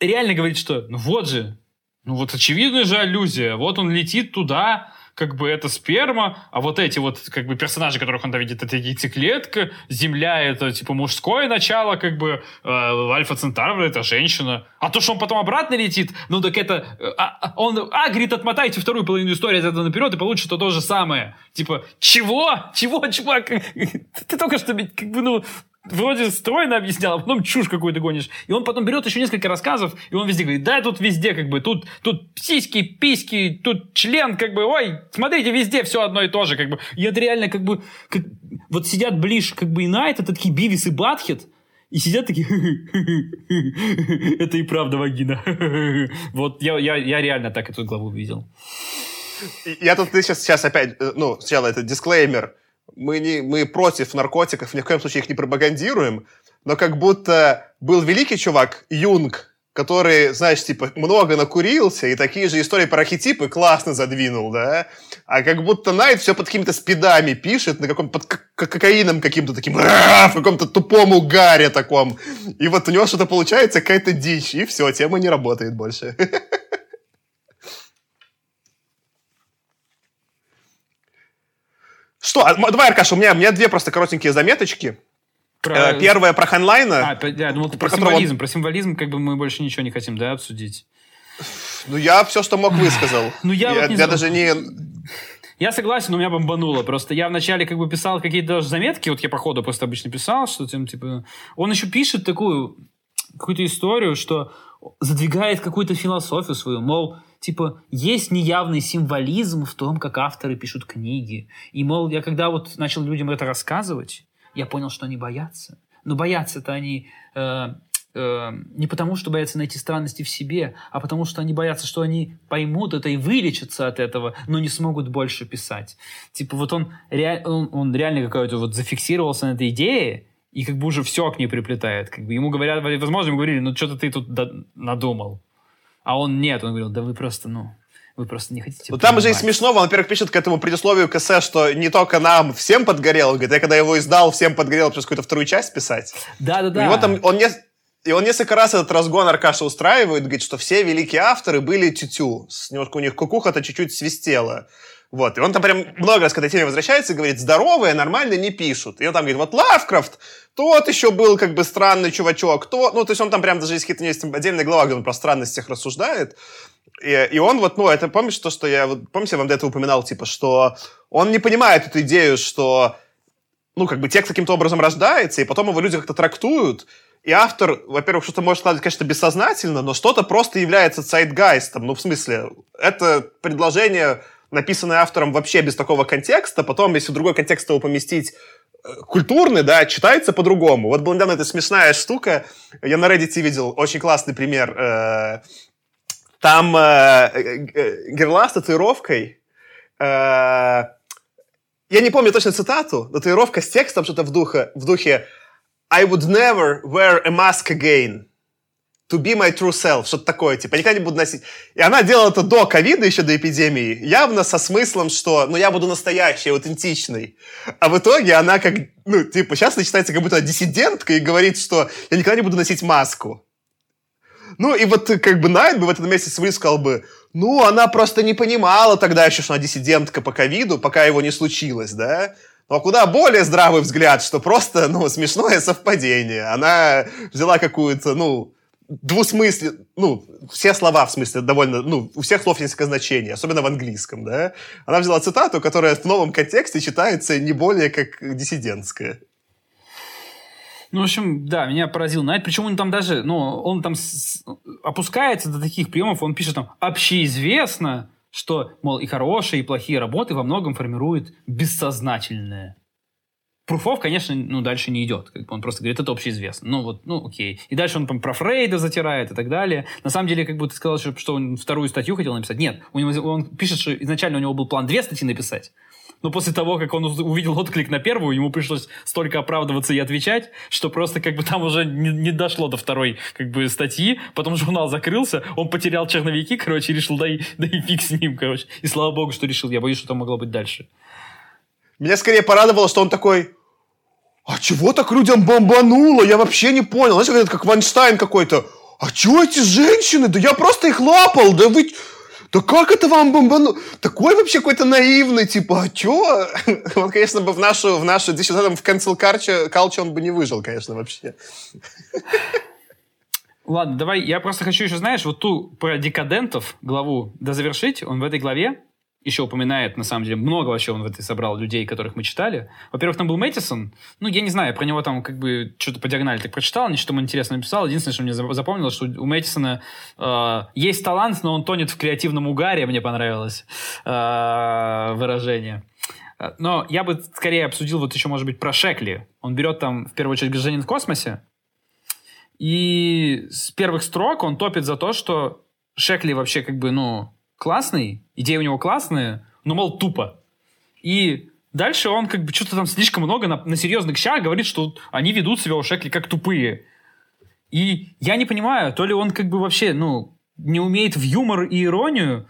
реально говорит, что ну вот же, ну вот очевидная же аллюзия, вот он летит туда, как бы это сперма, а вот эти вот как бы персонажи, которых он там видит, это яйцеклетка, Земля это типа мужское начало, как бы э, Альфа Центавра это женщина. А то, что он потом обратно летит, ну так это... Э, а, а, он, а, говорит, отмотайте вторую половину истории этого наперед и получится то же самое. Типа, чего? Чего, чувак? Ты только что, как бы, ну, вроде стройно объяснял, а потом чушь какую-то гонишь. И он потом берет еще несколько рассказов, и он везде говорит, да, тут везде как бы, тут, тут сиськи, письки, тут член, как бы, ой, смотрите, везде все одно и то же, как бы. И это реально как бы, как, вот сидят ближе как бы и Найт, это такие Бивис и Батхет, и сидят такие, это и правда вагина. вот я, я, я реально так эту главу видел. Я тут ты сейчас, сейчас опять, э, ну, сначала это дисклеймер, мы, не, мы против наркотиков, ни в коем случае их не пропагандируем, но как будто был великий чувак, Юнг, который, знаешь, типа, много накурился, и такие же истории про архетипы классно задвинул, да? А как будто Найт все под какими-то спидами пишет, на каком под кокаином каким-то таким, в каком-то тупом угаре таком. И вот у него что-то получается, какая-то дичь, и все, тема не работает больше. Что? А, давай, Аркаша, у меня, у меня две просто коротенькие заметочки. Про... Э, первая про Хайнлайна. А, я думал, про, про символизм. Он... Про символизм как бы мы больше ничего не хотим, да, обсудить. Ну, я все, что мог, высказал. Ну, я, я, вот не я даже не... Я согласен, но меня бомбануло. Просто я вначале как бы писал какие-то даже заметки, вот я по ходу просто обычно писал, что тем, типа... Он еще пишет такую какую-то историю, что задвигает какую-то философию свою, мол, типа, есть неявный символизм в том, как авторы пишут книги. И, мол, я когда вот начал людям это рассказывать, я понял, что они боятся. Но боятся-то они э, э, не потому, что боятся найти странности в себе, а потому, что они боятся, что они поймут это и вылечатся от этого, но не смогут больше писать. Типа вот он, ре, он, он реально какой-то вот зафиксировался на этой идее, и как бы уже все к ней приплетает. Как бы ему говорят, возможно, ему говорили, ну что-то ты тут надумал. А он нет, он говорил, да вы просто, ну, вы просто не хотите Ну, там же и смешно, он, во-первых, пишет к этому предусловию к эссе, что не только нам, всем подгорел. Он говорит, я когда его издал, всем подгорел, просто какую-то вторую часть писать. Да-да-да. И вот там, он не... И он несколько раз этот разгон Аркаша устраивает, говорит, что все великие авторы были тютю. Немножко у них кукуха-то чуть-чуть свистела. Вот, и он там прям много раз к этой теме возвращается и говорит, здоровые, нормально не пишут. И он там говорит, вот Лавкрафт, тот еще был как бы странный чувачок, то, ну, то есть он там прям даже есть какие-то есть отдельные глава, где он про странностях рассуждает. И, и он вот, ну, это помнишь то, что я, вот, помните, я вам до этого упоминал, типа, что он не понимает эту идею, что, ну, как бы текст каким-то образом рождается, и потом его люди как-то трактуют, и автор, во-первых, что-то может складывать, конечно, бессознательно, но что-то просто является цайтгайстом. Ну, в смысле, это предложение написанное автором вообще без такого контекста, потом, если в другой контекст его поместить, э, культурный, да, читается по-другому. Вот была недавно эта смешная штука. Я на Reddit видел очень классный пример. Э, там э, герла с татуировкой. Я не помню точно цитату, но татуировка с текстом что-то в духе, в духе I would never wear a mask again to be my true self, что-то такое, типа, никогда не буду носить. И она делала это до ковида, еще до эпидемии, явно со смыслом, что, ну, я буду настоящий, аутентичный. А в итоге она как, ну, типа, сейчас начинается как будто диссидентка и говорит, что я никогда не буду носить маску. Ну, и вот как бы Найт бы в этом месте сказал бы, ну, она просто не понимала тогда еще, что она диссидентка по ковиду, пока его не случилось, да? Но куда более здравый взгляд, что просто, ну, смешное совпадение. Она взяла какую-то, ну, двусмысле, ну, все слова, в смысле, довольно, ну, у всех слов несколько значений, особенно в английском, да. Она взяла цитату, которая в новом контексте читается не более как диссидентская. Ну, в общем, да, меня поразил Найт. Причем он там даже, ну, он там с... опускается до таких приемов, он пишет там «общеизвестно», что, мол, и хорошие, и плохие работы во многом формируют бессознательное пруфов, конечно, ну, дальше не идет. Как бы он просто говорит, это общеизвестно. Ну, вот, ну, окей. И дальше он про Фрейда затирает и так далее. На самом деле, как бы ты сказал, что, он вторую статью хотел написать. Нет, у него, он пишет, что изначально у него был план две статьи написать. Но после того, как он увидел отклик на первую, ему пришлось столько оправдываться и отвечать, что просто как бы там уже не, не дошло до второй как бы статьи. Потом журнал закрылся, он потерял черновики, короче, решил, да и, да и фиг с ним, короче. И слава богу, что решил. Я боюсь, что там могло быть дальше. Меня скорее порадовало, что он такой, а чего так людям бомбануло? Я вообще не понял. Знаешь, это как Вайнштейн какой-то. А чего эти женщины? Да я просто их лапал. Да вы... Да как это вам бомбануло? Такой вообще какой-то наивный, типа, а чё? Он, конечно, бы в нашу, в нашу, здесь в cancel culture, он бы не выжил, конечно, вообще. Ладно, давай, я просто хочу еще, знаешь, вот ту про декадентов главу дозавершить. Он в этой главе еще упоминает, на самом деле, много вообще он в этой собрал людей, которых мы читали. Во-первых, там был Мэттисон. Ну, я не знаю, про него там как бы что-то по диагонали так прочитал, ничего ему интересно написал. Единственное, что мне запомнилось, что у Мэттисона э, есть талант, но он тонет в креативном угаре, мне понравилось э, выражение. Но я бы скорее обсудил вот еще, может быть, про Шекли. Он берет там, в первую очередь, «Гражданин в космосе», и с первых строк он топит за то, что Шекли вообще как бы, ну, классный, идеи у него классные, но, мол, тупо. И дальше он как бы что-то там слишком много на, на серьезных щах говорит, что они ведут себя у Шекли как тупые. И я не понимаю, то ли он как бы вообще, ну, не умеет в юмор и иронию,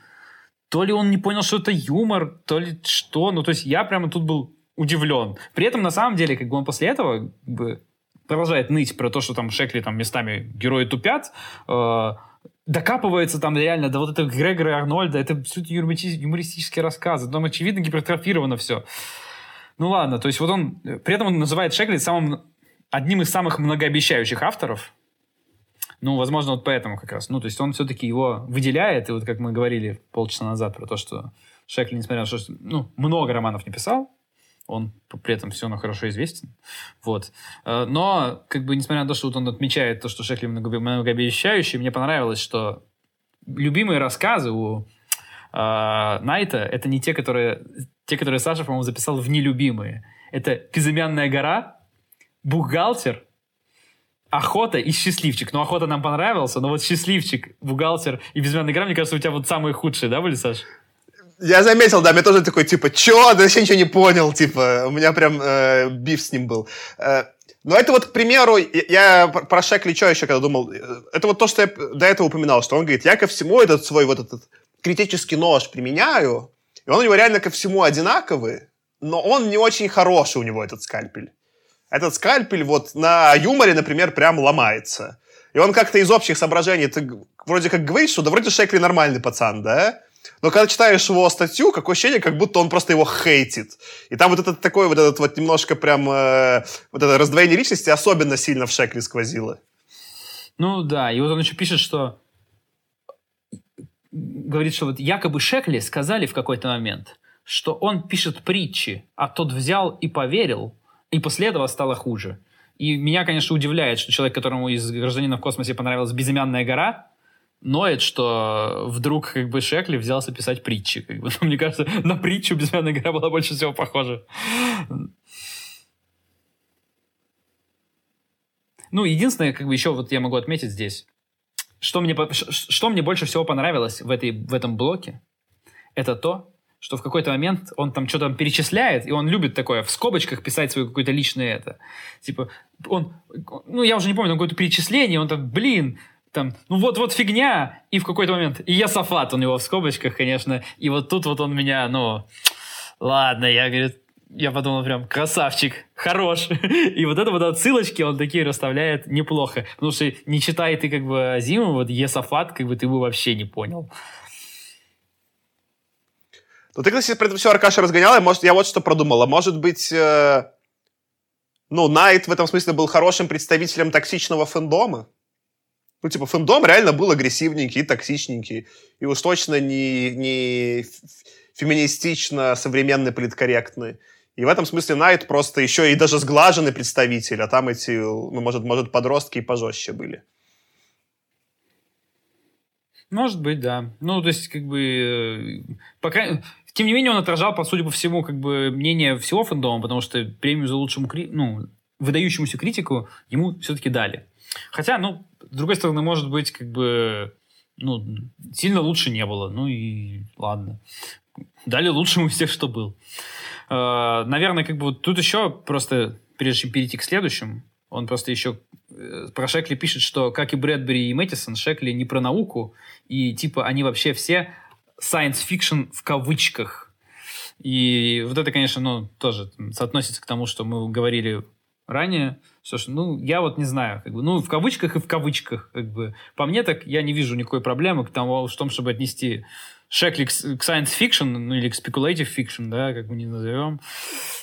то ли он не понял, что это юмор, то ли что. Ну, то есть я прямо тут был удивлен. При этом, на самом деле, как бы он после этого как бы, продолжает ныть про то, что там Шекли там местами герои тупят, э, докапывается там реально до вот этого Грегора и Арнольда. Это все юмористические рассказы. Там очевидно гипертрофировано все. Ну ладно, то есть вот он... При этом он называет Шекли самым... одним из самых многообещающих авторов. Ну, возможно, вот поэтому как раз. Ну, то есть он все-таки его выделяет. И вот как мы говорили полчаса назад про то, что Шекли, несмотря на то, что ну, много романов не писал, он при этом все равно хорошо известен. Вот. Э, но, как бы, несмотря на то, что вот он отмечает то, что Шекли многообещающий, мне понравилось, что любимые рассказы у э, Найта это не те, которые, те, которые Саша, по-моему, записал в нелюбимые. Это «Безымянная гора», «Бухгалтер», охота и счастливчик. Ну, охота нам понравился, но вот счастливчик, бухгалтер и безымянная гора, мне кажется, у тебя вот самые худшие, да, были, Саша? Я заметил, да, мне тоже такой, типа, чё? Да вообще ничего не понял, типа, у меня прям э, биф с ним был. Э, но это вот, к примеру, я про Шекли что еще когда думал, э, это вот то, что я до этого упоминал, что он говорит, я ко всему этот свой вот этот критический нож применяю, и он у него реально ко всему одинаковый, но он не очень хороший у него, этот скальпель. Этот скальпель вот на юморе, например, прям ломается. И он как-то из общих соображений, ты вроде как говоришь, что да вроде Шекли нормальный пацан, да? Но когда читаешь его статью, какое ощущение, как будто он просто его хейтит. И там вот этот такой вот этот вот немножко прям э, вот это раздвоение личности особенно сильно в Шекле сквозило. Ну да, и вот он еще пишет, что говорит, что вот якобы Шекли сказали в какой-то момент, что он пишет притчи, а тот взял и поверил, и после этого стало хуже. И меня, конечно, удивляет, что человек, которому из «Гражданина в космосе» понравилась «Безымянная гора», ноет, что вдруг как бы Шекли взялся писать притчи. Как бы. Мне кажется, на притчу «Безымянная игра» была больше всего похожа. Ну, единственное, как бы еще вот я могу отметить здесь, что мне, что мне больше всего понравилось в, этой, в этом блоке, это то, что в какой-то момент он там что-то перечисляет, и он любит такое в скобочках писать свое какое-то личное это. Типа, он, ну, я уже не помню, какое-то перечисление, он там, блин, там, ну вот-вот фигня, и в какой-то момент, и я Сафат, у него в скобочках, конечно, и вот тут вот он меня, ну, ладно, я, говорит, я подумал прям, красавчик, хорош. И вот это вот отсылочки он такие расставляет неплохо. Потому что не читай ты как бы Зиму, вот Есафат, как бы ты бы вообще не понял. Ну ты, кстати, про это все Аркаша разгонял, и может, я вот что продумала. Может быть, э, ну, Найт в этом смысле был хорошим представителем токсичного фэндома? Ну, типа, фэндом реально был агрессивненький и токсичненький. И уж точно не, не феминистично современный, политкорректный. И в этом смысле Найт просто еще и даже сглаженный представитель, а там эти, ну, может, может подростки и пожестче были. Может быть, да. Ну, то есть, как бы, э, пока... Тем не менее, он отражал, по сути по всему, как бы, мнение всего фэндома, потому что премию за лучшему, кри... ну, выдающемуся критику ему все-таки дали. Хотя, ну, с другой стороны, может быть, как бы, ну, сильно лучше не было. Ну и ладно. Дали лучшему тех, что был. Э, наверное, как бы вот тут еще просто, прежде чем перейти к следующему, он просто еще э, про Шекли пишет, что, как и Брэдбери и Мэттисон, Шекли не про науку, и типа они вообще все science fiction в кавычках. И вот это, конечно, ну, тоже соотносится к тому, что мы говорили ранее. Слушай, ну, я вот не знаю, как бы, ну, в кавычках и в кавычках, как бы. По мне так я не вижу никакой проблемы к тому, в том, чтобы отнести Шекли к, science fiction, ну, или к speculative fiction, да, как мы не назовем.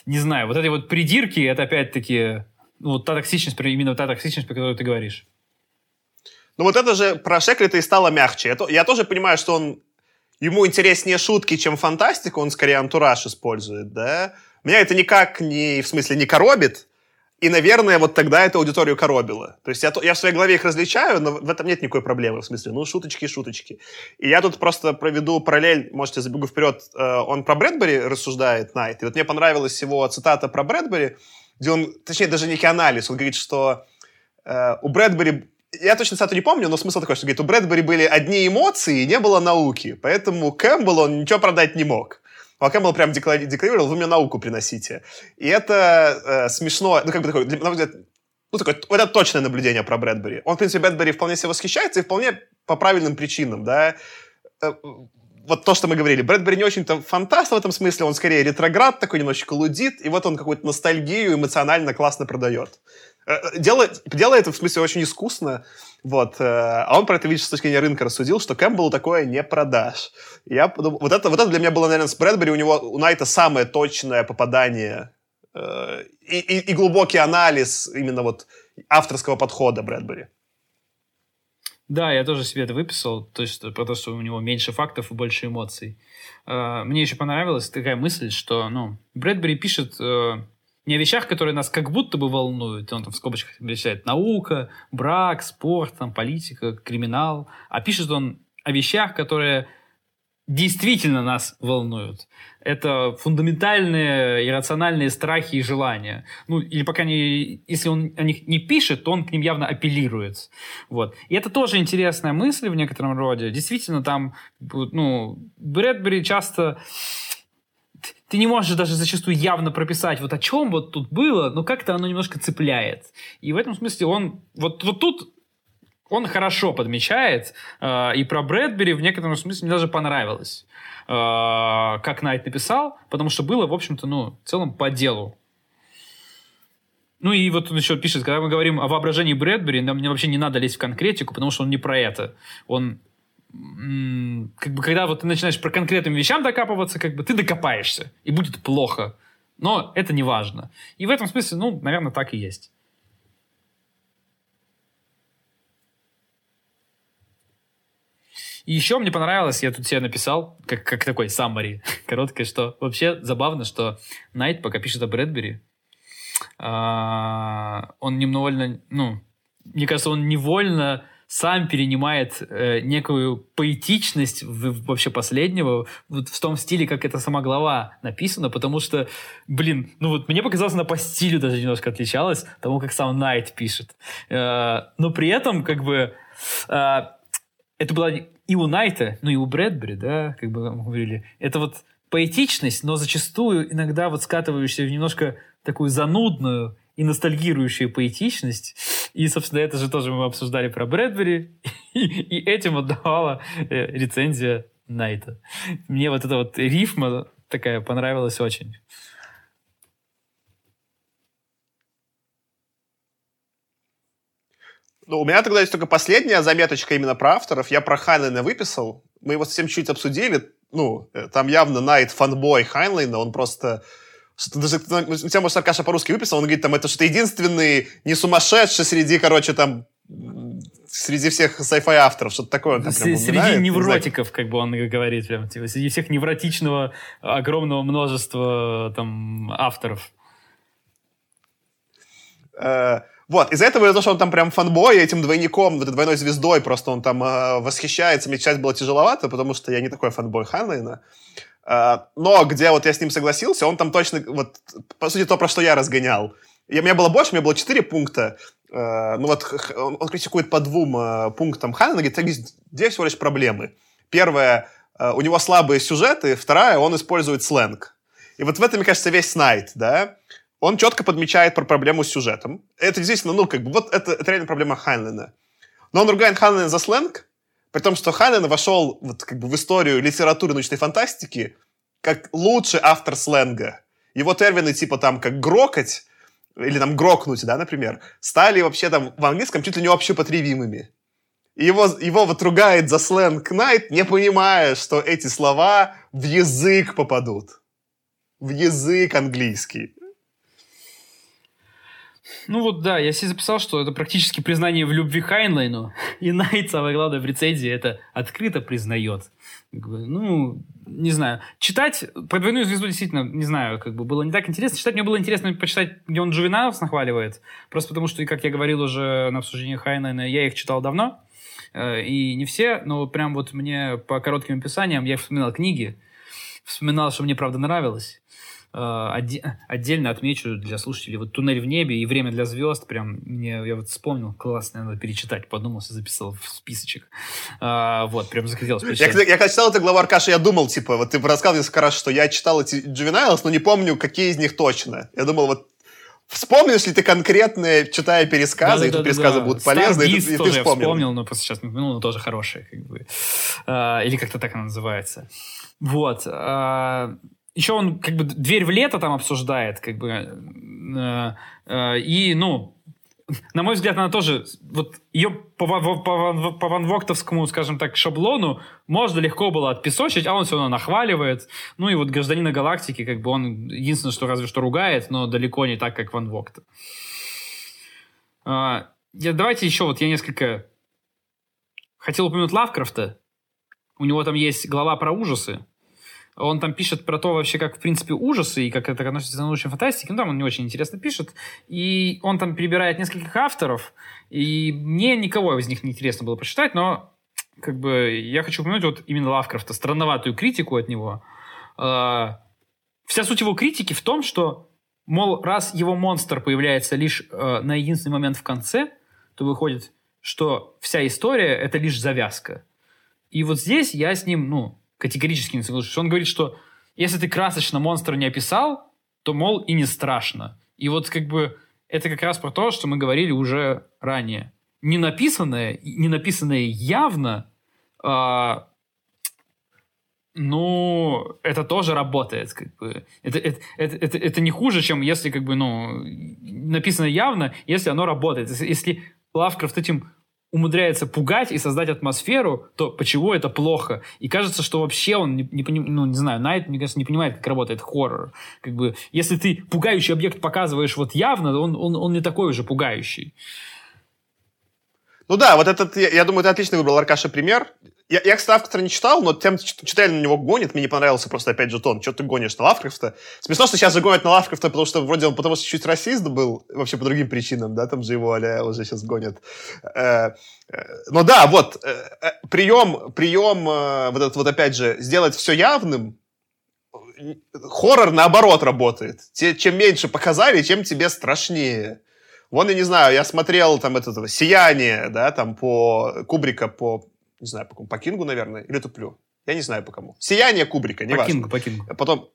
Не знаю, вот эти вот придирки, это опять-таки, ну, вот та токсичность, именно та токсичность, про которую ты говоришь. Ну, вот это же про Шекли-то и стало мягче. Я, то, я тоже понимаю, что он ему интереснее шутки, чем фантастика, он скорее антураж использует, да. Меня это никак не, в смысле, не коробит, и, наверное, вот тогда эту аудиторию коробило. То есть я, я в своей голове их различаю, но в этом нет никакой проблемы. В смысле, ну, шуточки, шуточки. И я тут просто проведу параллель, можете забегу вперед, э, он про Брэдбери рассуждает, Найт. И вот мне понравилась его цитата про Брэдбери, где он, точнее, даже некий анализ, он говорит, что э, у Брэдбери я точно цитату не помню, но смысл такой, что говорит, у Брэдбери были одни эмоции не было науки, поэтому Кэмпбелл он ничего продать не мог. А Кэмпбелл прям декларировал, вы мне науку приносите. И это э, смешно, ну, как бы такое, на мой взгляд, ну, такое, это точное наблюдение про Брэдбери. Он, в принципе, Брэдбери вполне себе восхищается, и вполне по правильным причинам, да. Э, вот то, что мы говорили, Брэдбери не очень-то фантаст в этом смысле, он скорее ретроград, такой немножечко лудит, и вот он какую-то ностальгию эмоционально классно продает. Э, делает, делает в смысле очень искусно, вот. Э, а он про это, видишь, с точки зрения рынка рассудил, что Кэмпбеллу такое не продашь. Я подумал, вот это, вот это для меня было, наверное, с Брэдбери, у него, у Найта самое точное попадание э, и, и, и глубокий анализ именно вот авторского подхода Брэдбери. Да, я тоже себе это выписал, то есть про то, что у него меньше фактов и больше эмоций. Э, мне еще понравилась такая мысль, что, ну, Брэдбери пишет не о вещах, которые нас как будто бы волнуют, он там в скобочках перечисляет наука, брак, спорт, там, политика, криминал, а пишет он о вещах, которые действительно нас волнуют. Это фундаментальные иррациональные страхи и желания. Ну, или пока не... Если он о них не пишет, то он к ним явно апеллирует. Вот. И это тоже интересная мысль в некотором роде. Действительно, там, ну, Брэдбери часто ты не можешь даже зачастую явно прописать, вот о чем вот тут было, но как-то оно немножко цепляет. И в этом смысле он, вот, вот тут он хорошо подмечает, э, и про Брэдбери в некотором смысле мне даже понравилось, э, как Найт написал, потому что было, в общем-то, ну, в целом по делу. Ну и вот он еще пишет, когда мы говорим о воображении Брэдбери, нам вообще не надо лезть в конкретику, потому что он не про это. Он как бы, когда вот ты начинаешь про конкретным вещам докапываться, как бы ты докопаешься, и будет плохо. Но это не важно. И в этом смысле, ну, наверное, так и есть. И еще мне понравилось, я тут себе написал, как, как такой саммари, короткое, что вообще забавно, что Найт, пока пишет о Брэдбери, а, он невольно, ну, мне кажется, он невольно сам перенимает э, некую поэтичность в, вообще последнего вот в том стиле, как эта сама глава написана, потому что, блин, ну вот мне показалось, она по стилю даже немножко отличалась тому, как сам Найт пишет. Э, но при этом, как бы, э, это была и у Найта, ну и у Брэдбери, да, как бы мы говорили, это вот поэтичность, но зачастую иногда вот скатывающаяся в немножко такую занудную и ностальгирующую поэтичность. И, собственно, это же тоже мы обсуждали про Брэдбери, и, и этим отдавала э, рецензия Найта. Мне вот эта вот рифма такая понравилась очень. Ну, у меня тогда есть только последняя заметочка именно про авторов. Я про Хайнлайна выписал. Мы его совсем чуть обсудили. Ну, э, там явно Найт фанбой Хайнлайна. Он просто... Даже, у тебя, может, Аркаша по-русски выписал, он говорит, там, это что единственный не сумасшедший среди, короче, там, среди всех sci-fi авторов, что-то такое он там прям Среди невротиков, как бы он говорит, прям, типа, среди всех невротичного огромного множества там авторов. Uh, вот, из-за этого, из-за того, что он там прям фанбой, этим двойником, вот этой двойной звездой, просто он там э, восхищается, мне часть было тяжеловато, потому что я не такой фанбой Ханлайна. Э, но где вот я с ним согласился, он там точно, вот, по сути, то, про что я разгонял. И у меня было больше, у меня было четыре пункта. Э, ну вот он, он критикует по двум э, пунктам Ханлайна, говорит, здесь всего лишь проблемы. Первое, у него слабые сюжеты, вторая, он использует сленг. И вот в этом, мне кажется, весь Снайд, да он четко подмечает про проблему с сюжетом. Это действительно, ну, как бы, вот это, это реально проблема Хайнлина. Но он ругает Хайнлина за сленг, при том, что Хайнлин вошел вот, как бы, в историю литературы научной фантастики как лучший автор сленга. Его термины типа там как грокать, или там грокнуть, да, например, стали вообще там в английском чуть ли не общепотребимыми. И его, его вот ругает за сленг Найт, не понимая, что эти слова в язык попадут. В язык английский. Ну вот да, я себе записал, что это практически признание в любви Хайнлайну. И Найт, самое главное, в рецензии это открыто признает. Ну, не знаю. Читать про двойную звезду действительно, не знаю, как бы было не так интересно. Читать мне было интересно почитать, где он Джувеналов нахваливает. Просто потому что, как я говорил уже на обсуждении Хайнлайна, я их читал давно. Э, и не все, но прям вот мне по коротким описаниям я вспоминал книги. Вспоминал, что мне правда нравилось. А, отдельно отмечу для слушателей вот «Туннель в небе» и «Время для звезд». Прям мне, я вот вспомнил, классно, надо перечитать, подумался, записал в списочек. А, вот, прям захотелось почитать. Я, я когда читал эту главу Аркаша, я думал, типа, вот ты рассказывал несколько раз, что я читал эти Джувенайлс, но не помню, какие из них точно. Я думал, вот Вспомнишь ли ты конкретные, читая пересказы, да, и да, тут да, пересказы да. будут полезны, и, ты, и ты вспомнил. Я вспомнил, но просто сейчас ну, тоже хорошие, как бы. А, или как-то так она называется. Вот. А, еще он как бы дверь в лето там обсуждает, как бы, э, э, и, ну, на мой взгляд, она тоже, вот ее по, по, по, по Ван Воктовскому, скажем так, шаблону можно легко было отпесочить, а он все равно нахваливает. Ну и вот Гражданина Галактики, как бы он единственное, что разве что ругает, но далеко не так, как Ван Вогт. А, я, давайте еще вот я несколько хотел упомянуть Лавкрафта. У него там есть глава про ужасы. Он там пишет про то вообще, как, в принципе, ужасы и как это относится к научной фантастике. Ну, там он не очень интересно пишет. И он там перебирает нескольких авторов. И мне никого из них не интересно было прочитать, но как бы я хочу упомянуть вот именно Лавкрафта, странноватую критику от него. А, вся суть его критики в том, что, мол, раз его монстр появляется лишь э, на единственный момент в конце, то выходит, что вся история — это лишь завязка. И вот здесь я с ним, ну, категорически не соглашусь. Он говорит, что если ты красочно монстра не описал, то, мол, и не страшно. И вот как бы это как раз про то, что мы говорили уже ранее. Не написанное, не написанное явно, а, ну, это тоже работает, как бы. Это, это, это, это, это не хуже, чем если, как бы, ну, написано явно, если оно работает. Если Лавкрафт этим умудряется пугать и создать атмосферу, то почему это плохо? И кажется, что вообще он не, не ну, не знаю, Найт, мне кажется, не понимает, как работает хоррор. Как бы, если ты пугающий объект показываешь вот явно, он, он, он не такой уже пугающий. Ну да, вот этот, я, я думаю, ты отлично выбрал, Аркаша, пример. Я, я кстати, автора не читал, но тем читали на него гонит, мне не понравился просто, опять же, тон. Что ты гонишь на Лавкрафта? Смешно, что сейчас же гонят на Лавкрафта, потому что вроде он потому что чуть расист был, вообще по другим причинам, да, там же его а уже сейчас гонят. Э, э, но да, вот, э, прием, прием, вот этот вот, опять же, сделать все явным, хоррор наоборот работает. Чем меньше показали, чем тебе страшнее. Вон, я не знаю, я смотрел там это, «Сияние», да, там по Кубрика, по не знаю, по, по Кингу, наверное, или туплю. Я не знаю по кому. Сияние Кубрика, не По важно. Кингу, по Кингу. А потом,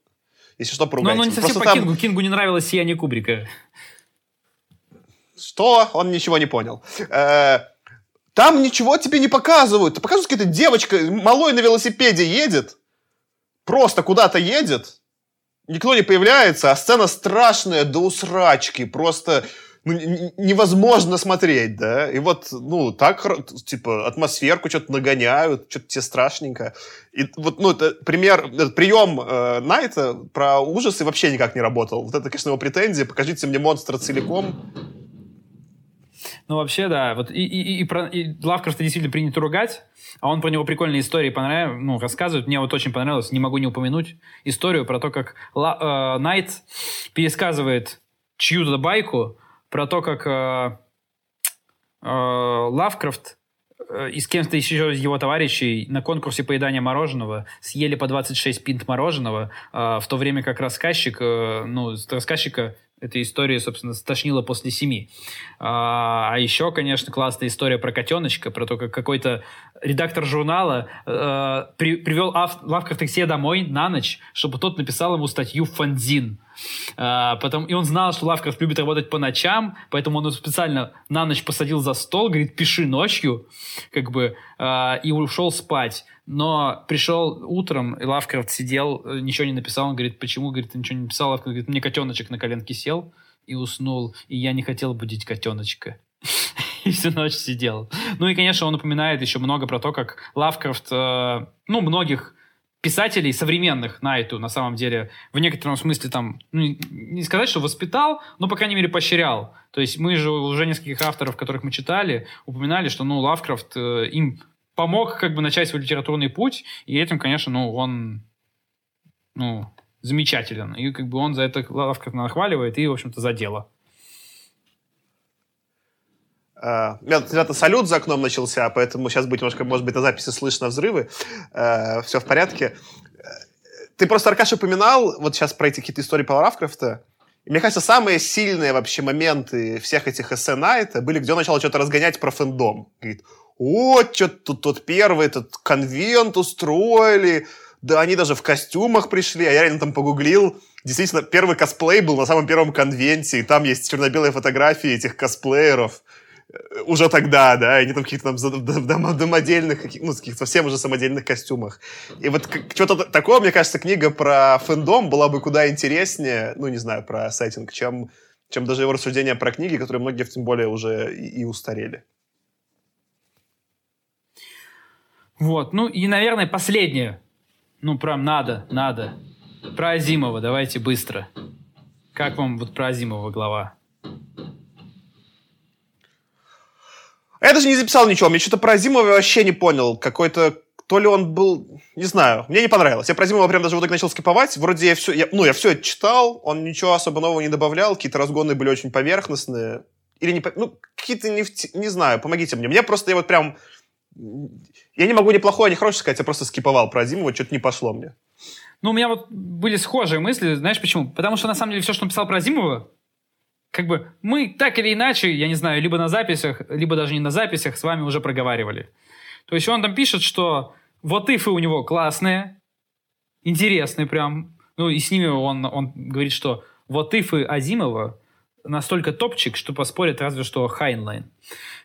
если что, поругайте. Но оно не совсем Просто по там... Кингу. Кингу не нравилось Сияние Кубрика. Что? Он ничего не понял. Э, там ничего тебе не показывают. Показывают, какая-то девочка малой на велосипеде едет. Просто куда-то едет. Никто не появляется, а сцена страшная до усрачки. Просто ну, невозможно смотреть, да, и вот, ну, так, типа, атмосферку что-то нагоняют, что-то тебе страшненько. И вот, ну, это пример, этот прием э, Найта про ужасы вообще никак не работал. Вот это, конечно, его претензия, покажите мне монстра целиком. Ну, вообще, да, вот и, и, и, про, и Лавкрафта действительно принято ругать, а он про него прикольные истории понрав... ну, рассказывает. Мне вот очень понравилось, не могу не упомянуть, историю про то, как Ла, э, Найт пересказывает чью-то байку, про то, как э, э, Лавкрафт э, и с кем-то еще из его товарищей на конкурсе поедания мороженого съели по 26 пинт мороженого, э, в то время как рассказчик, ну, рассказчика эта история, собственно, стошнила после семи. А, а еще, конечно, классная история про котеночка, про то, как какой-то редактор журнала э, при, привел ав- Лавкрафта к себе домой на ночь, чтобы тот написал ему статью в фанзин. А, потом, и он знал, что Лавкрафт любит работать по ночам, поэтому он специально на ночь посадил за стол, говорит, пиши ночью, как бы, а, и ушел спать. Но пришел утром, и Лавкрафт сидел, э, ничего не написал. Он говорит, почему? Говорит, ты ничего не написал. Лавкрафт говорит, мне котеночек на коленке сел и уснул, и я не хотел будить котеночка. и всю ночь сидел. Ну и, конечно, он упоминает еще много про то, как Лавкрафт, э, ну, многих писателей современных Найту, на самом деле, в некотором смысле там, ну, не сказать, что воспитал, но, по крайней мере, поощрял. То есть мы же уже нескольких авторов, которых мы читали, упоминали, что, ну, Лавкрафт э, им помог как бы начать свой литературный путь, и этим, конечно, ну, он, ну, замечателен. И как бы он за это Лавкрафт нахваливает и, в общем-то, за дело. Uh, меня салют за окном начался, поэтому сейчас будет немножко, может быть, на записи слышно взрывы. Uh, все в порядке. Ты просто, Аркаша, упоминал вот сейчас про эти какие-то истории Паула Рафкрафта. И мне кажется, самые сильные вообще моменты всех этих эссе Найта были, где он начал что-то разгонять про фэндом. Говорит, вот, что тут тот первый этот конвент устроили, да они даже в костюмах пришли, а я реально там погуглил, действительно, первый косплей был на самом первом конвенте, и там есть черно-белые фотографии этих косплееров э, уже тогда, да, они там каких-то там домодельных, ну, каких-то совсем уже самодельных костюмах. И вот что-то такое, мне кажется, книга про фэндом была бы куда интереснее, ну, не знаю, про сеттинг, чем, чем даже его рассуждения про книги, которые многие, тем более, уже и, и устарели. Вот, ну и, наверное, последнее. Ну, прям надо, надо. Про Азимова давайте быстро. Как вам вот про Азимова глава? Я даже не записал ничего. Мне что-то про Азимова вообще не понял. Какой-то то ли он был, не знаю, мне не понравилось. Я про Зимова прям даже вот так начал скиповать. Вроде я все, я, ну, я все это читал, он ничего особо нового не добавлял, какие-то разгоны были очень поверхностные. Или не, ну, какие-то не, не знаю, помогите мне. Мне просто, я вот прям я не могу ни плохое, ни хорошее сказать, я просто скиповал про Азимова, что-то не пошло мне. Ну, у меня вот были схожие мысли, знаешь почему? Потому что, на самом деле, все, что он писал про Азимова, как бы мы так или иначе, я не знаю, либо на записях, либо даже не на записях с вами уже проговаривали. То есть он там пишет, что вот ифы у него классные, интересные прям, ну и с ними он, он говорит, что вот ифы Азимова настолько топчик, что поспорит разве что Хайнлайн.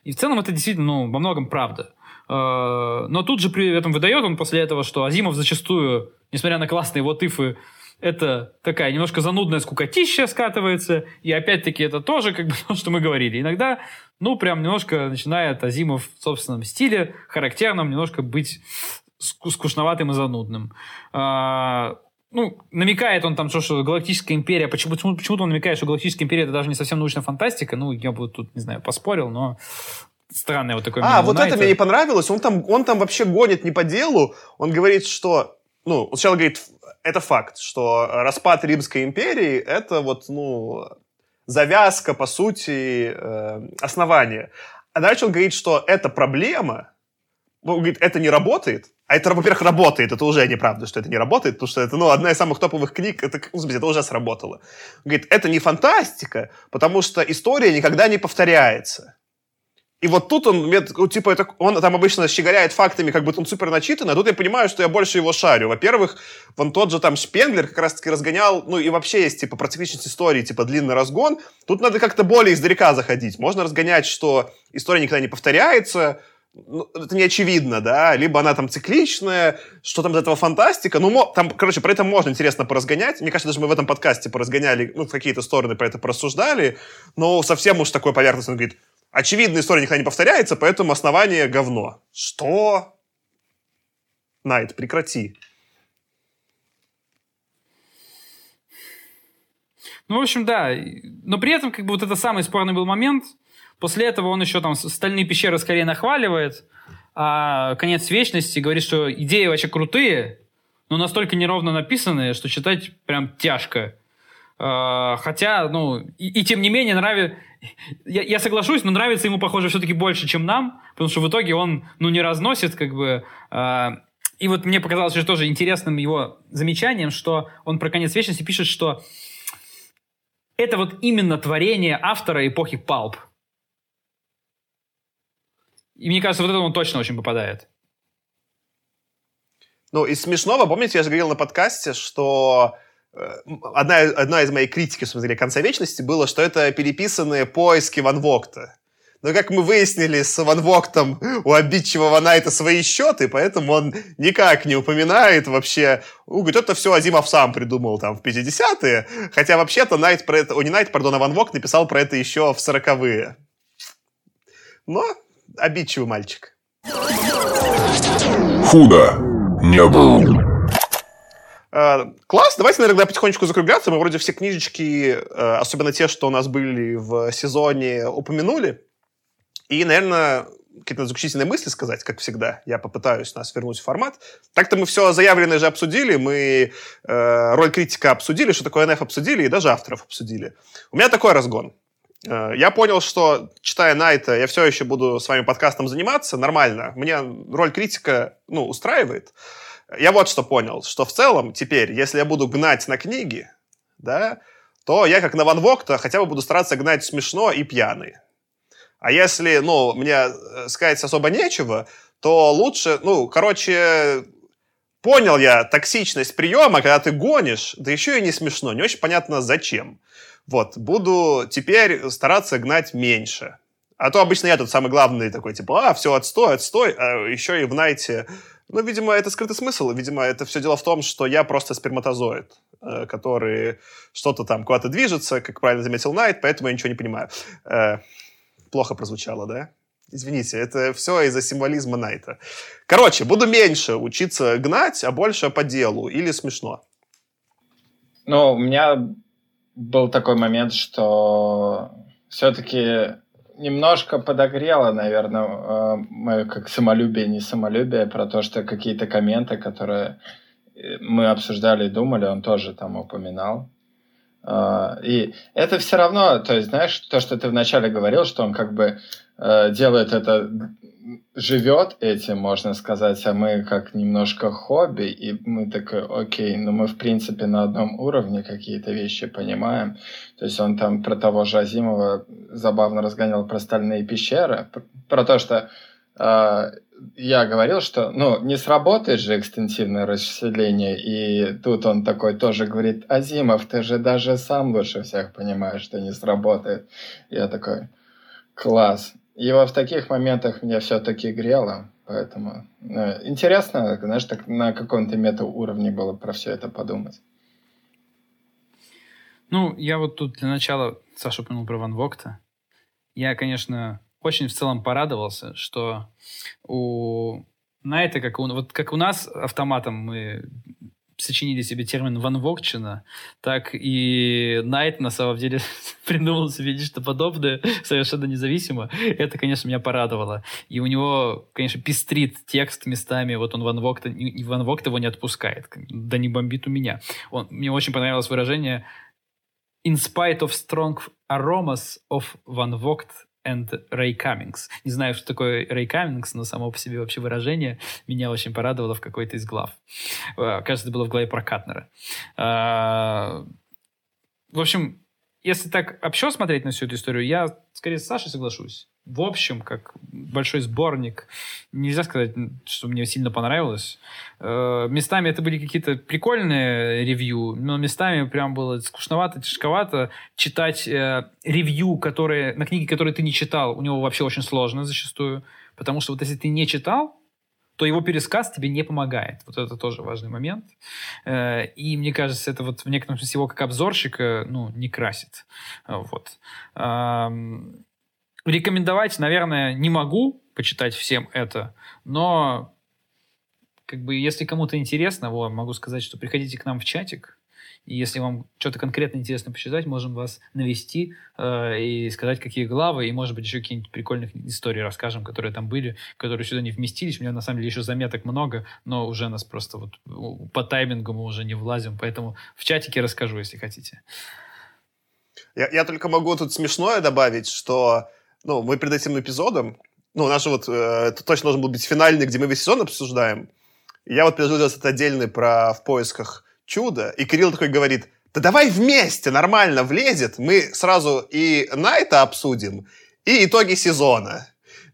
И в целом это действительно, ну, во многом правда. Э, но тут же при этом выдает он после этого, что Азимов зачастую, несмотря на классные вот if ы, это такая немножко занудная скукотища скатывается, и опять-таки это тоже как бы то, что мы говорили. Иногда, ну, прям немножко начинает Азимов в собственном стиле, характерном, немножко быть скучноватым и занудным. А, ну, намекает он там, что, что Галактическая империя, почему, почему, почему-то он намекает, что Галактическая империя это даже не совсем научная фантастика, ну, я бы тут, не знаю, поспорил, но странное вот такое. А, вот это мне не понравилось. Он там, он там вообще гонит не по делу. Он говорит, что... Ну, сначала говорит, это факт, что распад Римской империи — это вот, ну, завязка, по сути, э, основания. А дальше он говорит, что это проблема, он говорит, это не работает, а это, во-первых, работает. Это уже неправда, что это не работает, потому что это, ну, одна из самых топовых книг. Это, ну, это уже сработало. Он говорит, это не фантастика, потому что история никогда не повторяется. И вот тут он, типа, это, он там обычно щеголяет фактами, как будто он супер начитанный, а тут я понимаю, что я больше его шарю. Во-первых, вон тот же там Шпенглер как раз-таки разгонял, ну и вообще есть, типа, про цикличность истории, типа, длинный разгон. Тут надо как-то более издалека заходить. Можно разгонять, что история никогда не повторяется, ну, это не очевидно, да, либо она там цикличная, что там из этого фантастика, ну, там, короче, про это можно интересно поразгонять, мне кажется, даже мы в этом подкасте поразгоняли, ну, в какие-то стороны про это порассуждали, но совсем уж такой поверхностный, он говорит, очевидная история никогда не повторяется, поэтому основание говно. Что? Найт, прекрати. Ну, в общем, да. Но при этом, как бы, вот это самый спорный был момент. После этого он еще там «Стальные пещеры» скорее нахваливает, а «Конец вечности» говорит, что идеи вообще крутые, но настолько неровно написанные, что читать прям тяжко. А, хотя, ну, и, и тем не менее, нравится я, я соглашусь, но нравится ему, похоже, все-таки больше, чем нам, потому что в итоге он, ну, не разносит, как бы... Э, и вот мне показалось что тоже интересным его замечанием, что он про конец вечности пишет, что это вот именно творение автора эпохи Палп. И мне кажется, вот это он точно очень попадает. Ну, из смешного, помните, я же говорил на подкасте, что одна, одна из моих критики, в смысле, конца вечности было, что это переписанные поиски Ван Вогта. Но, как мы выяснили, с Ван Воктом у обидчивого Найта свои счеты, поэтому он никак не упоминает вообще... Ну, говорит, это все Азимов сам придумал там в 50-е, хотя вообще-то Найт про это... О, не Найт, пардон, а Ван Вогт написал про это еще в 40-е. Но обидчивый мальчик. Худо не был. Э, класс, давайте, наверное, потихонечку закругляться. Мы вроде все книжечки, э, особенно те, что у нас были в сезоне, упомянули. И, наверное, какие-то заключительные мысли сказать, как всегда. Я попытаюсь нас вернуть в формат. Так-то мы все заявленное же обсудили. Мы э, роль критика обсудили, что такое НФ обсудили, и даже авторов обсудили. У меня такой разгон. Я понял, что, читая Найта, я все еще буду с вами подкастом заниматься. Нормально. Мне роль критика, ну, устраивает. Я вот что понял, что в целом теперь, если я буду гнать на книги, да, то я как на Ван Вогта хотя бы буду стараться гнать смешно и пьяный. А если, ну, мне э, сказать особо нечего, то лучше, ну, короче, понял я токсичность приема, когда ты гонишь, да еще и не смешно, не очень понятно зачем. Вот, буду теперь стараться гнать меньше. А то обычно я тут самый главный такой, типа, а, все, отстой, отстой, а еще и в Найте ну, видимо, это скрытый смысл. Видимо, это все дело в том, что я просто сперматозоид, э, который что-то там куда-то движется, как правильно заметил Найт, поэтому я ничего не понимаю. Э, плохо прозвучало, да? Извините, это все из-за символизма Найта. Короче, буду меньше учиться гнать, а больше по делу. Или смешно. Ну, у меня был такой момент, что все-таки немножко подогрело, наверное, э, мое как самолюбие, не самолюбие, про то, что какие-то комменты, которые э, мы обсуждали и думали, он тоже там упоминал. Э, и это все равно, то есть, знаешь, то, что ты вначале говорил, что он как бы делает это живет этим, можно сказать, а мы как немножко хобби, и мы такой, окей, ну мы в принципе на одном уровне какие-то вещи понимаем. То есть он там про того же Азимова забавно разгонял про стальные пещеры, про то, что э, я говорил, что ну, не сработает же экстенсивное расселение, и тут он такой тоже говорит, Азимов, ты же даже сам лучше всех понимаешь, что не сработает. Я такой, класс. Вот в таких моментах меня все-таки грело. Поэтому э, интересно, знаешь, так на каком-то мета-уровне было про все это подумать. Ну, я вот тут для начала, Саша упомянул про Ван Вогта. Я, конечно, очень в целом порадовался, что у на это, как у, вот как у нас автоматом мы сочинили себе термин «ванвокчина», так и Найт на самом деле придумал себе нечто подобное совершенно независимо. Это, конечно, меня порадовало. И у него, конечно, пестрит текст местами. Вот он ванвокт, ванвокт его не отпускает. Да не бомбит у меня. Он, мне очень понравилось выражение «In spite of strong aromas of Van Vogt and Ray Cummings. Не знаю, что такое Ray Cummings, но само по себе вообще выражение меня очень порадовало в какой-то из глав. Э, кажется, это было в главе про Катнера. А, в общем, если так общо смотреть на всю эту историю, я скорее с Сашей соглашусь в общем, как большой сборник, нельзя сказать, что мне сильно понравилось. Э, местами это были какие-то прикольные ревью, но местами прям было скучновато, тяжковато. Читать э, ревью, которые, на книги, которые ты не читал, у него вообще очень сложно зачастую. Потому что вот если ты не читал, то его пересказ тебе не помогает. Вот это тоже важный момент. Э, и мне кажется, это вот в некотором смысле его как обзорщика ну, не красит. Вот. Рекомендовать, наверное, не могу почитать всем это, но как бы если кому-то интересно, вот, могу сказать, что приходите к нам в чатик, и если вам что-то конкретно интересно почитать, можем вас навести э, и сказать, какие главы, и, может быть, еще какие-нибудь прикольные истории расскажем, которые там были, которые сюда не вместились. У меня, на самом деле, еще заметок много, но уже нас просто вот по таймингу мы уже не влазим, поэтому в чатике расскажу, если хотите. Я, я только могу тут смешное добавить, что ну, мы перед этим эпизодом, ну, наш вот, э, это точно должен был быть финальный, где мы весь сезон обсуждаем. Я вот предложил этот отдельный про «В поисках чуда», и Кирилл такой говорит, да давай вместе, нормально влезет, мы сразу и Найта обсудим, и итоги сезона.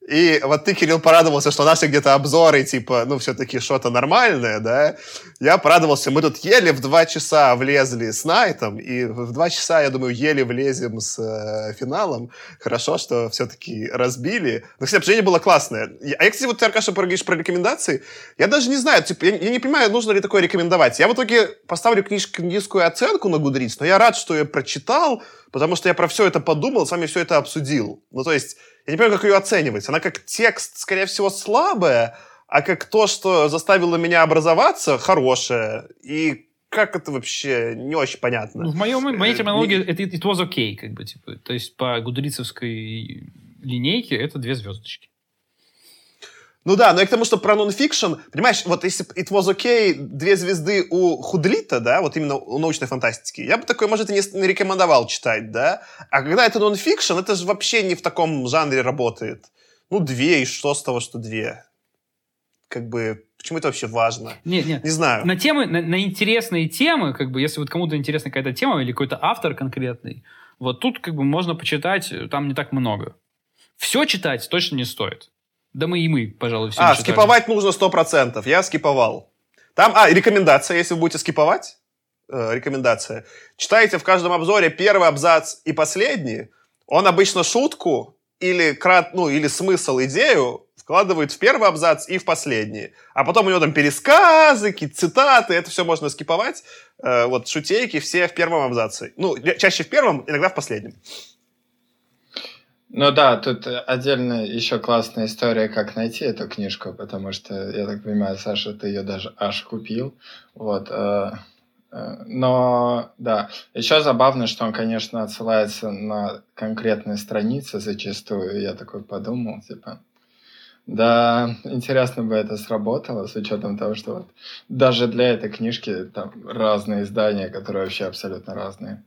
И вот ты, Кирилл, порадовался, что наши где-то обзоры, типа, ну, все-таки что-то нормальное, да? Я порадовался, мы тут еле в два часа влезли с Найтом, и в два часа, я думаю, еле влезем с э, финалом. Хорошо, что все-таки разбили. Но, кстати, обсуждение было классное. А я, кстати, вот ты, Аркаша, говоришь про рекомендации. Я даже не знаю, типа, я, я не понимаю, нужно ли такое рекомендовать. Я в итоге поставлю книж, книжскую оценку на Goodreads, но я рад, что я прочитал, потому что я про все это подумал, с вами все это обсудил. Ну, то есть, я не понимаю, как ее оценивать. Она как текст, скорее всего, слабая, а как то, что заставило меня образоваться, хорошее. И как это вообще не очень понятно. Ну, в, моем, в моей э, терминологии это it was okay, как бы, типа. То есть по гудрицевской линейке это две звездочки. Ну да, но я к тому, что про нонфикшн, понимаешь, вот если It Was Okay, две звезды у Худлита, да, вот именно у научной фантастики, я бы такой, может, и не, рекомендовал читать, да, а когда это нонфикшн, это же вообще не в таком жанре работает. Ну, две, и что с того, что две? Как бы, почему это вообще важно? Нет, нет. Не знаю. На темы, на, на интересные темы, как бы, если вот кому-то интересна какая-то тема или какой-то автор конкретный, вот тут как бы можно почитать, там не так много. Все читать точно не стоит. Да мы и мы, пожалуй, все А, скиповать нужно 100%. Я скиповал. Там, а, рекомендация, если вы будете скиповать, э, рекомендация. Читайте в каждом обзоре первый абзац и последний. Он обычно шутку или, крат, ну, или смысл, идею вкладывает в первый абзац и в последний. А потом у него там пересказы, какие-то цитаты, это все можно скиповать. Э, вот шутейки все в первом абзаце. Ну, чаще в первом, иногда в последнем. Ну да, тут отдельно еще классная история, как найти эту книжку, потому что, я так понимаю, Саша, ты ее даже аж купил. Вот. Э, э, но, да, еще забавно, что он, конечно, отсылается на конкретные страницы зачастую. Я такой подумал, типа, да, интересно бы это сработало, с учетом того, что вот даже для этой книжки там разные издания, которые вообще абсолютно разные.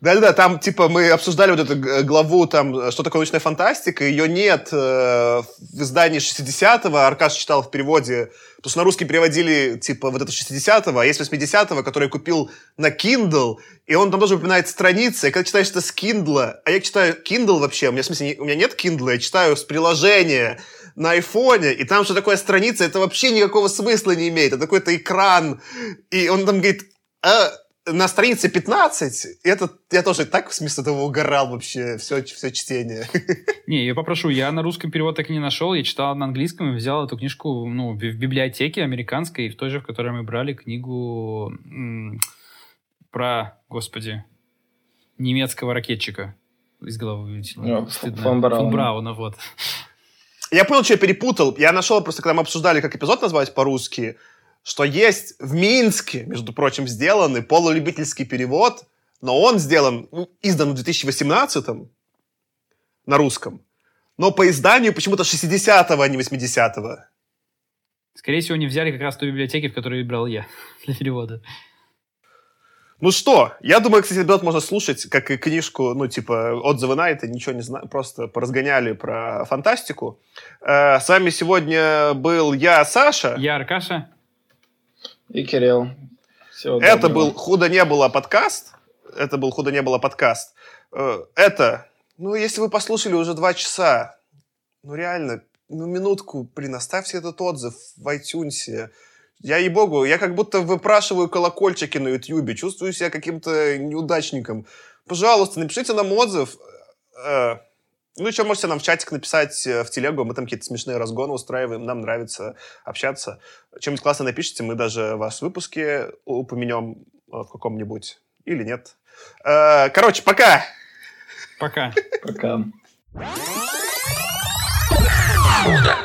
Да-да-да, там, типа, мы обсуждали вот эту главу, там, что такое научная фантастика, ее нет э, в издании 60-го, Аркаш читал в переводе, потому что на русский переводили, типа, вот это 60-го, а есть 80-го, который купил на Kindle, и он там тоже упоминает страницы, и когда читаешь это с Kindle, а я читаю Kindle вообще, у меня, в смысле, у меня нет Kindle, я читаю с приложения на айфоне, и там что такое страница, это вообще никакого смысла не имеет, это какой-то экран, и он там говорит, а, на странице 15, это, я тоже так вместо этого угорал вообще все, все чтение. Не, я попрошу, я на русском перевод так и не нашел, я читал на английском и взял эту книжку ну, в библиотеке американской, в той же, в которой мы брали книгу м- про, господи, немецкого ракетчика из головы вылетело. Ну, фон Брауна. Фон Брауна, вот. Я понял, что я перепутал. Я нашел просто, когда мы обсуждали, как эпизод назвать по-русски, что есть в Минске, между прочим, сделанный полулюбительский перевод, но он сделан, ну, издан в 2018 на русском, но по изданию почему-то 60-го, а не 80-го. Скорее всего, не взяли как раз ту библиотеки, в которой выбрал я для перевода. Ну что, я думаю, кстати, эпизод можно слушать, как и книжку, ну, типа, отзывы на это, ничего не знаю, просто поразгоняли про фантастику. Э, с вами сегодня был я, Саша. Я Аркаша. И Кирилл. Всего это был «Худо не было» подкаст. Это был «Худо не было» подкаст. Э, это, ну, если вы послушали уже два часа, ну, реально, ну, минутку, блин, оставьте этот отзыв в iTunes, я, ей-богу, я как будто выпрашиваю колокольчики на Ютьюбе, чувствую себя каким-то неудачником. Пожалуйста, напишите нам отзыв. Э, ну, еще можете нам в чатик написать э, в телегу, мы там какие-то смешные разгоны устраиваем, нам нравится общаться. Чем-нибудь классно напишите, мы даже вас в выпуске упомянем э, в каком-нибудь или нет. Короче, пока! Пока. Пока. Куда